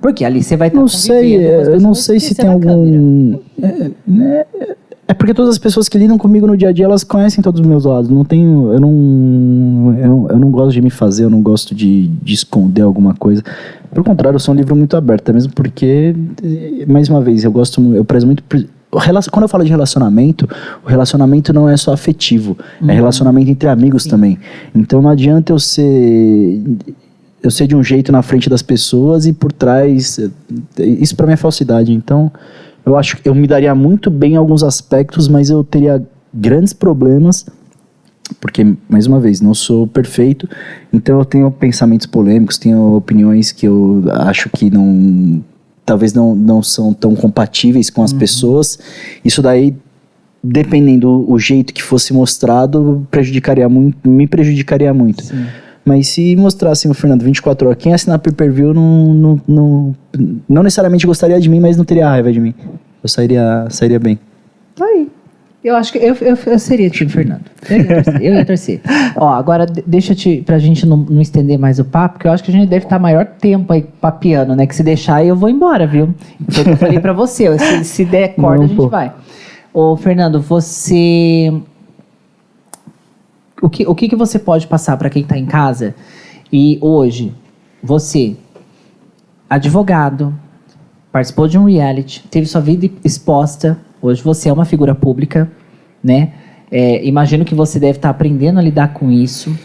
[SPEAKER 1] Porque ali você vai estar
[SPEAKER 2] Não sei, eu não sei se tem algum. É, né, é porque todas as pessoas que lidam comigo no dia a dia, elas conhecem todos os meus lados. Não tenho. Eu não. Eu, eu não gosto de me fazer, eu não gosto de, de esconder alguma coisa. Pelo contrário, eu sou um livro muito aberto, mesmo porque, mais uma vez, eu gosto, eu prezo muito. Quando eu falo de relacionamento, o relacionamento não é só afetivo, é uhum. é relacionamento entre amigos Sim. também. Então não adianta eu ser eu ser de um jeito na frente das pessoas e por trás. Isso para mim é falsidade. Então, eu acho que eu me daria muito bem em alguns aspectos, mas eu teria grandes problemas, porque, mais uma vez, não sou perfeito, então eu tenho pensamentos polêmicos, tenho opiniões que eu acho que não. talvez não, não são tão compatíveis com as uhum. pessoas. Isso daí dependendo do jeito que fosse mostrado, prejudicaria muito, me prejudicaria muito. Sim. Mas se mostrassem o Fernando 24 horas, quem assinar pay-per-view não, não, não, não necessariamente gostaria de mim, mas não teria raiva de mim. Eu sairia, sairia bem.
[SPEAKER 1] Tá aí. Eu acho que eu, eu, eu seria time Fernando. Eu ia torcer. eu ia torcer. [LAUGHS] Ó, agora deixa te, pra gente não, não estender mais o papo, porque eu acho que a gente deve estar maior tempo aí papiando, né? Que se deixar aí eu vou embora, viu? Foi o que eu falei pra você. Se, se der corda, não, a gente pô. vai. Ô, Fernando, você o que, o que, que você pode passar para quem está em casa e hoje, você, advogado, participou de um reality, teve sua vida exposta, hoje você é uma figura pública, né? É, imagino que você deve estar tá aprendendo a lidar com isso.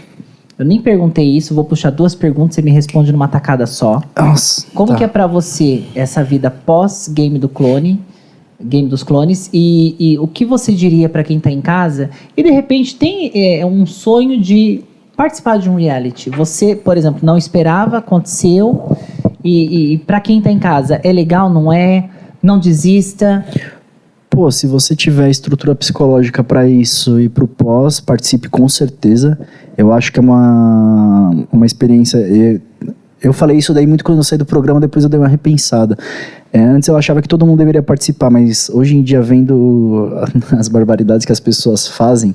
[SPEAKER 1] Eu nem perguntei isso, vou puxar duas perguntas e me responde numa tacada só.
[SPEAKER 2] Nossa,
[SPEAKER 1] Como tá. que é para você essa vida pós Game do Clone? Game dos Clones e, e o que você diria para quem está em casa e de repente tem é, um sonho de participar de um reality. Você, por exemplo, não esperava, aconteceu e, e para quem está em casa é legal, não é? Não desista.
[SPEAKER 2] Pô, se você tiver estrutura psicológica para isso e para o pós, participe com certeza. Eu acho que é uma, uma experiência. Falei isso daí muito quando eu saí do programa, depois eu dei uma repensada. É, antes eu achava que todo mundo deveria participar, mas hoje em dia, vendo [LAUGHS] as barbaridades que as pessoas fazem,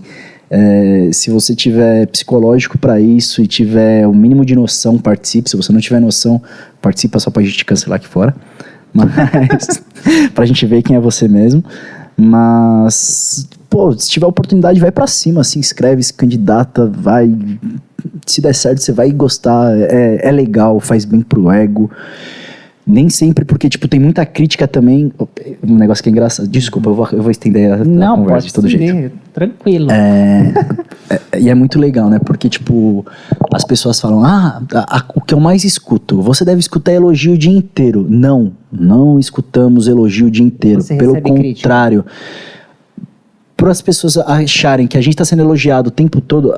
[SPEAKER 2] é, se você tiver psicológico para isso e tiver o mínimo de noção, participe. Se você não tiver noção, participa só pra gente cancelar aqui fora. [LAUGHS] Mas, pra gente ver quem é você mesmo. Mas, pô, se tiver oportunidade, vai para cima, se inscreve, se candidata, vai se der certo, você vai gostar, é, é legal, faz bem pro ego. Nem sempre, porque, tipo, tem muita crítica também. Um negócio que é engraçado. Desculpa, eu vou, eu vou estender a,
[SPEAKER 1] Não,
[SPEAKER 2] a conversa de todo
[SPEAKER 1] estender,
[SPEAKER 2] jeito.
[SPEAKER 1] Tranquilo.
[SPEAKER 2] É, é, e é muito legal, né? Porque, tipo, as pessoas falam: ah, a, a, o que eu mais escuto, você deve escutar elogio o dia inteiro. Não, não escutamos elogio o dia inteiro. Você Pelo contrário. Para as pessoas acharem que a gente está sendo elogiado o tempo todo,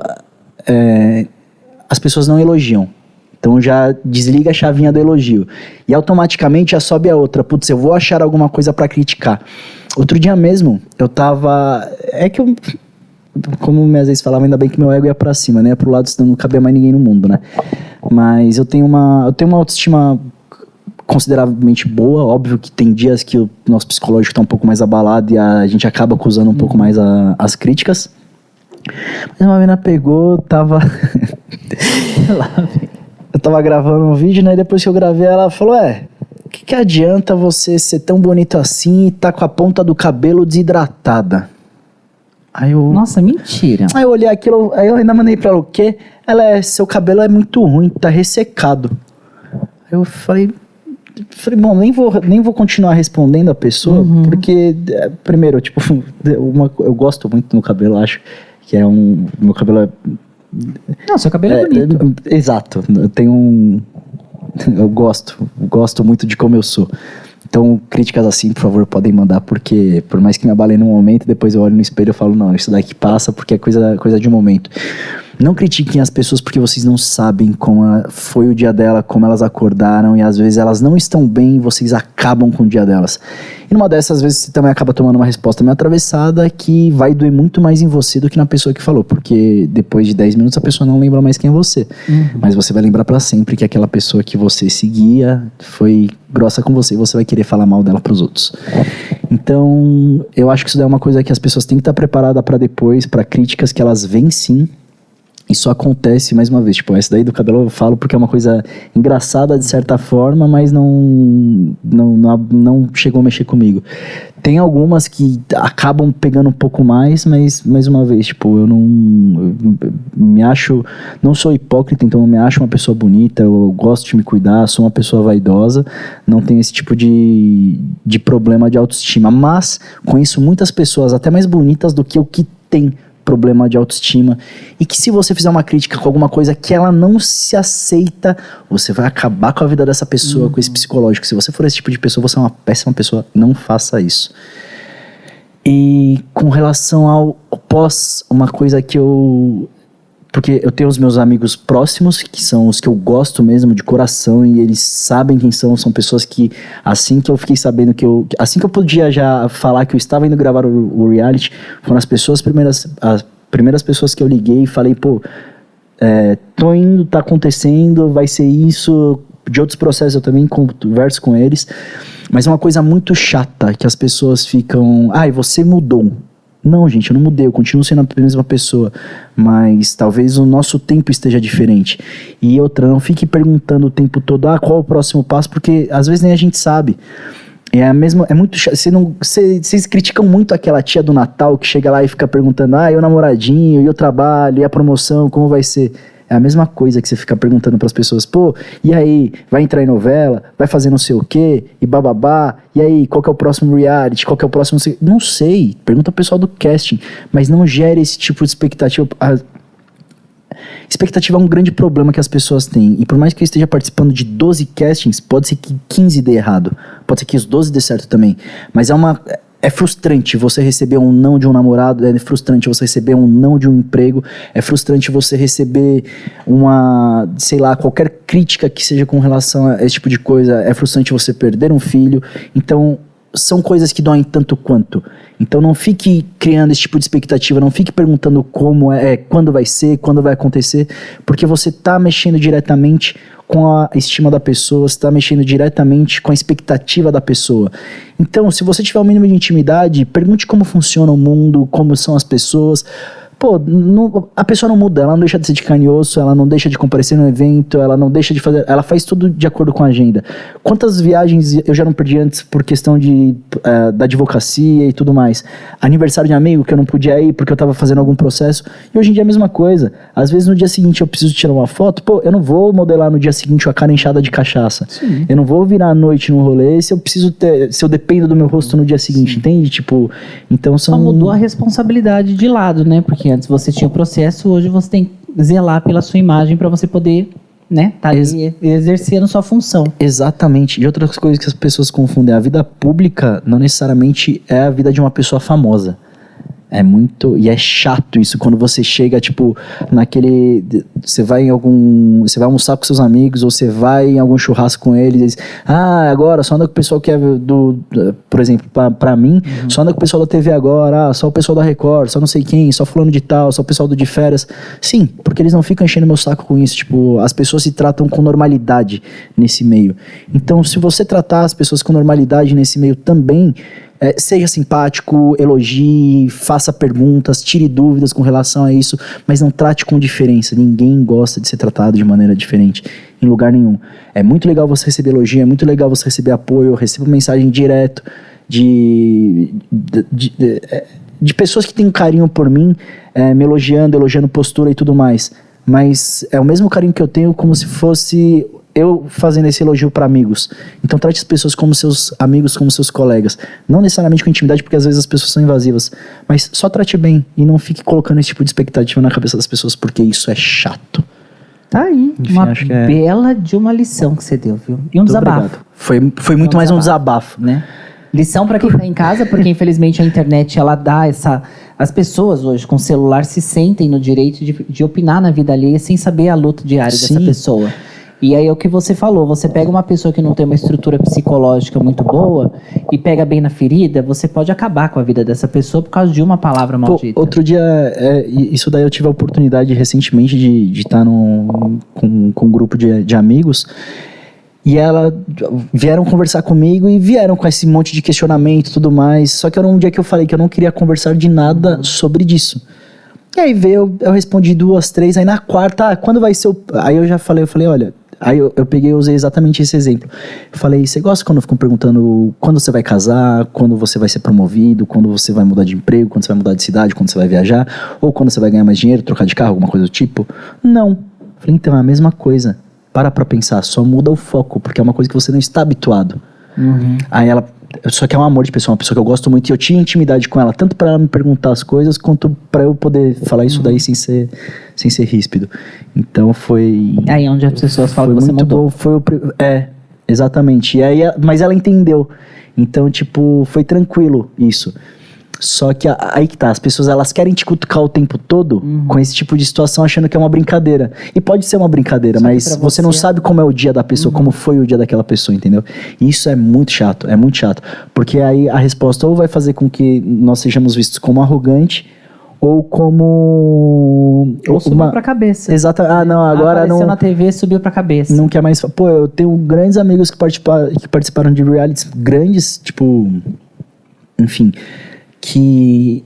[SPEAKER 2] é, as pessoas não elogiam. Então já desliga a chavinha do elogio. E automaticamente já sobe a outra. Putz, eu vou achar alguma coisa para criticar. Outro dia mesmo, eu tava. É que eu. Como às vezes falava, ainda bem que meu ego ia pra cima, né? Pro lado, senão não cabia mais ninguém no mundo, né? Mas eu tenho uma. Eu tenho uma autoestima consideravelmente boa. Óbvio que tem dias que o nosso psicológico está um pouco mais abalado e a gente acaba acusando um pouco uhum. mais a, as críticas. Mas uma menina pegou, tava. [LAUGHS] eu tava gravando um vídeo, né? E depois que eu gravei, ela falou: É, o que, que adianta você ser tão bonito assim e tá com a ponta do cabelo desidratada?
[SPEAKER 1] Aí eu. Nossa, mentira.
[SPEAKER 2] Aí eu olhei aquilo, aí eu ainda mandei pra ela o quê? Ela é, seu cabelo é muito ruim, tá ressecado. Aí eu falei, falei, bom, nem vou, nem vou continuar respondendo a pessoa, uhum. porque, é, primeiro, tipo, [LAUGHS] uma, eu gosto muito do cabelo, acho que é um. Meu cabelo é.
[SPEAKER 1] Não, seu cabelo é, é bonito.
[SPEAKER 2] É, exato. Eu tenho um. Eu gosto. Gosto muito de como eu sou. Então, críticas assim, por favor, podem mandar, porque por mais que me abalem no momento, depois eu olho no espelho e falo, não, isso daqui passa porque é coisa, coisa de momento. Não critiquem as pessoas porque vocês não sabem como foi o dia dela, como elas acordaram e às vezes elas não estão bem e vocês acabam com o dia delas. E numa dessas vezes você também acaba tomando uma resposta meio atravessada que vai doer muito mais em você do que na pessoa que falou, porque depois de 10 minutos a pessoa não lembra mais quem é você. Uhum. Mas você vai lembrar para sempre que aquela pessoa que você seguia foi grossa com você e você vai querer falar mal dela para os outros. Então, eu acho que isso é uma coisa que as pessoas têm que estar preparadas para depois, para críticas que elas vêm sim isso acontece mais uma vez. Tipo, essa daí do cabelo eu falo porque é uma coisa engraçada de certa forma, mas não, não, não, não chegou a mexer comigo. Tem algumas que acabam pegando um pouco mais, mas mais uma vez, tipo, eu não eu me acho, não sou hipócrita, então eu me acho uma pessoa bonita, eu gosto de me cuidar, sou uma pessoa vaidosa, não tenho esse tipo de, de problema de autoestima, mas conheço muitas pessoas até mais bonitas do que o que tem problema de autoestima e que se você fizer uma crítica com alguma coisa que ela não se aceita, você vai acabar com a vida dessa pessoa, uhum. com esse uhum. psicológico. Se você for esse tipo de pessoa, você é uma péssima pessoa. Não faça isso. E com relação ao pós, uma coisa que eu porque eu tenho os meus amigos próximos, que são os que eu gosto mesmo de coração, e eles sabem quem são, são pessoas que, assim que eu fiquei sabendo que eu. Assim que eu podia já falar que eu estava indo gravar o, o reality, foram as pessoas primeiras. As primeiras pessoas que eu liguei e falei, pô, é, tô indo, tá acontecendo, vai ser isso. De outros processos eu também converso com eles. Mas é uma coisa muito chata que as pessoas ficam. Ai, ah, você mudou. Não, gente, eu não mudei, eu continuo sendo a mesma pessoa, mas talvez o nosso tempo esteja diferente. E outra, não fique perguntando o tempo todo, ah, qual o próximo passo, porque às vezes nem a gente sabe. É a mesma, é muito você não, vocês criticam muito aquela tia do Natal que chega lá e fica perguntando: "Ah, e o namoradinho, e o trabalho, e a promoção, como vai ser?" É a mesma coisa que você fica perguntando para as pessoas, pô, e aí, vai entrar em novela? Vai fazer não sei o quê? E bababá? E aí, qual que é o próximo reality? Qual que é o próximo... Não sei, pergunta ao pessoal do casting, mas não gere esse tipo de expectativa. A expectativa é um grande problema que as pessoas têm. E por mais que eu esteja participando de 12 castings, pode ser que 15 dê errado. Pode ser que os 12 dê certo também. Mas é uma é frustrante você receber um não de um namorado, é frustrante você receber um não de um emprego, é frustrante você receber uma, sei lá, qualquer crítica que seja com relação a esse tipo de coisa, é frustrante você perder um filho. Então, são coisas que doem tanto quanto. Então não fique criando esse tipo de expectativa, não fique perguntando como é, quando vai ser, quando vai acontecer, porque você está mexendo diretamente com a estima da pessoa, está mexendo diretamente com a expectativa da pessoa. Então, se você tiver o mínimo de intimidade, pergunte como funciona o mundo, como são as pessoas pô, não, a pessoa não muda, ela não deixa de ser de carne e osso, ela não deixa de comparecer no evento, ela não deixa de fazer, ela faz tudo de acordo com a agenda. Quantas viagens eu já não perdi antes por questão de, uh, da advocacia e tudo mais? Aniversário de amigo que eu não podia ir porque eu tava fazendo algum processo, e hoje em dia é a mesma coisa. Às vezes no dia seguinte eu preciso tirar uma foto, pô, eu não vou modelar no dia seguinte a cara inchada de cachaça. Sim. Eu não vou virar à noite no rolê se eu preciso ter, se eu dependo do meu rosto no dia seguinte, Sim. entende? Tipo, então são...
[SPEAKER 1] Só mudou a responsabilidade de lado, né? Porque antes você tinha o processo, hoje você tem que zelar pela sua imagem para você poder né, tá Ex exercendo sua função.
[SPEAKER 2] Exatamente. E outras coisas que as pessoas confundem, a vida pública não necessariamente é a vida de uma pessoa famosa. É muito. E é chato isso quando você chega, tipo, naquele. Você vai em algum. Você vai almoçar com seus amigos, ou você vai em algum churrasco com eles. ah, agora só anda com o pessoal que é do. Por exemplo, pra, pra mim, uhum. só anda com o pessoal da TV agora, ah, só o pessoal da Record, só não sei quem, só fulano de tal, só o pessoal do de férias. Sim, porque eles não ficam enchendo meu saco com isso. Tipo, as pessoas se tratam com normalidade nesse meio. Então, se você tratar as pessoas com normalidade nesse meio também, é, seja simpático, elogie, faça perguntas, tire dúvidas com relação a isso, mas não trate com diferença. Ninguém gosta de ser tratado de maneira diferente em lugar nenhum. É muito legal você receber elogio, é muito legal você receber apoio, eu recebo mensagem direto de, de, de, de, é, de pessoas que têm carinho por mim, é, me elogiando, elogiando postura e tudo mais. Mas é o mesmo carinho que eu tenho como se fosse eu fazendo esse elogio para amigos. Então trate as pessoas como seus amigos, como seus colegas. Não necessariamente com intimidade, porque às vezes as pessoas são invasivas. Mas só trate bem e não fique colocando esse tipo de expectativa na cabeça das pessoas, porque isso é chato.
[SPEAKER 1] Tá aí, Enfim, uma é... bela de uma lição que você deu, viu? E um desabafo.
[SPEAKER 2] Foi, foi muito um mais desabafo, um desabafo. Né?
[SPEAKER 1] Lição para quem tá em casa, porque infelizmente a internet ela dá essa. As pessoas hoje com celular se sentem no direito de, de opinar na vida alheia sem saber a luta diária Sim. dessa pessoa. E aí é o que você falou, você pega uma pessoa que não tem uma estrutura psicológica muito boa e pega bem na ferida, você pode acabar com a vida dessa pessoa por causa de uma palavra maldita.
[SPEAKER 2] Pô, outro dia, é, isso daí eu tive a oportunidade recentemente de estar tá com, com um grupo de, de amigos e ela vieram conversar comigo e vieram com esse monte de questionamento e tudo mais. Só que era um dia que eu falei que eu não queria conversar de nada sobre disso. E aí veio, eu respondi duas, três, aí na quarta, ah, quando vai ser o. Aí eu já falei, eu falei, olha. Aí eu, eu peguei e usei exatamente esse exemplo. Eu falei, você gosta quando ficam perguntando quando você vai casar, quando você vai ser promovido, quando você vai mudar de emprego, quando você vai mudar de cidade, quando você vai viajar, ou quando você vai ganhar mais dinheiro, trocar de carro, alguma coisa do tipo? Não. Eu falei, então é a mesma coisa. Para pra pensar, só muda o foco, porque é uma coisa que você não está habituado. Aí ela. Só que é um amor de pessoa, uma pessoa que eu gosto muito e eu tinha intimidade com ela, tanto para ela me perguntar as coisas, quanto para eu poder falar isso daí sem ser, sem ser ríspido. Então foi.
[SPEAKER 1] Aí onde as pessoas falam que você
[SPEAKER 2] muito
[SPEAKER 1] mudou.
[SPEAKER 2] bom. Foi o, é, exatamente. E aí, mas ela entendeu. Então, tipo, foi tranquilo isso. Só que aí que tá, as pessoas elas querem te cutucar o tempo todo
[SPEAKER 1] Uhum.
[SPEAKER 2] com esse tipo de situação, achando que é uma brincadeira. E pode ser uma brincadeira,
[SPEAKER 1] Só
[SPEAKER 2] mas
[SPEAKER 1] pra
[SPEAKER 2] você não
[SPEAKER 1] você- Uhum.
[SPEAKER 2] sabe como é o dia da pessoa, como foi o dia daquela pessoa, entendeu? E isso é muito chato, é muito chato. Porque aí a resposta ou vai fazer com que nós sejamos vistos como arrogante ou como.
[SPEAKER 1] Ou subiu
[SPEAKER 2] uma-
[SPEAKER 1] pra cabeça.
[SPEAKER 2] Exata. Ah, não, agora
[SPEAKER 1] Apareceu
[SPEAKER 2] não.
[SPEAKER 1] na TV, subiu pra cabeça.
[SPEAKER 2] Não quer mais. Pô, eu tenho grandes amigos que, participa, que participaram de realities grandes, tipo. Enfim. Que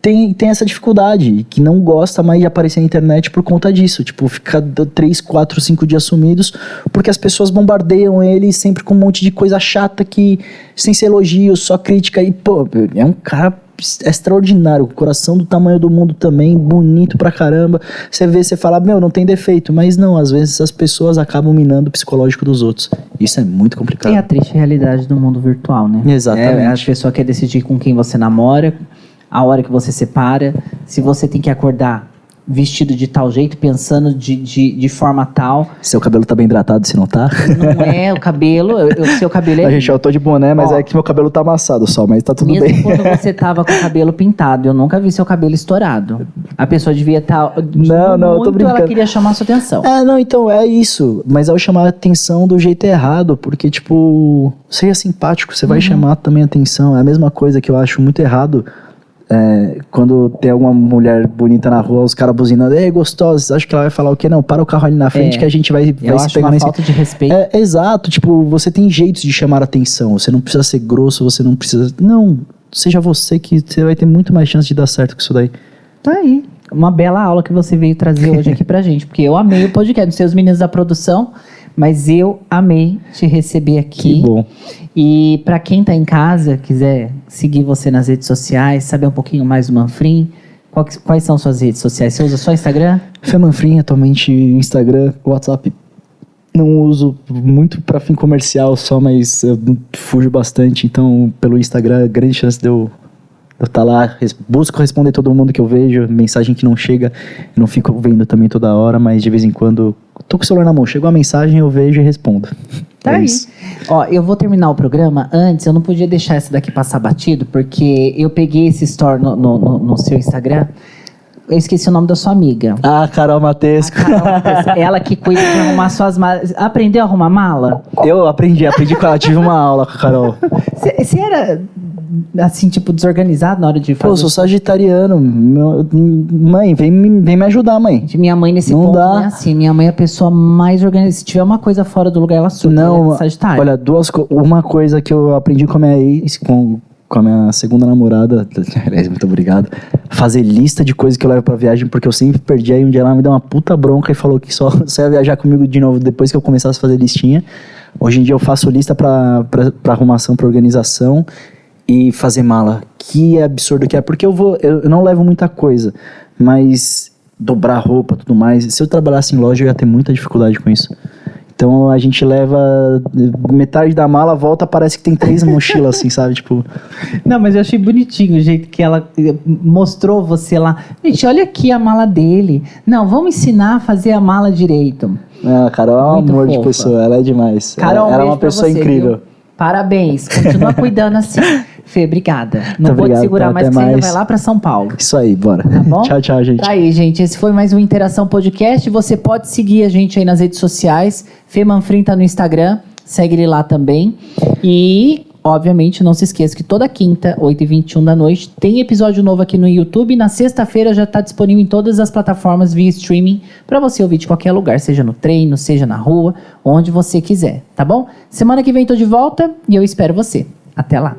[SPEAKER 2] tem, tem essa dificuldade, que não gosta mais de aparecer na internet por conta disso. Tipo, fica três, quatro, cinco dias sumidos, porque as pessoas bombardeiam ele sempre com um monte de coisa chata que, sem ser elogio, só crítica. E, pô, é um cara extraordinário, coração do tamanho do mundo também, bonito pra caramba. Você vê, você fala, meu, não tem defeito, mas não, às vezes as pessoas acabam minando o psicológico dos outros. Isso é muito complicado.
[SPEAKER 1] É a triste realidade do mundo virtual, né?
[SPEAKER 2] Exatamente.
[SPEAKER 1] É, a pessoa quer decidir com quem você namora, a hora que você separa, se você tem que acordar vestido de tal jeito, pensando de, de, de forma tal.
[SPEAKER 2] Seu cabelo tá bem hidratado, se não tá?
[SPEAKER 1] Não é o cabelo, o seu cabelo é. [LAUGHS]
[SPEAKER 2] A gente, eu tô de boné, mas
[SPEAKER 1] Ó.
[SPEAKER 2] é que meu cabelo tá amassado só, mas tá tudo
[SPEAKER 1] Mesmo
[SPEAKER 2] bem.
[SPEAKER 1] quando [LAUGHS] você tava com o cabelo pintado, eu nunca vi seu cabelo estourado. A pessoa devia estar.
[SPEAKER 2] Não, não, eu tô
[SPEAKER 1] muito ela
[SPEAKER 2] brincando.
[SPEAKER 1] queria chamar sua atenção.
[SPEAKER 2] É, não, então é isso. Mas ao chamar a atenção do jeito errado, porque, tipo, seja simpático, você vai chamar também a atenção. É a mesma coisa que eu acho muito errado. É, quando tem alguma mulher bonita na rua, os caras buzinando, ei, gostosa, acha que ela vai falar o quê? Não, para o carro ali na frente
[SPEAKER 1] É.
[SPEAKER 2] que a gente vai, vai se
[SPEAKER 1] acho
[SPEAKER 2] pegar nesse.
[SPEAKER 1] falta de respeito.
[SPEAKER 2] É, exato, tipo, você tem jeitos de chamar a atenção. Você não precisa ser grosso, você não precisa. Não, seja você que você vai ter muito mais chance de dar certo com isso daí.
[SPEAKER 1] Tá aí. Uma bela aula que você veio trazer hoje [LAUGHS] aqui pra gente. Porque eu amei o podcast. Não sei os meninos da produção, mas eu amei te receber aqui.
[SPEAKER 2] Que bom.
[SPEAKER 1] E pra quem tá em casa, quiser seguir você nas redes sociais, saber um pouquinho mais do Manfrim, que- quais são suas redes sociais? Você usa só Instagram?
[SPEAKER 2] Femanfrim, atualmente Instagram, WhatsApp. Não uso muito pra fim comercial só, mas eu fujo bastante. Então, pelo Instagram, grande chance de eu estar lá. res- Busco responder todo mundo que eu vejo, mensagem que não chega. Não fico vendo também toda hora, mas de vez em quando. Tô com o celular na mão, chegou a mensagem, eu vejo e respondo.
[SPEAKER 1] Tá
[SPEAKER 2] É
[SPEAKER 1] aí.
[SPEAKER 2] isso.
[SPEAKER 1] Ó, eu vou terminar o programa. Antes, eu não podia deixar essa daqui passar batido, porque eu peguei esse story no, no- no- no seu Instagram. Eu esqueci o nome da sua amiga.
[SPEAKER 2] Ah, Carol Matesco.
[SPEAKER 1] Carol Matheus, [LAUGHS] ela que cuida de arrumar suas malas. Aprendeu a arrumar mala?
[SPEAKER 2] Eu aprendi, aprendi com ela, tive uma aula com a Carol.
[SPEAKER 1] Você era, assim, tipo, desorganizado na hora de fazer?
[SPEAKER 2] Pô, eu sou sagitariano. meu- mãe, vem, me- vem me ajudar, mãe.
[SPEAKER 1] Minha mãe, nesse
[SPEAKER 2] Não
[SPEAKER 1] ponto,
[SPEAKER 2] dá.
[SPEAKER 1] não é assim. Minha mãe é a pessoa mais organizada. Se tiver uma coisa fora do lugar, ela surta.
[SPEAKER 2] Não,
[SPEAKER 1] é Sagitário.
[SPEAKER 2] olha, duas uma coisa que eu aprendi com a minha ex, com, com a minha segunda namorada, [LAUGHS] muito obrigado, fazer lista de coisas que eu levo pra viagem, porque eu sempre perdi, aí um dia ela me deu uma puta bronca e falou que só, [LAUGHS] só ia viajar comigo de novo depois que eu começasse a fazer listinha. Hoje em dia eu faço lista pra, pra, pra arrumação, pra organização e fazer mala. Que absurdo que é, porque eu vou, eu, eu não levo muita coisa, mas dobrar roupa, tudo mais, se eu trabalhasse em loja eu ia ter muita dificuldade com isso. Então a gente leva metade da mala, volta, parece que tem três mochilas, assim, [LAUGHS] sabe? Tipo,
[SPEAKER 1] Não, mas eu achei bonitinho o jeito que ela eh, mostrou você lá. Gente, olha aqui a mala dele. Não, vamos ensinar a fazer a mala direito.
[SPEAKER 2] a Carol é um amor de
[SPEAKER 1] fofa.
[SPEAKER 2] pessoa, ela é demais.
[SPEAKER 1] Carol,
[SPEAKER 2] ela ela é uma pessoa
[SPEAKER 1] você,
[SPEAKER 2] incrível.
[SPEAKER 1] viu? Parabéns. Continua cuidando assim. [LAUGHS] Fê, obrigada. Não
[SPEAKER 2] Muito
[SPEAKER 1] vou te segurar
[SPEAKER 2] tá?
[SPEAKER 1] mais, porque você ainda
[SPEAKER 2] mais.
[SPEAKER 1] vai lá pra São Paulo.
[SPEAKER 2] Isso aí, bora.
[SPEAKER 1] Tá bom? [LAUGHS]
[SPEAKER 2] tchau, tchau, gente.
[SPEAKER 1] Tá aí, gente. Esse foi mais um Interação Podcast. Você pode seguir a gente aí nas redes sociais. Fê Manfrim tá no Instagram. Segue ele lá também. E, obviamente, não se esqueça que toda quinta, 8h21 da noite, tem episódio novo aqui no YouTube. Na sexta-feira já está disponível em todas as plataformas via streaming para você ouvir de qualquer lugar, seja no treino, seja na rua, onde você quiser, tá bom? Semana que vem tô de volta e eu espero você. Até lá.